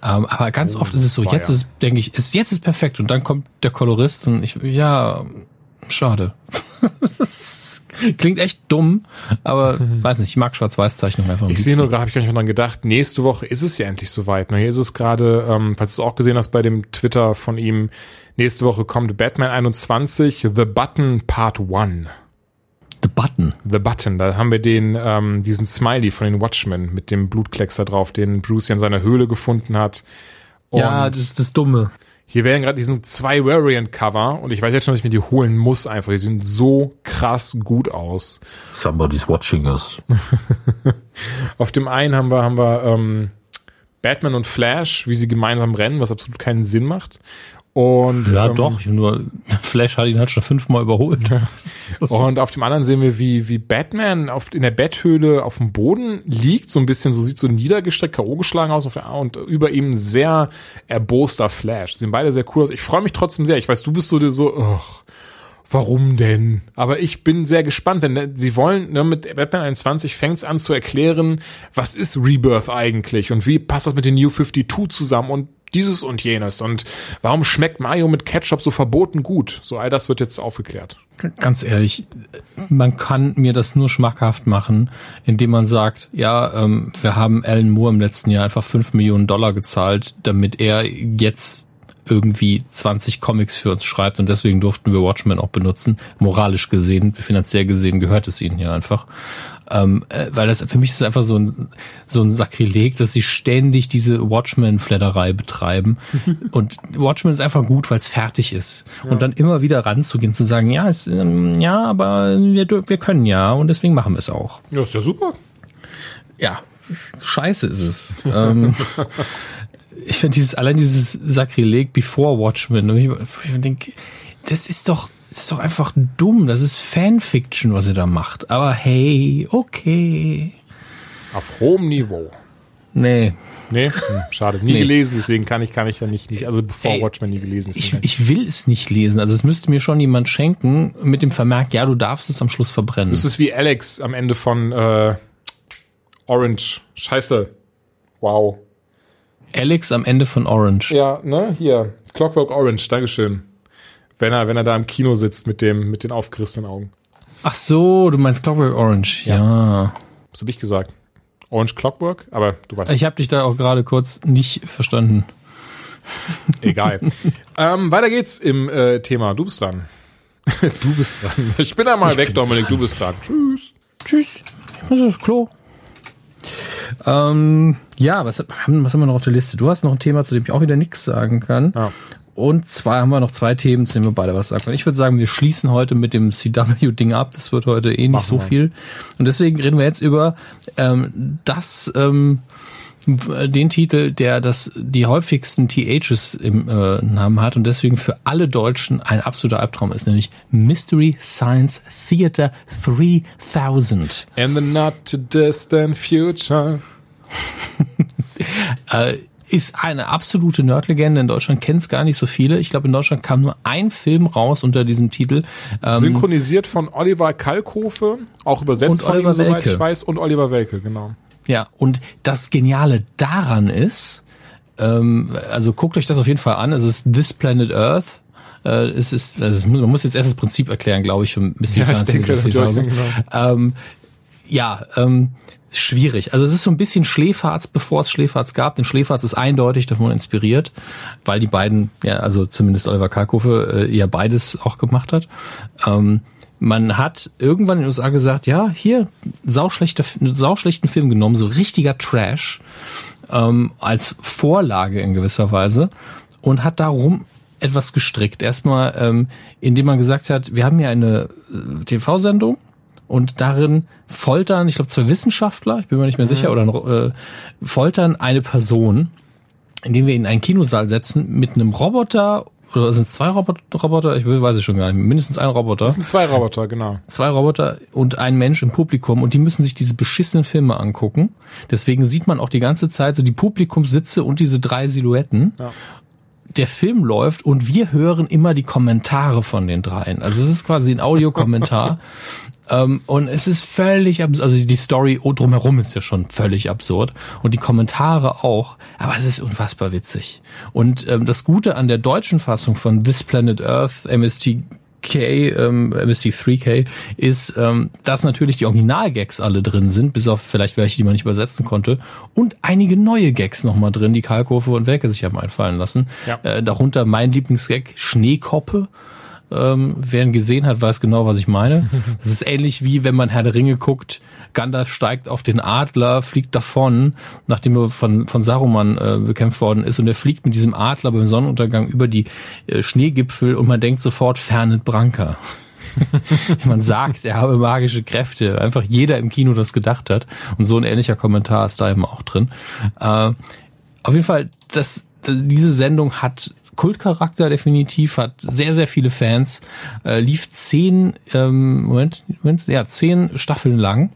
Ähm, aber ganz oft ist es so, jetzt ja. ist, denke ich, ist, jetzt ist perfekt und dann kommt der Kolorist und ich, ja, schade. Klingt echt dumm, aber weiß nicht, ich mag Schwarz-Weiß-Zeichnungen einfach. Ich sehe nur gerade, habe ich gar nicht mehr dran gedacht, nächste Woche ist es ja endlich soweit. Ne? Hier ist es gerade, ähm, falls du es auch gesehen hast bei dem Twitter von ihm, nächste Woche kommt Batman 21, The Button Part 1. The Button. The Button, da haben wir den, ähm, diesen Smiley von den Watchmen mit dem Blutkleckser drauf, den Bruce ja in seiner Höhle gefunden hat. Und ja, das ist das Dumme. hier werden gerade diesen zwei Variant-Cover und ich weiß jetzt schon, dass ich mir die holen muss einfach. Die sehen so krass gut aus. Somebody's watching us. Auf dem einen haben wir, haben wir ähm, Batman und Flash, wie sie gemeinsam rennen, was absolut keinen Sinn macht. Und Ja, ähm, doch. Nur Flash hat ihn halt schon fünfmal überholt. Und auf dem anderen sehen wir, wie, wie Batman auf, in der Betthöhle auf dem Boden liegt, so ein bisschen, so sieht so niedergestreckt, K.O. geschlagen aus der, und über ihm sehr erboster Flash. Sehen beide sehr cool aus. Ich freue mich trotzdem sehr. Ich weiß, du bist so, so, ugh, warum denn? Aber ich bin sehr gespannt, wenn ne, sie wollen, ne, mit Batman 21 fängt es an zu erklären, was ist Rebirth eigentlich und wie passt das mit den New 52 zusammen und dieses und jenes und warum schmeckt Mario mit Ketchup so verboten gut? So all das wird jetzt aufgeklärt. Ganz ehrlich, man kann mir das nur schmackhaft machen, indem man sagt, ja, ähm, wir haben Alan Moore im letzten Jahr einfach 5 Millionen Dollar gezahlt, damit er jetzt irgendwie 20 Comics für uns schreibt und deswegen durften wir Watchmen auch benutzen. Moralisch gesehen, finanziell gesehen gehört es ihnen ja einfach. Ähm, äh, weil das für mich ist einfach so ein, so ein Sakrileg, dass sie ständig diese Watchmen-Fledderei betreiben. und Watchmen ist einfach gut, weil es fertig ist. Und dann immer wieder ranzugehen, zu sagen, ja, es, ähm, ja, aber wir, wir können ja und deswegen machen wir es auch. Ja, ist ja super. Ja, scheiße ist es. ähm, ich finde dieses, allein dieses Sakrileg before Watchmen, ich, ich denke, das ist doch, das ist doch einfach dumm. Das ist Fanfiction, was ihr da macht. Aber hey, okay. Auf hohem Niveau. Nee. Nee, hm, schade. Nie Nee. gelesen, deswegen kann ich, kann ich ja nicht, nicht also bevor Ey, Watchmen nie gelesen ist. Ich, ich will es nicht lesen. Also es müsste mir schon jemand schenken mit dem Vermerk, ja, du darfst es am Schluss verbrennen. das ist wie Alex am Ende von äh, Orange. Scheiße. Wow. Alex am Ende von Orange. Ja, ne, hier. Clockwork Orange, Dankeschön. Wenn er, wenn er da im Kino sitzt mit dem, mit den aufgerissenen Augen. Ach so, du meinst Clockwork Orange. Ja. Was habe ich gesagt? Orange Clockwork? Aber du weißt, Ich habe dich da auch gerade kurz nicht verstanden. egal. ähm, weiter geht's im äh, Thema. Du bist dran. du bist dran. Ich bin einmal weg, Dominik. Du bist dran. Tschüss. Tschüss. Ich muss aufs Klo. Ähm, ja, was, haben- was haben wir noch auf der Liste? Du hast noch ein Thema, zu dem ich auch wieder nichts sagen kann. Ja. Und zwar haben wir noch zwei Themen, zu denen wir beide was sagen können. Ich würde sagen, wir schließen heute mit dem CW-Ding ab. Das wird heute eh nicht Machen so wir. viel. Und deswegen reden wir jetzt über ähm, das, ähm, den Titel, der das die häufigsten THs im äh, Namen hat und deswegen für alle Deutschen ein absoluter Albtraum ist, nämlich Mystery Science Theater 3000. In the not too distant future. Äh, ist eine absolute Nerdlegende. In Deutschland kennt es gar nicht so viele. Ich glaube, in Deutschland kam nur ein Film raus unter diesem Titel. Ähm, Synchronisiert von Oliver Kalkofe, auch übersetzt von ihm, soweit ich weiß, und Oliver Welke, genau. Ja, und das Geniale daran ist, ähm, also guckt euch das auf jeden Fall an. Es ist This Planet Earth. Äh, es ist, also man muss jetzt erst das Prinzip erklären, glaube ich, für ein bisschen ja, ich denke, genau. ähm, ja, ähm, schwierig. Also es ist so ein bisschen Schläferz, bevor es Schläferz gab. Denn Schläferz ist eindeutig davon inspiriert, weil die beiden, ja, also zumindest Oliver Kalkofe, äh, ja beides auch gemacht hat. Ähm, man hat irgendwann in den USA gesagt, ja, hier, sauschlechter, sauschlechten Film genommen, so richtiger Trash, ähm, als Vorlage in gewisser Weise und hat darum etwas gestrickt. Erstmal, ähm, indem man gesagt hat, wir haben hier eine äh, TV-Sendung, und darin foltern, ich glaube, zwei Wissenschaftler, ich bin mir nicht mehr mhm. sicher, oder äh, foltern eine Person, indem wir ihn in einen Kinosaal setzen mit einem Roboter oder sind es zwei Roboter? Ich weiß es schon gar nicht. Mindestens ein Roboter. Das sind zwei Roboter, genau. Zwei Roboter und ein Mensch im Publikum und die müssen sich diese beschissenen Filme angucken. Deswegen sieht man auch die ganze Zeit so die Publikumssitze und diese drei Silhouetten. Ja der Film läuft und wir hören immer die Kommentare von den dreien. Also es ist quasi ein Audiokommentar. ähm, und es ist völlig absurd. Also die Story drumherum ist ja schon völlig absurd. Und die Kommentare auch. Aber es ist unfassbar witzig. Und ähm, das Gute an der deutschen Fassung von This Planet Earth, MST K, ähm, MST3K, ist, ähm, dass natürlich die Original-Gags alle drin sind, bis auf vielleicht welche, die man nicht übersetzen konnte, und einige neue Gags nochmal drin, die Kalkofe und Welke sich haben einfallen lassen. Ja. Äh, darunter mein Lieblingsgag, Schneekoppe. Ähm, wer ihn gesehen hat, weiß genau, was ich meine. Das ist ähnlich wie wenn man Herr der Ringe guckt, Gandalf steigt auf den Adler, fliegt davon, nachdem er von, von Saruman äh, bekämpft worden ist und er fliegt mit diesem Adler beim Sonnenuntergang über die äh, Schneegipfel und man denkt sofort Fernet Branca. man sagt, er habe magische Kräfte. Einfach jeder im Kino das gedacht hat. Und so ein ähnlicher Kommentar ist da eben auch drin. Äh, auf jeden Fall, das, das, diese Sendung hat Kultcharakter definitiv, hat sehr, sehr viele Fans, äh, lief zehn, ähm, Moment, Moment, ja, zehn Staffeln lang.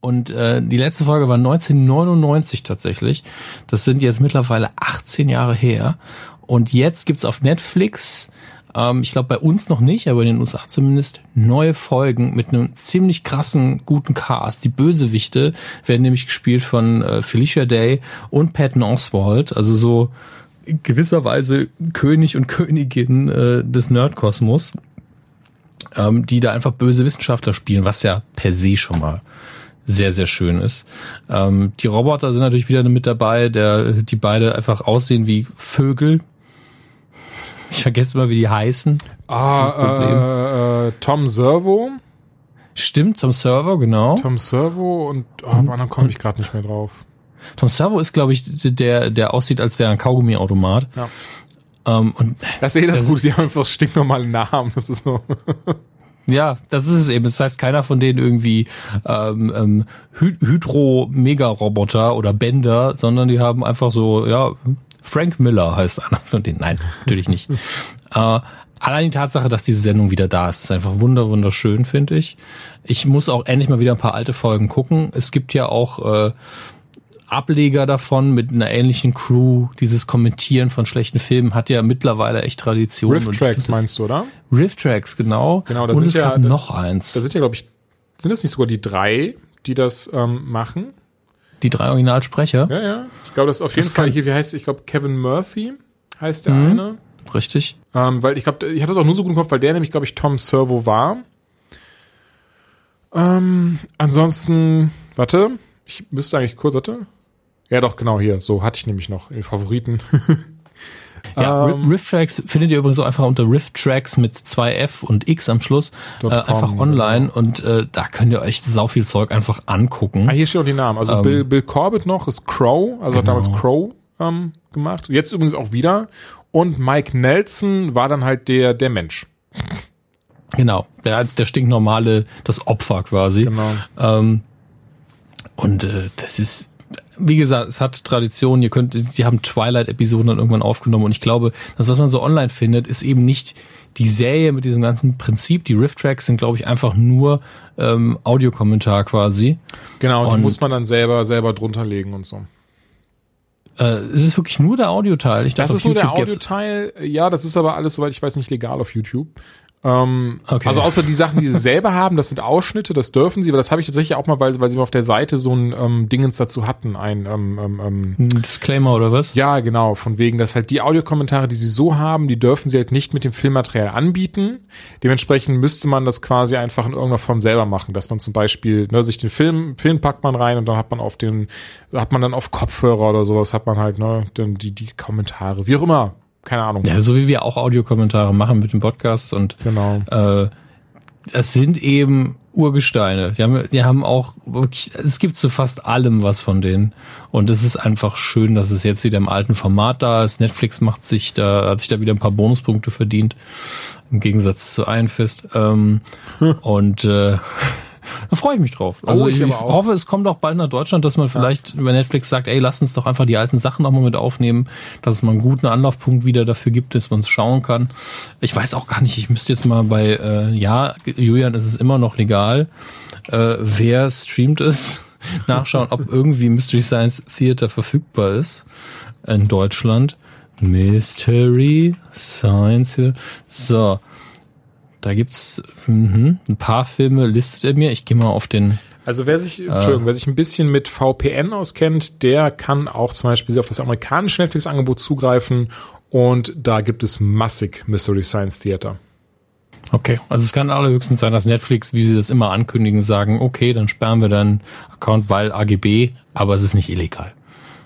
Und äh, die letzte Folge war 1999 tatsächlich. Das sind jetzt mittlerweile 18 Jahre her. Und jetzt gibt's auf Netflix, ähm, ich glaube bei uns noch nicht, aber in den USA zumindest, neue Folgen mit einem ziemlich krassen, guten Cast. Die Bösewichte werden nämlich gespielt von äh, Felicia Day und Patton Oswald. Also so in gewisser Weise König und Königin äh, des Nerdkosmos, ähm, die da einfach böse Wissenschaftler spielen, was ja per se schon mal sehr, sehr schön ist. Ähm, die Roboter sind natürlich wieder mit dabei, der, die beide einfach aussehen wie Vögel. Ich vergesse immer, wie die heißen. Ah, äh, äh, Tom Servo. Stimmt, Tom Servo, genau. Tom Servo und oh, und, dann komme ich gerade nicht mehr drauf. Tom Servo ist, glaube ich, der, der aussieht, als wäre ein Kaugummiautomat. Ja. Ähm, und das ist eh das, das Gute, die haben einfach stinknormale Namen. Das ist so. Ja, das ist es eben. Das heißt, keiner von denen irgendwie ähm, ähm, Hy Hydro-Mega-Roboter oder Bänder, sondern die haben einfach so, ja, Frank Miller heißt einer von denen. Nein, natürlich nicht. äh, allein die Tatsache, dass diese Sendung wieder da ist, ist einfach wunder wunderschön, finde ich. Ich muss auch endlich mal wieder ein paar alte Folgen gucken. Es gibt ja auch äh, Ableger davon mit einer ähnlichen Crew. Dieses Kommentieren von schlechten Filmen hat ja mittlerweile echt Tradition. Rift Tracks meinst du, oder? Rift Tracks, genau. Genau, das Und ist es ja gab noch eins. Das sind ja, glaube ich, sind das nicht sogar die drei, die das ähm, machen? Die drei Originalsprecher? Ja, ja. Ich glaube, das ist auf jeden das Fall hier, wie heißt, ich glaube, Kevin Murphy heißt der mhm. eine. Richtig. Ähm, weil ich glaube, ich hatte das auch nur so gut im Kopf, weil der nämlich, glaube ich, Tom Servo war. Ähm, ansonsten, warte, ich müsste eigentlich kurz, warte. Ja, doch, genau hier. So hatte ich nämlich noch in Favoriten. ja, ähm, Riff Tracks findet ihr übrigens auch einfach unter Riff Tracks mit zwei F und X am Schluss äh, einfach online genau. und äh, da könnt ihr euch sau viel Zeug einfach angucken. Ah, hier steht auch die Namen. Also ähm, Bill, Bill Corbett noch ist Crow, also genau. hat damals Crow ähm, gemacht. Jetzt übrigens auch wieder. Und Mike Nelson war dann halt der, der Mensch. Genau, der, der stinknormale, das Opfer quasi. Genau. Ähm, und äh, das ist wie gesagt, es hat Tradition. Ihr könnt, die haben Twilight-Episoden dann irgendwann aufgenommen und ich glaube, das, was man so online findet, ist eben nicht die Serie mit diesem ganzen Prinzip. Die Riff-Tracks sind, glaube ich, einfach nur ähm, Audiokommentar quasi. Genau, die und muss man dann selber selber drunter legen und so. Äh, ist es wirklich nur der Audioteil? Ich Das dachte, ist nur der Audioteil. Ja, das ist aber alles, soweit ich weiß, nicht legal auf YouTube. Ähm, Okay. Also außer die Sachen, die sie selber haben, das sind Ausschnitte, das dürfen sie, aber das habe ich tatsächlich auch mal, weil, weil sie mal auf der Seite so ein ähm, Dingens dazu hatten, ein ähm, ähm, ähm, Ein Disclaimer oder was? ja, genau, von wegen, dass halt die Audiokommentare, die sie so haben, die dürfen sie halt nicht mit dem Filmmaterial anbieten. Dementsprechend müsste man das quasi einfach in irgendeiner Form selber machen, dass man zum Beispiel, ne, sich den Film, Film packt man rein und dann hat man auf den, hat man dann auf Kopfhörer oder sowas, hat man halt, ne, dann die, die Kommentare, wie auch immer. Keine Ahnung. Ja, so wie wir auch Audiokommentare machen mit dem Podcast und Genau. äh, es sind eben Urgesteine. Die haben, die haben auch wirklich, es gibt zu fast allem was von denen. Und es ist einfach schön, dass es jetzt wieder im alten Format da ist. Netflix macht sich da, hat sich da wieder ein paar Bonuspunkte verdient. Im Gegensatz zu Einfest. Ähm, und äh, da freue ich mich drauf. Also Oh, ich ich, hoffe, es kommt auch bald nach Deutschland, dass man vielleicht über Netflix sagt, ey, lasst uns doch einfach die alten Sachen nochmal mit aufnehmen, dass es mal einen guten Anlaufpunkt wieder dafür gibt, dass man es schauen kann. Ich weiß auch gar nicht, ich müsste jetzt mal bei, äh, ja, Julian, es ist immer noch legal, äh, wer streamt es, nachschauen, ob irgendwie Mystery Science Theater verfügbar ist in Deutschland. Mystery Science Theater. So. Da gibt's mhm, ein paar Filme, listet er mir. Ich gehe mal auf den. Also wer sich, Entschuldigung, wer sich ein bisschen mit VPN auskennt, der kann auch zum Beispiel auf das amerikanische Netflix-Angebot zugreifen und da gibt es massig Mystery Science Theater. Okay, also es kann allerhöchstens sein, dass Netflix, wie sie das immer ankündigen, sagen, okay, dann sperren wir deinen Account, weil AGB, aber es ist nicht illegal.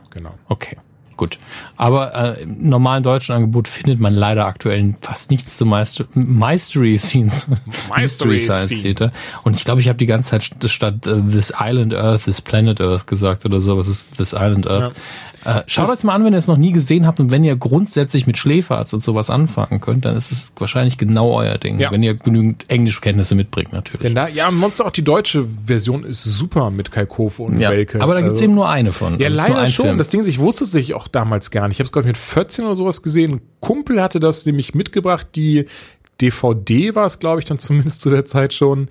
Genau. Okay, gut. Aber äh, im normalen deutschen Angebot findet man leider aktuell fast nichts zu Meister Mystery Scenes. Mystery. Theater. Und ich glaube, ich habe die ganze Zeit st- statt äh, This Island Earth, This Planet Earth gesagt oder so. Was ist This Island Earth? Äh, schaut euch mal an, wenn ihr es noch nie gesehen habt und wenn ihr grundsätzlich mit Schläferz und sowas anfangen könnt, dann ist es wahrscheinlich genau euer Ding. Ja. Wenn ihr genügend Englischkenntnisse mitbringt, natürlich. Denn da, ja, Monster auch die deutsche Version ist super mit Kalkofe und Ja, Welke. aber da gibt's Also- eben nur eine von. Ja, Also leider schon. Film. Das Ding ist, ich wusste es sich auch damals gar nicht. Ich habe es, glaube ich, mit 14 oder sowas gesehen. Ein Kumpel hatte das nämlich mitgebracht. Die DVD war es, glaube ich, dann zumindest zu der Zeit schon.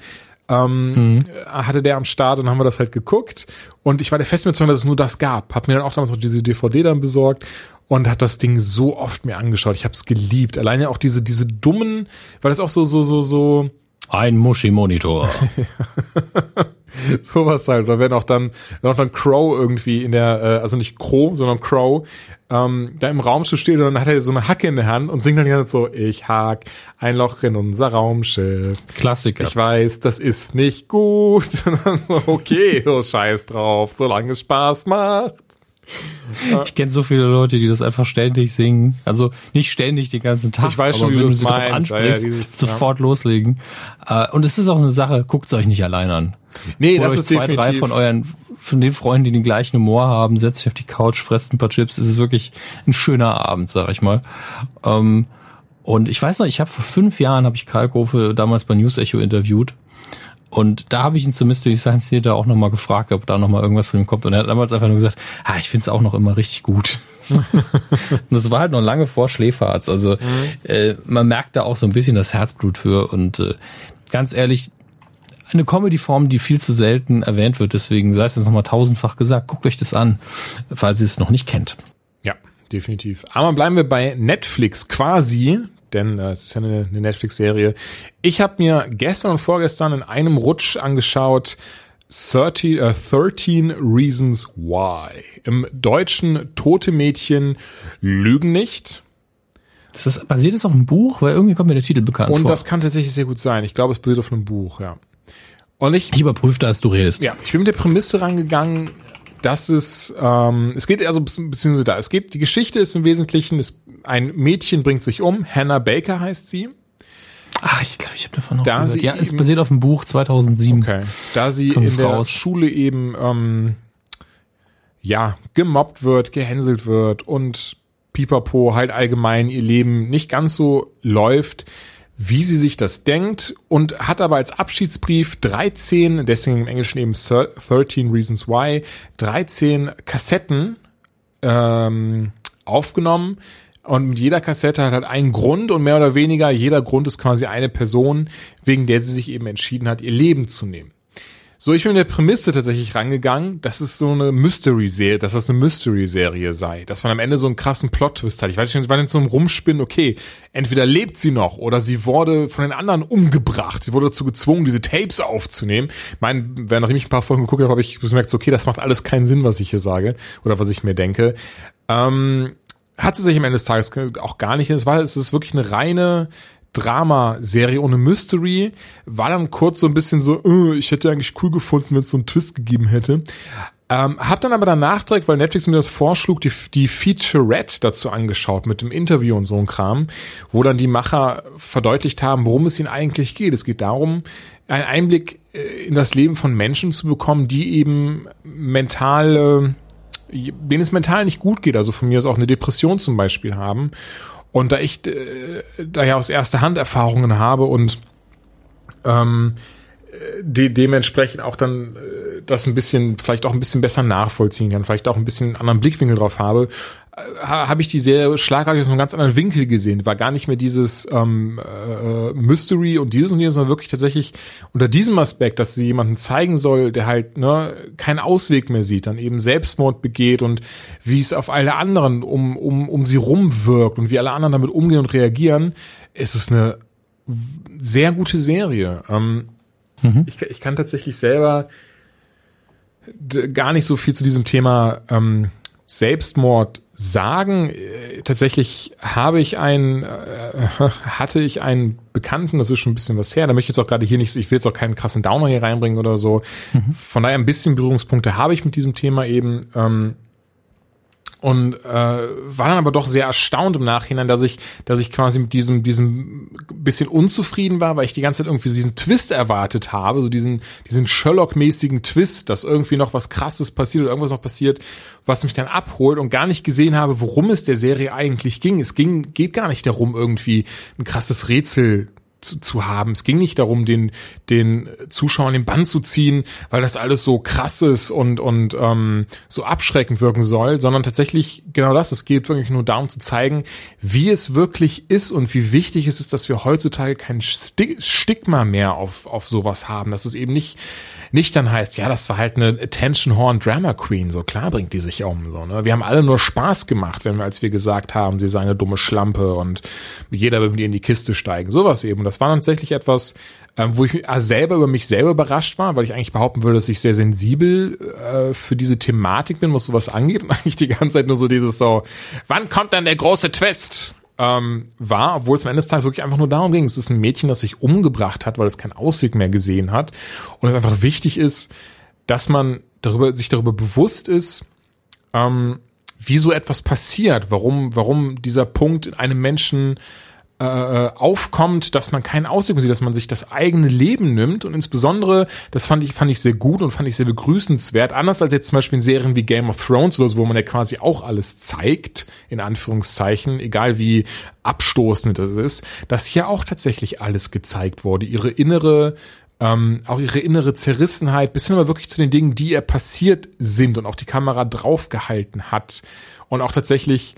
Ähm, Mhm. hatte der am Start und haben wir das halt geguckt. Und ich war der festen Überzeugung, dass es nur das gab. Hab mir dann auch damals noch diese DVD dann besorgt und hab das Ding so oft mir angeschaut. Ich habe es geliebt. Alleine auch diese, diese dummen, weil das auch so, so, so, so, ein Muschi-Monitor. Sowas halt. Da werden auch dann, wenn auch dann Crow irgendwie in der, äh, also nicht Crow, sondern Crow, ähm, da im Raumschiff steht und dann hat er so eine Hacke in der Hand und singt dann die ganze Zeit so, ich hack ein Loch in unser Raumschiff. Klassiker. Ich weiß, das ist nicht gut. Okay, so scheiß drauf, solange es Spaß macht. Ich kenne so viele Leute, die das einfach ständig singen. Also nicht ständig den ganzen Tag, Ich weiß schon, aber wie wenn du es sie drauf meinst. Ja, ja, ansprichst, dieses- ja. sofort loslegen. Äh, Und es ist auch eine Sache, guckt euch nicht allein an. Nee, Holt das euch ist zwei, drei definitiv. von euren, von den Freunden, die den gleichen Humor haben, setzt euch auf die Couch, fresst ein paar Chips. Es ist wirklich ein schöner Abend, sag ich mal. Ähm, Und ich weiß noch, ich habe vor fünf Jahren habe ich Kalkofe damals bei News Echo interviewt. Und da habe ich ihn zu Mystery Science Theater auch nochmal gefragt, ob da nochmal irgendwas von ihm kommt. Und er hat damals einfach nur gesagt, ah, ich finde es auch noch immer richtig gut. und das war halt noch lange vor Schläferarzt. Also äh, man merkt da auch so ein bisschen das Herzblut für. Und äh, ganz ehrlich, eine Comedy-Form, die viel zu selten erwähnt wird. Deswegen sei es jetzt nochmal tausendfach gesagt, guckt euch das an, falls ihr es noch nicht kennt. Ja, definitiv. Aber bleiben wir bei Netflix quasi, denn äh, es ist ja eine, eine Netflix-Serie. Ich habe mir gestern und vorgestern in einem Rutsch angeschaut 30, äh, 13 Reasons Why. Im Deutschen Tote Mädchen lügen nicht. Das ist, basiert es auf einem Buch? Weil irgendwie kommt mir der Titel bekannt Und vor. das kann tatsächlich sehr gut sein. Ich glaube, es basiert auf einem Buch, ja. Und ich ich überprüfe, als du redest. Ja, ich bin mit der Prämisse rangegangen, dass es, ähm, es geht also be- beziehungsweise da, es geht, die Geschichte ist im Wesentlichen, es, ein Mädchen bringt sich um, Hannah Baker heißt sie. Ach, ich glaube, ich habe davon noch Da gehört. sie Ja, es basiert auf einem Buch 2007. Okay. Da sie Kommt in der raus. Schule eben, ähm, ja, gemobbt wird, gehänselt wird und pipapo halt allgemein ihr Leben nicht ganz so läuft, wie sie sich das denkt und hat aber als Abschiedsbrief 13, deswegen im Englischen eben 13 Reasons Why, 13 Kassetten ähm, aufgenommen und mit jeder Kassette hat halt einen Grund und mehr oder weniger jeder Grund ist quasi eine Person, wegen der sie sich eben entschieden hat, ihr Leben zu nehmen. So, ich bin mit der Prämisse tatsächlich rangegangen, dass es so eine Mystery-Serie, dass das eine Mystery-Serie sei. Dass man am Ende so einen krassen Plot-Twist hat. Ich weiß nicht, wann jetzt so ein Rumspinnen, okay, entweder lebt sie noch oder sie wurde von den anderen umgebracht. Sie wurde dazu gezwungen, diese Tapes aufzunehmen. Ich meine, nachdem ich ein paar Folgen geguckt habe, habe ich gemerkt, okay, das macht alles keinen Sinn, was ich hier sage oder was ich mir denke. Ähm, hat sie sich am Ende des Tages auch gar nicht. Es war, es ist wirklich eine reine Drama-Serie ohne Mystery. War dann kurz so ein bisschen so, uh, ich hätte eigentlich cool gefunden, wenn es so einen Twist gegeben hätte. Ähm, hab dann aber danach direkt, weil Netflix mir das vorschlug, die, die Featurette dazu angeschaut mit dem Interview und so ein Kram, wo dann die Macher verdeutlicht haben, worum es ihnen eigentlich geht. Es geht darum, einen Einblick äh, in das Leben von Menschen zu bekommen, die eben mental, denen es mental nicht gut geht, also von mir aus auch eine Depression zum Beispiel haben und da ich äh, da ja aus erster Hand Erfahrungen habe und ähm, de dementsprechend auch dann äh, das ein bisschen, vielleicht auch ein bisschen besser nachvollziehen kann, vielleicht auch ein bisschen einen anderen Blickwinkel drauf habe, habe ich die Serie schlagartig aus einem ganz anderen Winkel gesehen. War gar nicht mehr dieses ähm, äh, Mystery und dieses und jenes, sondern wirklich tatsächlich unter diesem Aspekt, dass sie jemanden zeigen soll, der halt ne, keinen Ausweg mehr sieht, dann eben Selbstmord begeht und wie es auf alle anderen um, um, um sie rumwirkt und wie alle anderen damit umgehen und reagieren, ist es eine sehr gute Serie. Ähm, mhm. ich, ich kann tatsächlich selber gar nicht so viel zu diesem Thema ähm, Selbstmord sagen. Äh, tatsächlich habe ich einen, äh, hatte ich einen Bekannten, das ist schon ein bisschen was her, da möchte ich jetzt auch gerade hier nicht, ich will jetzt auch keinen krassen Downer hier reinbringen oder so. Mhm. Von daher ein bisschen Berührungspunkte habe ich mit diesem Thema eben. Ähm, und äh, war dann aber doch sehr erstaunt im Nachhinein, dass ich, dass ich quasi mit diesem, diesem bisschen unzufrieden war, weil ich die ganze Zeit irgendwie diesen Twist erwartet habe, so diesen, diesen Sherlock-mäßigen Twist, dass irgendwie noch was Krasses passiert oder irgendwas noch passiert, was mich dann abholt und gar nicht gesehen habe, worum es der Serie eigentlich ging. Es ging, geht gar nicht darum, irgendwie ein krasses Rätsel zu, zu haben. Es ging nicht darum, den, den Zuschauern den Bann zu ziehen, weil das alles so krass ist und, und ähm, so abschreckend wirken soll, sondern tatsächlich genau das. Es geht wirklich nur darum zu zeigen, wie es wirklich ist und wie wichtig es ist, dass wir heutzutage kein Stigma mehr auf, auf sowas haben. Dass es eben nicht nicht dann heißt, ja, das war halt eine Attention Horn Drama Queen, so klar bringt die sich um, so, ne? Wir haben alle nur Spaß gemacht, wenn wir, als wir gesagt haben, sie sei eine dumme Schlampe und jeder will mit ihr in die Kiste steigen, sowas eben. Das war tatsächlich etwas, ähm, wo ich selber über mich selber überrascht war, weil ich eigentlich behaupten würde, dass ich sehr sensibel äh, für diese Thematik bin, was sowas angeht und eigentlich die ganze Zeit nur so dieses so, wann kommt dann der große Twist? Ähm, war, obwohl es am Ende des Tages wirklich einfach nur darum ging. Es ist ein Mädchen, das sich umgebracht hat, weil es keinen Ausweg mehr gesehen hat. Und es einfach wichtig ist, dass man darüber, sich darüber bewusst ist, ähm, wie so etwas passiert, warum, warum dieser Punkt in einem Menschen äh, äh, aufkommt, dass man keinen Ausweg sieht, dass man sich das eigene Leben nimmt. Und insbesondere, das fand ich, fand ich sehr gut und fand ich sehr begrüßenswert, anders als jetzt zum Beispiel in Serien wie Game of Thrones oder so, wo man ja quasi auch alles zeigt, in Anführungszeichen, egal wie abstoßend das ist, dass hier auch tatsächlich alles gezeigt wurde, ihre innere ähm, auch ihre innere Zerrissenheit, bis hin aber wirklich zu den Dingen, die ihr passiert sind und auch die Kamera draufgehalten hat. Und auch tatsächlich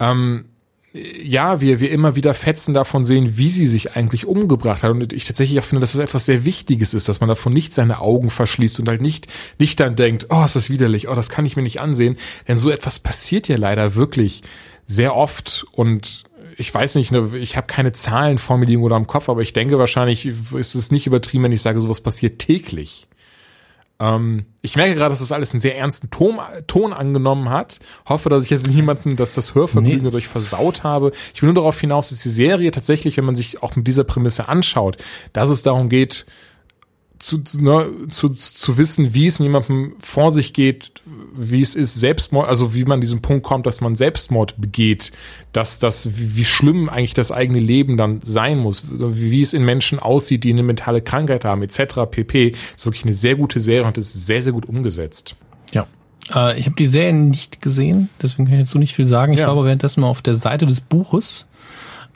ähm, ja, wir, wir immer wieder Fetzen davon sehen, wie sie sich eigentlich umgebracht hat. Und ich tatsächlich auch finde, dass das etwas sehr Wichtiges ist, dass man davon nicht seine Augen verschließt und halt nicht, nicht dann denkt, oh, ist das widerlich, oh, das kann ich mir nicht ansehen. Denn so etwas passiert ja leider wirklich sehr oft und ich weiß nicht, ne, ich habe keine Zahlen vor mir liegen oder am Kopf, aber ich denke wahrscheinlich ist es nicht übertrieben, wenn ich sage, sowas passiert täglich. Ähm, ich merke gerade, dass das alles einen sehr ernsten Ton, Ton angenommen hat. Hoffe, dass ich jetzt niemanden, dass das Hörvergnügen nee. dadurch versaut habe. Ich will nur darauf hinaus, dass die Serie tatsächlich, wenn man sich auch mit dieser Prämisse anschaut, dass es darum geht, zu, ne, zu, zu wissen, wie es jemandem vor sich geht, wie es ist, Selbstmord, also wie man diesen Punkt kommt, dass man Selbstmord begeht, dass das, wie, wie schlimm eigentlich das eigene Leben dann sein muss, wie, wie es in Menschen aussieht, die eine mentale Krankheit haben, etc. pp. ist wirklich eine sehr gute Serie und ist sehr, sehr gut umgesetzt. Ja. Äh, ich habe die Serie nicht gesehen, deswegen kann ich jetzt so nicht viel sagen. Ich ja. war aber währenddessen mal auf der Seite des Buches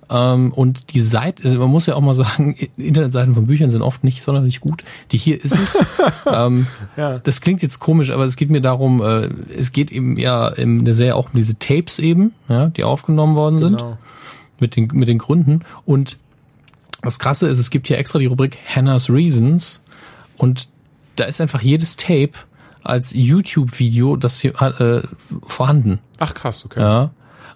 und die Seite, also man muss ja auch mal sagen, Internetseiten von Büchern sind oft nicht sonderlich gut. Die hier ist es. ähm, ja. Das klingt jetzt komisch, aber es geht mir darum, äh, es geht eben ja in der Serie auch um diese Tapes eben, ja, die aufgenommen worden sind. Genau. Mit den, mit den Gründen. Und das Krasse ist, es gibt hier extra die Rubrik Hannah's Reasons. Und da ist einfach jedes Tape als YouTube-Video das hier äh, vorhanden. Ach krass, okay. Ja.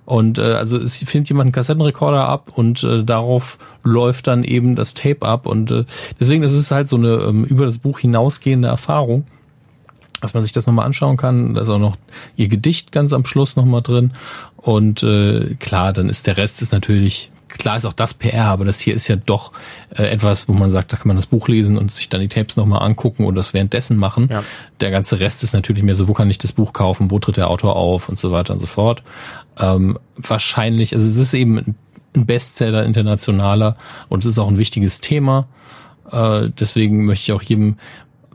Und äh, also es filmt jemand einen Kassettenrekorder ab und äh, darauf läuft dann eben das Tape ab. Und äh, deswegen ist es halt so eine ähm, über das Buch hinausgehende Erfahrung, dass man sich das nochmal anschauen kann. Da ist auch noch ihr Gedicht ganz am Schluss nochmal drin. Und äh, klar, dann ist der Rest ist natürlich klar ist auch das PR, aber das hier ist ja doch äh, etwas, wo man sagt, da kann man das Buch lesen und sich dann die Tapes nochmal angucken und das währenddessen machen. Ja. Der ganze Rest ist natürlich mehr so, wo kann ich das Buch kaufen, wo tritt der Autor auf und so weiter und so fort. Ähm, wahrscheinlich, also es ist eben ein Bestseller internationaler und es ist auch ein wichtiges Thema. Äh, deswegen möchte ich auch jedem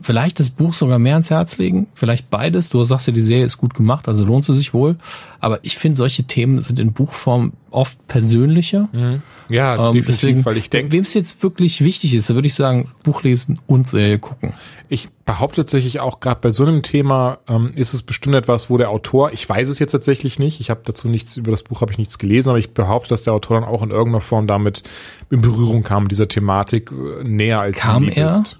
vielleicht das Buch sogar mehr ans Herz legen, vielleicht beides. Du sagst ja, die Serie ist gut gemacht, also lohnt sie sich wohl. Aber ich finde, solche Themen sind in Buchform oft persönlicher. Mhm. Ja, Ähm, definitiv, deswegen, weil ich denke, wem es jetzt wirklich wichtig ist, da würde ich sagen, Buch lesen und Serie gucken. Ich behaupte tatsächlich auch gerade bei so einem Thema ähm, ist es bestimmt etwas, wo der Autor, ich weiß es jetzt tatsächlich nicht, ich habe dazu nichts über das Buch habe ich nichts gelesen, aber ich behaupte, dass der Autor dann auch in irgendeiner Form damit in Berührung kam dieser Thematik äh, näher als Kam er? ist.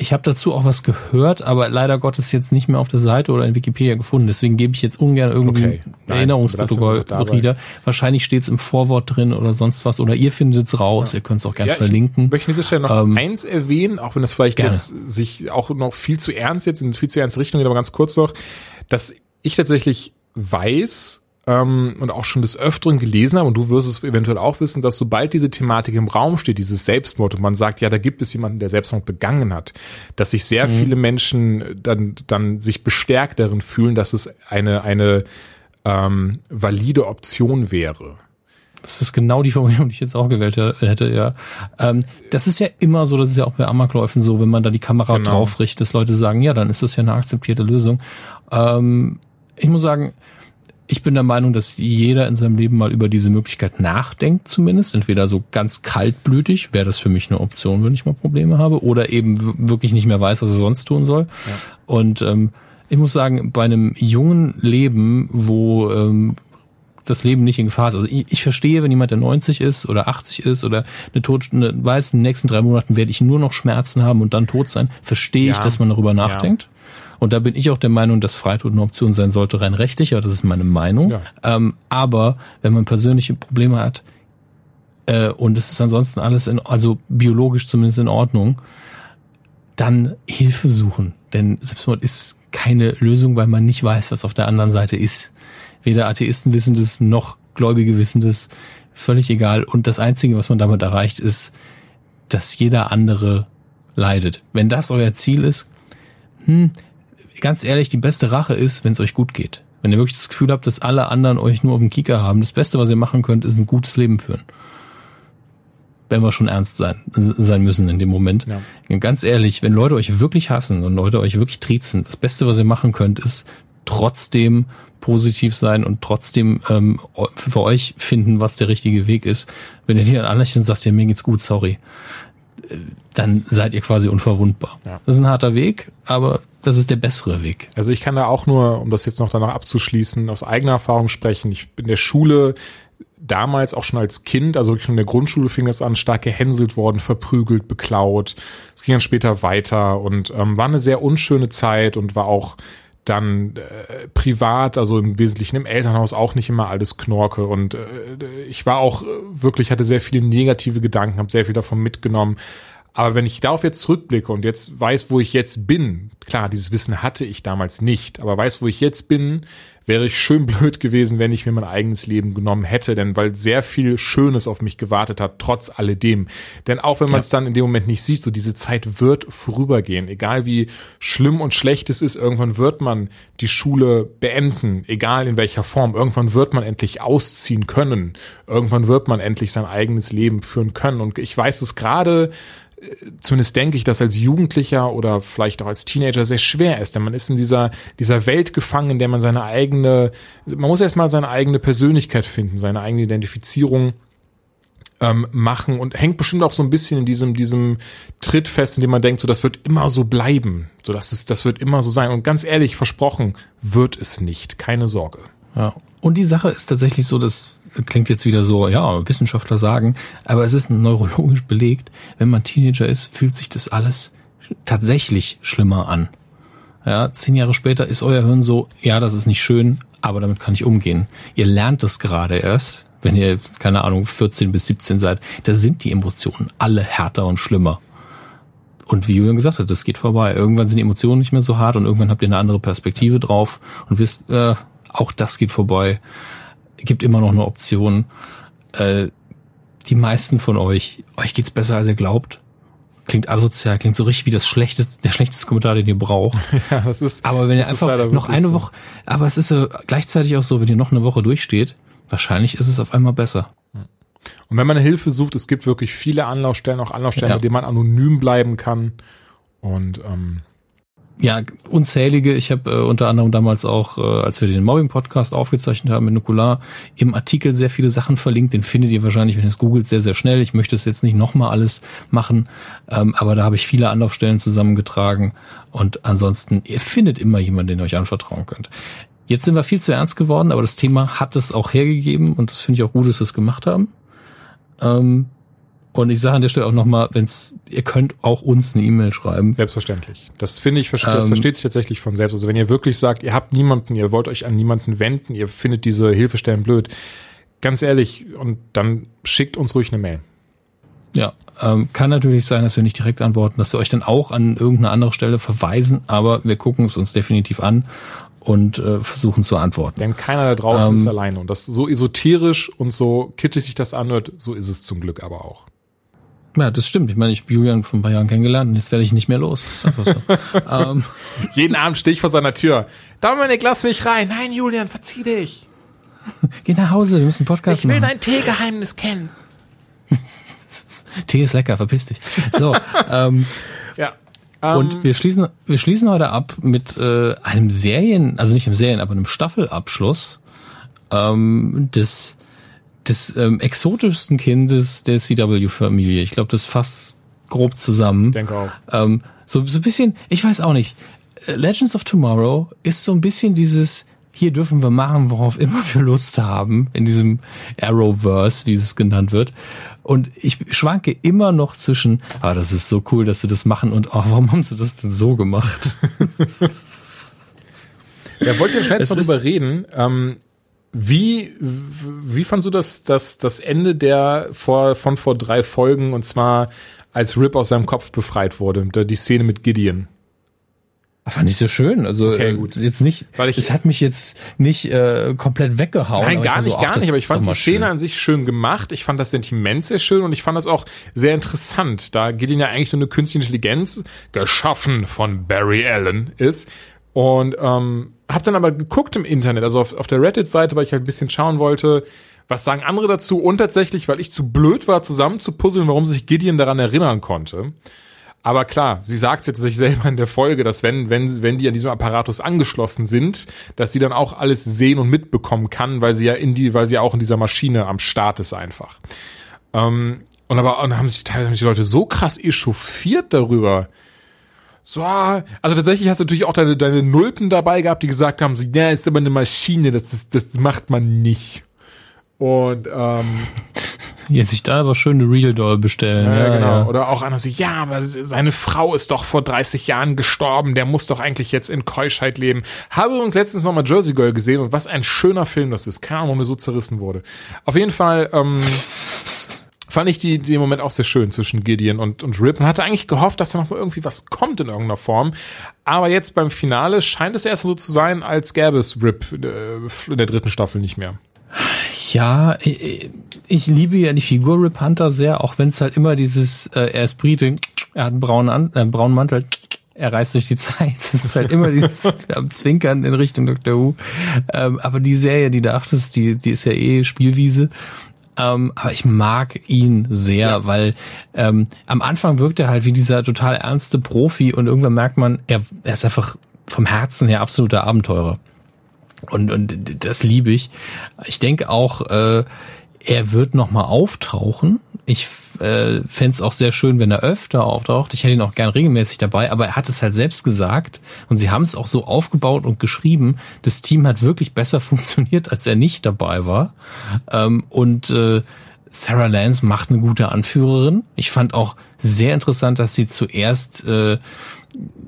Ich habe dazu auch was gehört, aber leider Gottes jetzt nicht mehr auf der Seite oder in Wikipedia gefunden. Deswegen gebe ich jetzt ungern irgendwie Okay. ein Nein, Erinnerungsprotokoll wieder. Wahrscheinlich steht es im Vorwort drin oder sonst was. Oder ihr findet es raus. Ihr könnt es auch gerne Ja, verlinken. Ich möchte an dieser Stelle noch Ähm, eins erwähnen, auch wenn das vielleicht gerne. jetzt sich auch noch viel zu ernst jetzt in viel zu ernste Richtung geht, aber ganz kurz noch, dass ich tatsächlich weiß ähm, und auch schon des Öfteren gelesen habe, und du wirst es eventuell auch wissen, dass sobald diese Thematik im Raum steht, dieses Selbstmord, und man sagt, ja, da gibt es jemanden, der Selbstmord begangen hat, dass sich sehr viele Menschen dann, dann sich bestärkt darin fühlen, dass es eine, eine ähm, valide Option wäre. Das ist genau die Formulierung, die ich jetzt auch gewählt hätte, ja. Ähm, das ist ja immer so, das ist ja auch bei Amokläufen so, wenn man da die Kamera Genau. drauf richtet, dass Leute sagen, ja, dann ist das ja eine akzeptierte Lösung. Ähm, ich muss sagen, ich bin der Meinung, dass jeder in seinem Leben mal über diese Möglichkeit nachdenkt, zumindest. Entweder so ganz kaltblütig, wäre das für mich eine Option, wenn ich mal Probleme habe, oder eben wirklich nicht mehr weiß, was er sonst tun soll. Und ähm, ich muss sagen, bei einem jungen Leben, wo ähm, das Leben nicht in Gefahr ist. Also ich, ich verstehe, wenn jemand, der 90 ist oder 80 ist oder eine Tod, eine, weiß, in den nächsten drei Monaten werde ich nur noch Schmerzen haben und dann tot sein, verstehe ich, Ja. dass man darüber nachdenkt. Und da bin ich auch der Meinung, dass Freitod eine Option sein sollte, rein rechtlich, aber das ist meine Meinung. Ja. Ähm, aber wenn man persönliche Probleme hat äh, und es ist ansonsten alles, in, also biologisch zumindest in Ordnung, dann Hilfe suchen. Denn Selbstmord ist keine Lösung, weil man nicht weiß, was auf der anderen Seite ist. Weder Atheisten wissen das, noch Gläubige wissen das. Völlig egal. Und das Einzige, was man damit erreicht, ist, dass jeder andere leidet. Wenn das euer Ziel ist, hm, ganz ehrlich, die beste Rache ist, wenn es euch gut geht. Wenn ihr wirklich das Gefühl habt, dass alle anderen euch nur auf dem Kieker haben, das Beste, was ihr machen könnt, ist ein gutes Leben führen. Wenn wir schon ernst sein, sein müssen in dem Moment. Ja. Ganz ehrlich, wenn Leute euch wirklich hassen und Leute euch wirklich triezen, das Beste, was ihr machen könnt, ist trotzdem positiv sein und trotzdem ähm, für euch finden, was der richtige Weg ist. Wenn ihr die dann anlächelt und sagt, ja, mir geht's gut, sorry, äh, dann seid ihr quasi unverwundbar. Ja. Das ist ein harter Weg, aber das ist der bessere Weg. Also ich kann da auch nur, um das jetzt noch danach abzuschließen, aus eigener Erfahrung sprechen. Ich bin in der Schule damals auch schon als Kind, also wirklich schon in der Grundschule fing das an, stark gehänselt worden, verprügelt, beklaut. Es ging dann später weiter und ähm, war eine sehr unschöne Zeit und war auch dann äh, privat, also im Wesentlichen im Elternhaus auch nicht immer alles Knorke und äh, ich war auch äh, wirklich, hatte sehr viele negative Gedanken, habe sehr viel davon mitgenommen. Aber wenn ich darauf jetzt zurückblicke und jetzt weiß, wo ich jetzt bin, klar, dieses Wissen hatte ich damals nicht, aber weiß, wo ich jetzt bin, wäre ich schön blöd gewesen, wenn ich mir mein eigenes Leben genommen hätte, denn weil sehr viel Schönes auf mich gewartet hat, trotz alledem. Denn auch wenn man es dann in dem Moment nicht sieht, so diese Zeit wird vorübergehen, egal wie schlimm und schlecht es ist, irgendwann wird man die Schule beenden, egal in welcher Form, irgendwann wird man endlich ausziehen können, irgendwann wird man endlich sein eigenes Leben führen können. Und ich weiß es gerade, zumindest denke ich, dass als Jugendlicher oder vielleicht auch als Teenager sehr schwer ist, denn man ist in dieser, dieser Welt gefangen, in der man seine eigene, man muss erstmal seine eigene Persönlichkeit finden, seine eigene Identifizierung ähm, machen und hängt bestimmt auch so ein bisschen in diesem, diesem Tritt fest, in dem man denkt, so das wird immer so bleiben, so das ist, das wird immer so sein und ganz ehrlich, versprochen, wird es nicht, keine Sorge. Ja. Und die Sache ist tatsächlich so, das klingt jetzt wieder so, ja, Wissenschaftler sagen, aber es ist neurologisch belegt, wenn man Teenager ist, fühlt sich das alles tatsächlich schlimmer an. Ja, zehn Jahre später ist euer Hirn so, ja, das ist nicht schön, aber damit kann ich umgehen. Ihr lernt es gerade erst, wenn ihr, keine Ahnung, 14 bis 17 seid. Da sind die Emotionen alle härter und schlimmer. Und wie Julian gesagt hat, das geht vorbei. Irgendwann sind die Emotionen nicht mehr so hart und irgendwann habt ihr eine andere Perspektive drauf und wisst, äh, auch das geht vorbei. Gibt immer noch eine Option. Äh, die meisten von euch, euch geht's besser, als ihr glaubt. Klingt asozial, klingt so richtig wie das schlechteste, der schlechteste Kommentar, den ihr braucht. Ja, das ist. Aber wenn ihr einfach noch eine. Woche, aber es ist so gleichzeitig auch so, wenn ihr noch eine Woche durchsteht, wahrscheinlich ist es auf einmal besser. Und wenn man eine Hilfe sucht, es gibt wirklich viele Anlaufstellen, auch Anlaufstellen, Ja. bei denen man anonym bleiben kann. Und ähm, Ja, unzählige. Ich habe äh, unter anderem damals auch, äh, als wir den Mobbing-Podcast aufgezeichnet haben mit Nukular, im Artikel sehr viele Sachen verlinkt. Den findet ihr wahrscheinlich, wenn ihr es googelt, sehr, sehr schnell. Ich möchte es jetzt nicht nochmal alles machen, ähm, aber da habe ich viele Anlaufstellen zusammengetragen. Und ansonsten, ihr findet immer jemanden, den ihr euch anvertrauen könnt. Jetzt sind wir viel zu ernst geworden, aber das Thema hat es auch hergegeben und das finde ich auch gut, dass wir es gemacht haben. Ähm, und ich sage an der Stelle auch nochmal, wenn's, ihr könnt auch uns eine E-Mail schreiben. selbstverständlich. Das finde ich, das Ähm, versteht sich tatsächlich von selbst. Also wenn ihr wirklich sagt, ihr habt niemanden, ihr wollt euch an niemanden wenden, ihr findet diese Hilfestellen blöd, ganz ehrlich, und dann schickt uns ruhig eine Mail. Ja, ähm, kann natürlich sein, dass wir nicht direkt antworten, dass wir euch dann auch an irgendeine andere Stelle verweisen, aber wir gucken es uns definitiv an und äh, versuchen zu antworten. Denn keiner da draußen Ähm, ist alleine. Und das so esoterisch und so kitschig sich das anhört, so ist es zum Glück aber auch. Ja, das stimmt. Ich meine, ich habe Julian vor ein paar Jahren kennengelernt und jetzt werde ich nicht mehr los. So. ähm, Jeden Abend stehe ich vor seiner Tür. Dominik, lass mich rein. Nein, Julian, verzieh dich. geh nach Hause, wir müssen einen Podcast machen. dein Teegeheimnis kennen. Tee ist lecker, verpiss dich. So, ähm, Ja. und Ähm, wir schließen, wir schließen heute ab mit äh, einem Serien, also nicht einem Serien, aber einem Staffelabschluss ähm, des des ähm, exotischsten Kindes der CW-Familie. Ich glaube, das fasst grob zusammen. denke auch. Ähm, so, so ein bisschen, ich weiß auch nicht. äh, Legends of Tomorrow ist so ein bisschen dieses, hier dürfen wir machen, worauf immer wir Lust haben, in diesem Arrowverse, wie es genannt wird. Und ich schwanke immer noch zwischen, ah, das ist so cool, dass sie das machen und oh, warum haben sie das denn so gemacht? Ja, wollte ich schnell drüber reden. Ähm, wie, wie fandst du das, das, das Ende der vor, von vor drei Folgen und zwar als Rip aus seinem Kopf befreit wurde, die Szene mit Gideon? Fand ich sehr schön. Also Okay, äh, gut. jetzt nicht, Weil ich- es hat mich jetzt nicht äh, komplett weggehauen. Nein, gar nicht, so, gar nicht, aber ich fand die Szene schön. an sich schön gemacht. Ich fand das Sentiment sehr schön und ich fand das auch sehr interessant, da Gideon ja eigentlich nur eine künstliche Intelligenz, geschaffen von Barry Allen ist. Und ähm, habe dann aber geguckt im Internet, also auf, auf der Reddit-Seite, weil ich halt ein bisschen schauen wollte, was sagen andere dazu und tatsächlich, weil ich zu blöd war, zusammen zu puzzeln, warum sich Gideon daran erinnern konnte. Aber klar, sie sagt jetzt sich selber in der Folge, dass wenn, wenn, wenn die an diesem Apparatus angeschlossen sind, dass sie dann auch alles sehen und mitbekommen kann, weil sie ja in die, weil sie ja auch in dieser Maschine am Start ist einfach. Ähm, und aber und haben sich teilweise haben sich die Leute so krass echauffiert darüber. So, also tatsächlich hast du natürlich auch deine, deine Nulpen dabei gehabt, die gesagt haben, so, ja, ist aber eine Maschine, das, ist, das macht man nicht. Und ähm, Jetzt sich da aber schön eine Real Doll bestellen. ja, Ja, genau. ja. Oder auch so, ja, aber seine Frau ist doch vor 30 Jahren gestorben, der muss doch eigentlich jetzt in Keuschheit leben. Habe übrigens letztens nochmal Jersey Girl gesehen und was ein schöner Film das ist. Keine Ahnung, warum er so zerrissen wurde. Auf jeden Fall, ähm, fand ich die, den Moment auch sehr schön zwischen Gideon und, und Rip und hatte eigentlich gehofft, dass da noch mal irgendwie was kommt in irgendeiner Form. Aber jetzt beim Finale scheint es erst so zu sein, als gäbe es Rip äh, in der dritten Staffel nicht mehr. Ja, ich, ich liebe ja die Figur Rip Hunter sehr, auch wenn es halt immer dieses, äh, er ist Brite, er hat einen braunen, An äh, braunen Mantel, er reist durch die Zeit. Es ist halt immer dieses am Zwinkern in Richtung Dr. Who. Ähm, aber die Serie, die da achtest, die, die ist ja eh Spielwiese. Ähm, aber ich mag ihn sehr, weil ähm, am Anfang wirkt er halt wie dieser total ernste Profi und irgendwann merkt man, er, er ist einfach vom Herzen her absoluter Abenteurer. Und, und das liebe ich. Ich denke auch, äh, er wird noch mal auftauchen. Ich äh, fände auch sehr schön, wenn er öfter auftaucht. Ich hätte ihn auch gern regelmäßig dabei, aber er hat es halt selbst gesagt und sie haben es auch so aufgebaut und geschrieben. Das Team hat wirklich besser funktioniert, als er nicht dabei war. Ähm, und äh, Sarah Lance macht eine gute Anführerin. Ich fand auch sehr interessant, dass sie zuerst äh,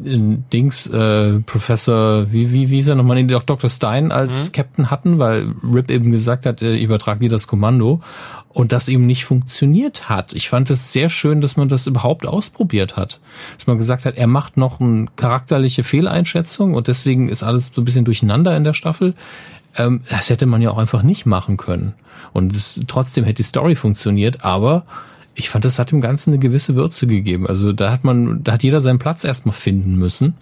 Dings äh, Professor, wie wie wie ist er nochmal, nee, doch Dr. Stein als mhm. Captain hatten, weil Rip eben gesagt hat, äh, übertrag dir das Kommando und das eben nicht funktioniert hat. Ich fand es sehr schön, dass man das überhaupt ausprobiert hat. Dass man gesagt hat, er macht noch eine charakterliche Fehleinschätzung und deswegen ist alles so ein bisschen durcheinander in der Staffel. Ähm, das hätte man ja auch einfach nicht machen können. Und es, trotzdem hätte die Story funktioniert, aber ich fand, das hat dem Ganzen eine gewisse Würze gegeben. Also da hat man, da hat jeder seinen Platz erstmal finden müssen.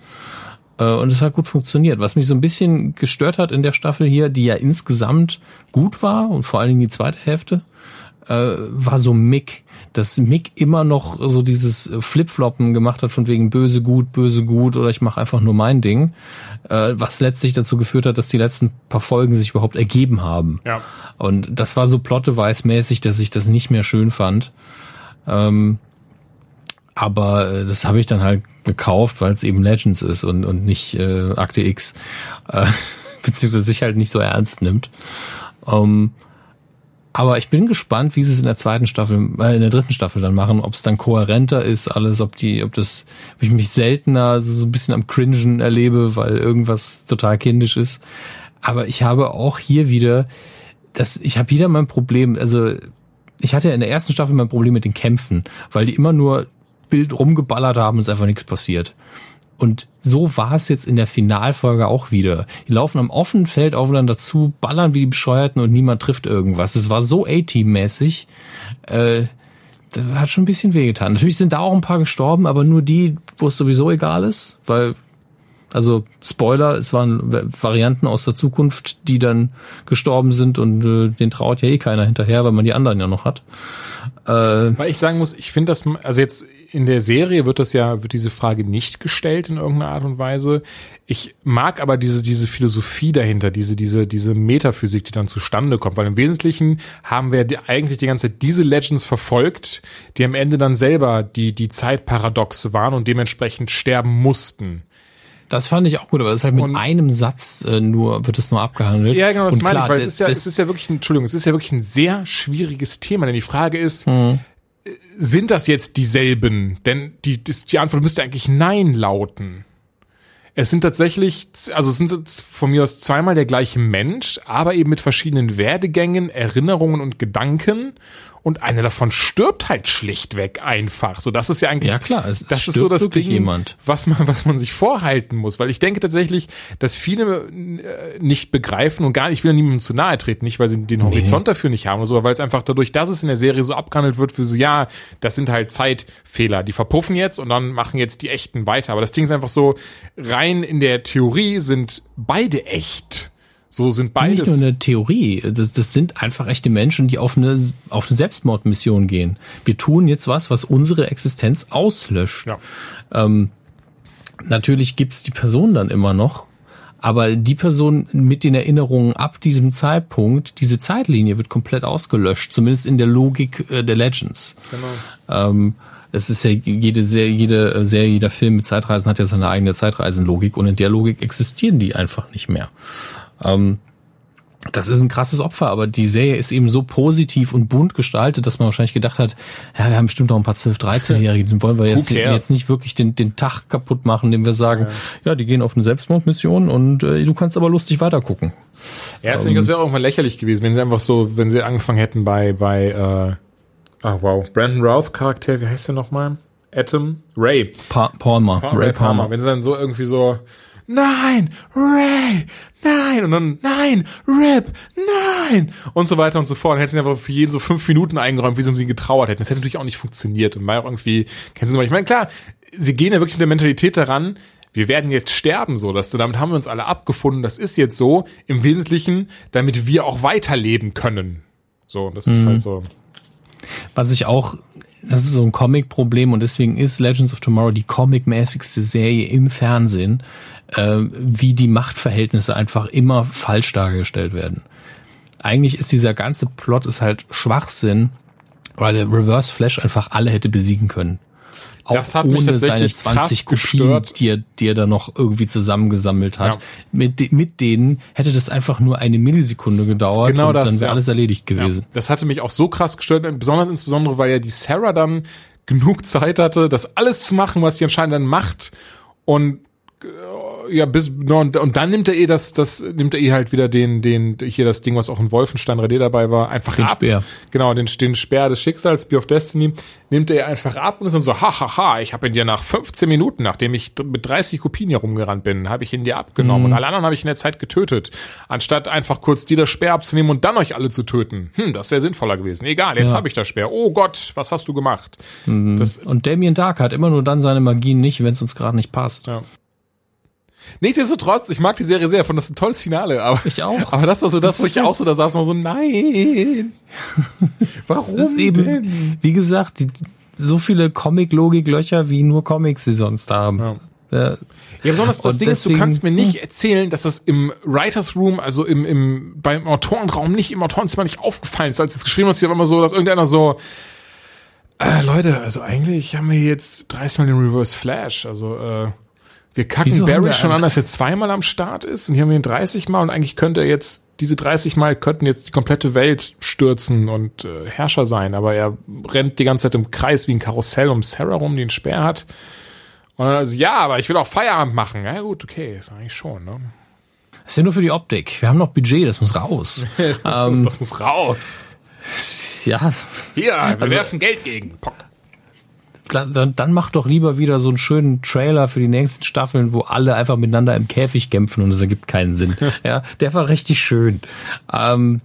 Äh, und es hat gut funktioniert. Was mich so ein bisschen gestört hat in der Staffel hier, die ja insgesamt gut war und vor allen Dingen die zweite Hälfte, äh, war so Mick. Dass Mick immer noch so dieses Flipfloppen gemacht hat von wegen böse gut, böse gut oder ich mache einfach nur mein Ding. Äh, was letztlich dazu geführt hat, dass die letzten paar Folgen sich überhaupt ergeben haben. Ja. Und das war so plotteweismäßig, dass ich das nicht mehr schön fand. Ähm, aber äh, das habe ich dann halt gekauft, weil es eben Legends ist und, und nicht äh, Akte X, äh, beziehungsweise sich halt nicht so ernst nimmt. Ähm, aber ich bin gespannt, wie sie es in der zweiten Staffel, äh, in der dritten Staffel dann machen, ob es dann kohärenter ist, alles, ob die, ob das, ob ich mich seltener so, so ein bisschen am Cringen erlebe, weil irgendwas total kindisch ist. Aber ich habe auch hier wieder, das, ich habe wieder mein Problem, also ich hatte ja in der ersten Staffel mein Problem mit den Kämpfen, weil die immer nur Bild rumgeballert haben und es einfach nichts passiert. Und so war es jetzt in der Finalfolge auch wieder. Die laufen am offenen Feld aufeinander zu, ballern wie die Bescheuerten und niemand trifft irgendwas. Es war so A-Team-mäßig. Äh, das hat schon ein bisschen wehgetan. Natürlich sind da auch ein paar gestorben, aber nur die, wo es sowieso egal ist, weil also Spoiler, es waren Varianten aus der Zukunft, die dann gestorben sind und äh, den traut ja eh keiner hinterher, weil man die anderen ja noch hat. Äh, weil ich sagen muss, ich finde das, also jetzt in der Serie wird das ja, wird diese Frage nicht gestellt in irgendeiner Art und Weise. Ich mag aber diese, diese Philosophie dahinter, diese, diese, diese Metaphysik, die dann zustande kommt, weil im Wesentlichen haben wir die, eigentlich die ganze Zeit diese Legends verfolgt, die am Ende dann selber die, die Zeitparadoxe waren und dementsprechend sterben mussten. Das fand ich auch gut, aber es ist halt mit und einem Satz äh, nur, wird es nur abgehandelt. Ja, genau, das und meine klar, ich, weil es ist ja, es ist ja wirklich, ein, Entschuldigung, es ist ja wirklich ein sehr schwieriges Thema, denn die Frage ist, hm. sind das jetzt dieselben? Denn die, die Antwort müsste eigentlich Nein lauten. Es sind tatsächlich, also es sind von mir aus zweimal der gleiche Mensch, aber eben mit verschiedenen Werdegängen, Erinnerungen und Gedanken und einer davon stirbt halt schlichtweg einfach. So, das ist ja eigentlich, ja klar, es das ist so das Ding, jemand. was man, was man sich vorhalten muss, weil ich denke tatsächlich, dass viele äh, nicht begreifen und gar nicht, ich will niemandem zu nahe treten, nicht weil sie den Horizont nee. dafür nicht haben oder so, weil es einfach dadurch, dass es in der Serie so abgehandelt wird, für so, ja, das sind halt Zeitfehler, die verpuffen jetzt und dann machen jetzt die echten weiter. Aber das Ding ist einfach so, rein in der Theorie sind beide echt. So sind beides. Nicht nur eine Theorie. Das, das sind einfach echte Menschen, die auf eine, auf eine Selbstmordmission gehen. Wir tun jetzt was, was unsere Existenz auslöscht. Ja. Ähm, natürlich gibt's die Person dann immer noch, aber die Person mit den Erinnerungen ab diesem Zeitpunkt, diese Zeitlinie wird komplett ausgelöscht, zumindest in der Logik äh, der Legends. Genau. Ähm, es ist ja jede Serie, jede Serie, jeder Film mit Zeitreisen hat ja seine eigene Zeitreisenlogik und in der Logik existieren die einfach nicht mehr. Ähm, das ist ein krasses Opfer, aber die Serie ist eben so positiv und bunt gestaltet, dass man wahrscheinlich gedacht hat, ja, wir haben bestimmt auch ein paar 12-, 13-Jährige, den wollen wir jetzt, jetzt nicht wirklich den, den Tag kaputt machen, indem wir sagen, ja, ja die gehen auf eine Selbstmordmission und äh, du kannst aber lustig weitergucken. Ja, ähm, das wäre irgendwann lächerlich gewesen, wenn sie einfach so, wenn sie angefangen hätten bei, bei, äh, ach wow, Brandon Routh Charakter, wie heißt der nochmal? Atom? Ray. Pa Palmer. Pa Ray Palmer. Palmer. Wenn sie dann so irgendwie so, nein, Ray, nein, und dann, nein, Rip, nein, und so weiter und so fort. Dann hätten sie einfach für jeden so fünf Minuten eingeräumt, wie sie um sie getrauert hätten. Das hätte natürlich auch nicht funktioniert und auch irgendwie, kennen Sie mal, ich meine, klar, sie gehen ja wirklich mit der Mentalität daran, wir werden jetzt sterben, so, dass du, damit haben wir uns alle abgefunden, das ist jetzt so, im Wesentlichen, damit wir auch weiterleben können. So, das ist mhm. halt so. Was ich auch das ist so ein Comic-Problem und deswegen ist Legends of Tomorrow die comic-mäßigste Serie im Fernsehen, äh, wie die Machtverhältnisse einfach immer falsch dargestellt werden. Eigentlich ist dieser ganze Plot ist halt Schwachsinn, weil der Reverse Flash einfach alle hätte besiegen können. Auch Das hat mich ohne seine tatsächlich 20 krass Kopien, gestört. die er, die er dann noch irgendwie zusammengesammelt hat. Ja. Mit, mit denen hätte das einfach nur eine Millisekunde gedauert Genau und das, dann wäre ja. alles erledigt gewesen. Ja, das hatte mich auch so krass gestört, besonders insbesondere, weil ja die Sarah dann genug Zeit hatte, das alles zu machen, was sie anscheinend dann macht und äh, ja, bis no, und, und dann nimmt er ihr das, das nimmt er ihr halt wieder den, den hier das Ding, was auch in Wolfenstein 3D dabei war, einfach Den ab. Speer. Genau, den, den Speer des Schicksals, Spear of Destiny, nimmt er einfach ab und ist dann so, ha, ha, ha, ich habe ihn dir nach 15 Minuten, nachdem ich mit 30 Kopien hier rumgerannt bin, habe ich ihn dir abgenommen und alle anderen habe ich in der Zeit getötet, anstatt einfach kurz dir das Speer abzunehmen und dann euch alle zu töten. Hm, das wäre sinnvoller gewesen. Egal, jetzt Ja. habe ich das Speer. Oh Gott, was hast du gemacht? Das, Und Damien Dark hat immer nur dann seine Magien nicht, wenn es uns gerade nicht passt. ja. Nichtsdestotrotz, ich mag die Serie sehr, fand das ein tolles Finale, aber Ich auch. Aber das war so das, Das wo ist ich so- auch so da saß man so, nein. Warum ist eben, denn? wie gesagt, die, so viele Comic-Logik-Löcher, wie nur Comics sie sonst haben. Ja. Ja. Ja, besonders das Und Ding ist, du deswegen- kannst mir nicht erzählen, dass das im Writers Room, also im, im beim Autorenraum nicht im Autorenzimmer nicht aufgefallen ist, als es geschrieben hast, hier war immer so, dass irgendeiner so äh, Leute, also eigentlich haben wir jetzt 30 Mal den Reverse Flash, also äh, wir kacken Wieso Barry schon an, dass er zweimal am Start ist und hier haben wir ihn 30 Mal und eigentlich könnte er jetzt diese 30 Mal könnten jetzt die komplette Welt stürzen und äh, Herrscher sein, aber er rennt die ganze Zeit im Kreis wie ein Karussell um Sarah rum, die einen Speer hat. Und dann also, ja, aber ich will auch Feierabend machen. Ja gut, okay, ist eigentlich schon, ne? Das ist ja nur für die Optik. Wir haben noch Budget, das muss raus. ähm, das muss raus. ja, Hier, wir Also- werfen Geld gegen. Pock. Dann, dann mach doch lieber wieder so einen schönen Trailer für die nächsten Staffeln, wo alle einfach miteinander im Käfig kämpfen und es ergibt keinen Sinn. ja, der war richtig schön. Ähm,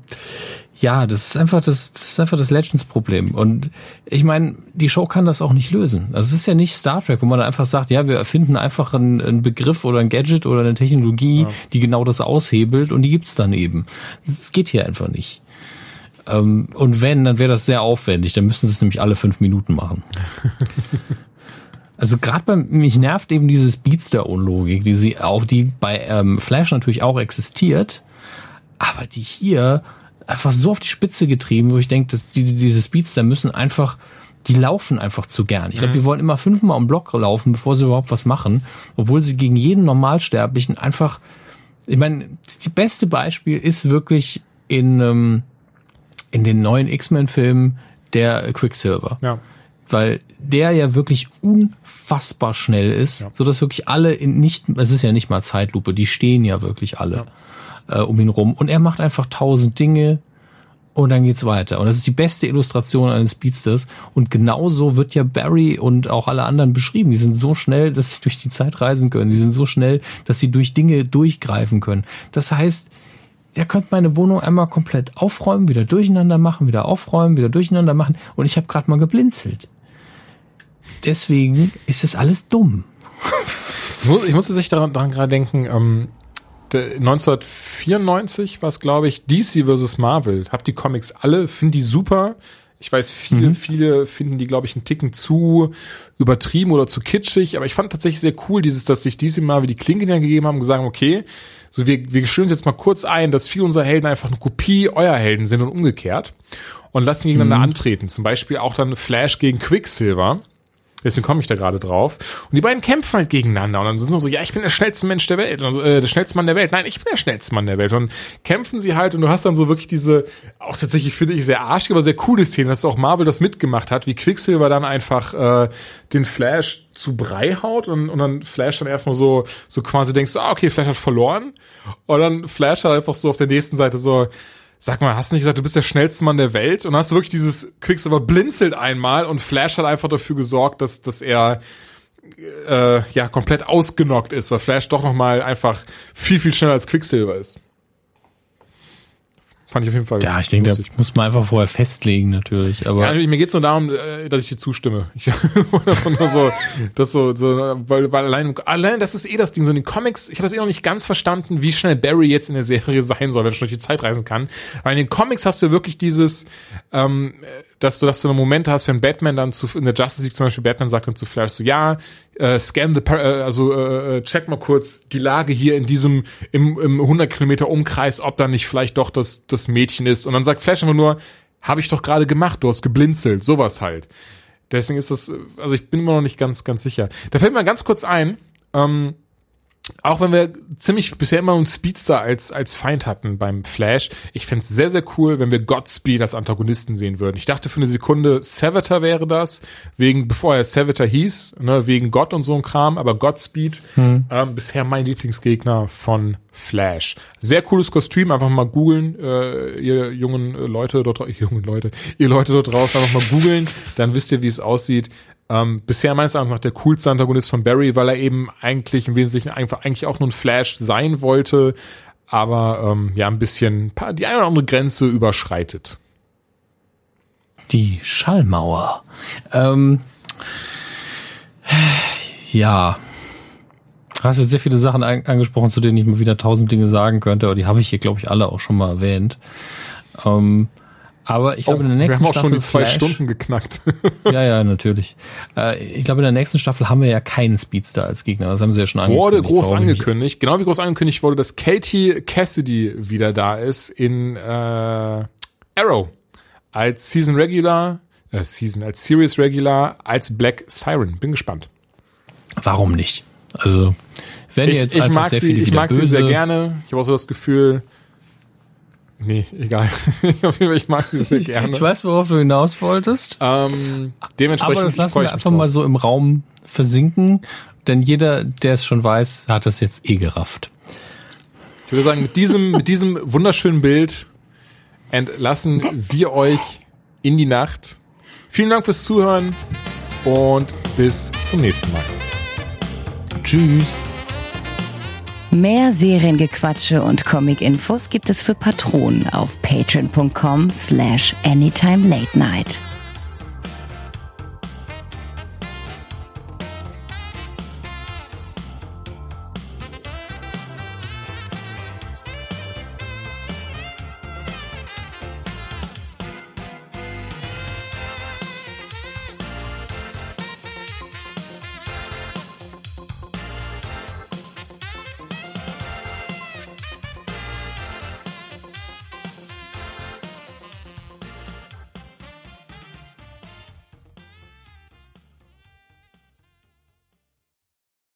ja, das ist einfach das, das ist einfach das Legends-Problem. Und ich meine, die Show kann das auch nicht lösen. Also es ist ja nicht Star Trek, wo man einfach sagt, ja, wir erfinden einfach einen, einen Begriff oder ein Gadget oder eine Technologie, die genau das aushebelt und die gibt's dann eben. Das geht hier einfach nicht. Ähm, und wenn, dann wäre das sehr aufwendig. Dann müssten sie es nämlich alle fünf Minuten machen. Also gerade bei mich nervt eben diese Speedster-Unlogik, die sie auch, die bei ähm, Flash natürlich auch existiert, aber die hier einfach so auf die Spitze getrieben, wo ich denke, dass die, diese Speedster müssen einfach, die laufen einfach zu gern. Ich glaube, die wollen immer fünfmal um Block laufen, bevor sie überhaupt was machen, obwohl sie gegen jeden Normalsterblichen einfach, ich meine, das beste Beispiel ist wirklich in ähm, in den neuen X-Men-Filmen der Quicksilver Ja. weil der ja wirklich unfassbar schnell ist, so dass wirklich alle in nicht, es ist ja nicht mal Zeitlupe, die stehen ja wirklich alle äh, um ihn rum und er macht einfach tausend Dinge und dann geht's weiter und das ist die beste Illustration eines Speedsters und genauso wird ja Barry und auch alle anderen beschrieben. Die sind so schnell, dass sie durch die Zeit reisen können. Die sind so schnell, dass sie durch Dinge durchgreifen können. Das heißt, der könnte meine Wohnung einmal komplett aufräumen, wieder durcheinander machen, wieder aufräumen, wieder durcheinander machen. Und ich habe gerade mal geblinzelt. Deswegen ist das alles dumm. Ich muss, ich musste sich daran, daran gerade denken, ähm, der, 1994 war es, glaube ich, DC versus Marvel. Hab die Comics alle, finde die super. Ich weiß, viele, viele finden die, glaube ich, einen Ticken zu übertrieben oder zu kitschig, aber ich fand tatsächlich sehr cool, dieses, dass sich DC Marvel die Klinken ja gegeben haben und gesagt haben, okay, so wir, wir stellen uns jetzt mal kurz ein, dass viele unserer Helden einfach eine Kopie eurer Helden sind und umgekehrt und lassen gegeneinander antreten. Zum Beispiel auch dann Flash gegen Quicksilver. Deswegen komme ich da gerade drauf. Und die beiden kämpfen halt gegeneinander. Und dann sind sie so, ja, ich bin der schnellste Mensch der Welt. Und, so, äh, der schnellste Mann der Welt. Nein, ich bin der schnellste Mann der Welt. Und kämpfen sie halt. Und du hast dann so wirklich diese, auch tatsächlich finde ich sehr arschige, aber sehr coole Szene, dass auch Marvel das mitgemacht hat, wie Quicksilver dann einfach äh, den Flash zu Brei haut und, und dann Flash dann erstmal so, so quasi denkst, ah, okay, Flash hat verloren. Und dann Flash hat einfach so auf der nächsten Seite so, Sag mal, hast du nicht gesagt, du bist der schnellste Mann der Welt? Und hast du wirklich dieses Quicksilver blinzelt einmal und Flash hat einfach dafür gesorgt, dass, dass er äh, ja komplett ausgenockt ist, weil Flash doch noch mal einfach viel, viel schneller als Quicksilver ist. Fand ich auf jeden Fall Ja, ich denke, da lustig. muss man einfach vorher festlegen natürlich. Aber Ja, mir geht's nur darum, äh, dass ich dir zustimme. Ich nur so, das so, so weil, weil allein, allein, das ist eh das Ding, so in den Comics, ich habe das eh noch nicht ganz verstanden, wie schnell Barry jetzt in der Serie sein soll, wenn er schon durch die Zeit reisen kann. Weil in den Comics hast du wirklich dieses, ähm, dass du, dass du einen Moment hast, wenn Batman dann zu, in der Justice League zum Beispiel, Batman sagt dann zu Flash so, ja, äh, scan the, äh, also äh, check mal kurz die Lage hier in diesem, im, im 100 Kilometer Umkreis, ob da nicht vielleicht doch das, das Mädchen ist. Und dann sagt Flash einfach nur, habe ich doch gerade gemacht, du hast geblinzelt, sowas halt. Deswegen ist das, also ich bin immer noch nicht ganz, ganz sicher. Da fällt mir ganz kurz ein, ähm, auch wenn wir ziemlich bisher immer einen Speedster als, als Feind hatten beim Flash, ich fände sehr, sehr cool, wenn wir Godspeed als Antagonisten sehen würden. Ich dachte für eine Sekunde, Sevator wäre das, wegen, bevor er Sevator hieß, ne, wegen Gott und so ein Kram, aber Godspeed, hm. ähm, bisher mein Lieblingsgegner von Flash. Sehr cooles Kostüm, einfach mal googeln, äh, ihr jungen Leute dort, ihr jungen Leute, ihr Leute dort draußen, einfach mal googeln, dann wisst ihr, wie es aussieht. Ähm, bisher meines Erachtens nach der coolste Antagonist von Barry, weil er eben eigentlich im Wesentlichen einfach eigentlich auch nur ein Flash sein wollte, aber ähm, ja ein bisschen die eine oder andere Grenze überschreitet. Die Schallmauer. Ähm, ja. Du hast jetzt sehr viele Sachen an angesprochen, zu denen ich mal wieder tausend Dinge sagen könnte, aber die habe ich hier, glaube ich, alle auch schon mal erwähnt. Ähm, aber ich glaube, oh, in der nächsten Staffel. Wir haben auch schon die zwei Flash, Stunden geknackt. ja, ja, natürlich. Äh, ich glaube, in der nächsten Staffel haben wir ja keinen Speedster als Gegner. Das haben sie ja schon angekündigt. Wurde groß angekündigt. Genau wie groß angekündigt wurde, dass Katie Cassidy wieder da ist in äh, Arrow. Als Season Regular, äh, Season, als Series Regular, als Black Siren. Bin gespannt. Warum nicht? Also, wenn ich, ihr jetzt ich mag sie, ich mag sie sehr gerne. Ich habe auch so das Gefühl, Nee, egal. ich mag sie sehr gerne. Ich weiß, worauf du hinaus wolltest. Ähm, dementsprechend Aber das lassen wir einfach mal so im Raum versinken, denn jeder, der es schon weiß, hat es jetzt eh gerafft. Ich würde sagen, mit diesem, mit diesem wunderschönen Bild entlassen wir euch in die Nacht. Vielen Dank fürs Zuhören und bis zum nächsten Mal. Tschüss. Mehr Seriengequatsche und Comic-Infos gibt es für Patronen auf patreon.com slash anytime late night.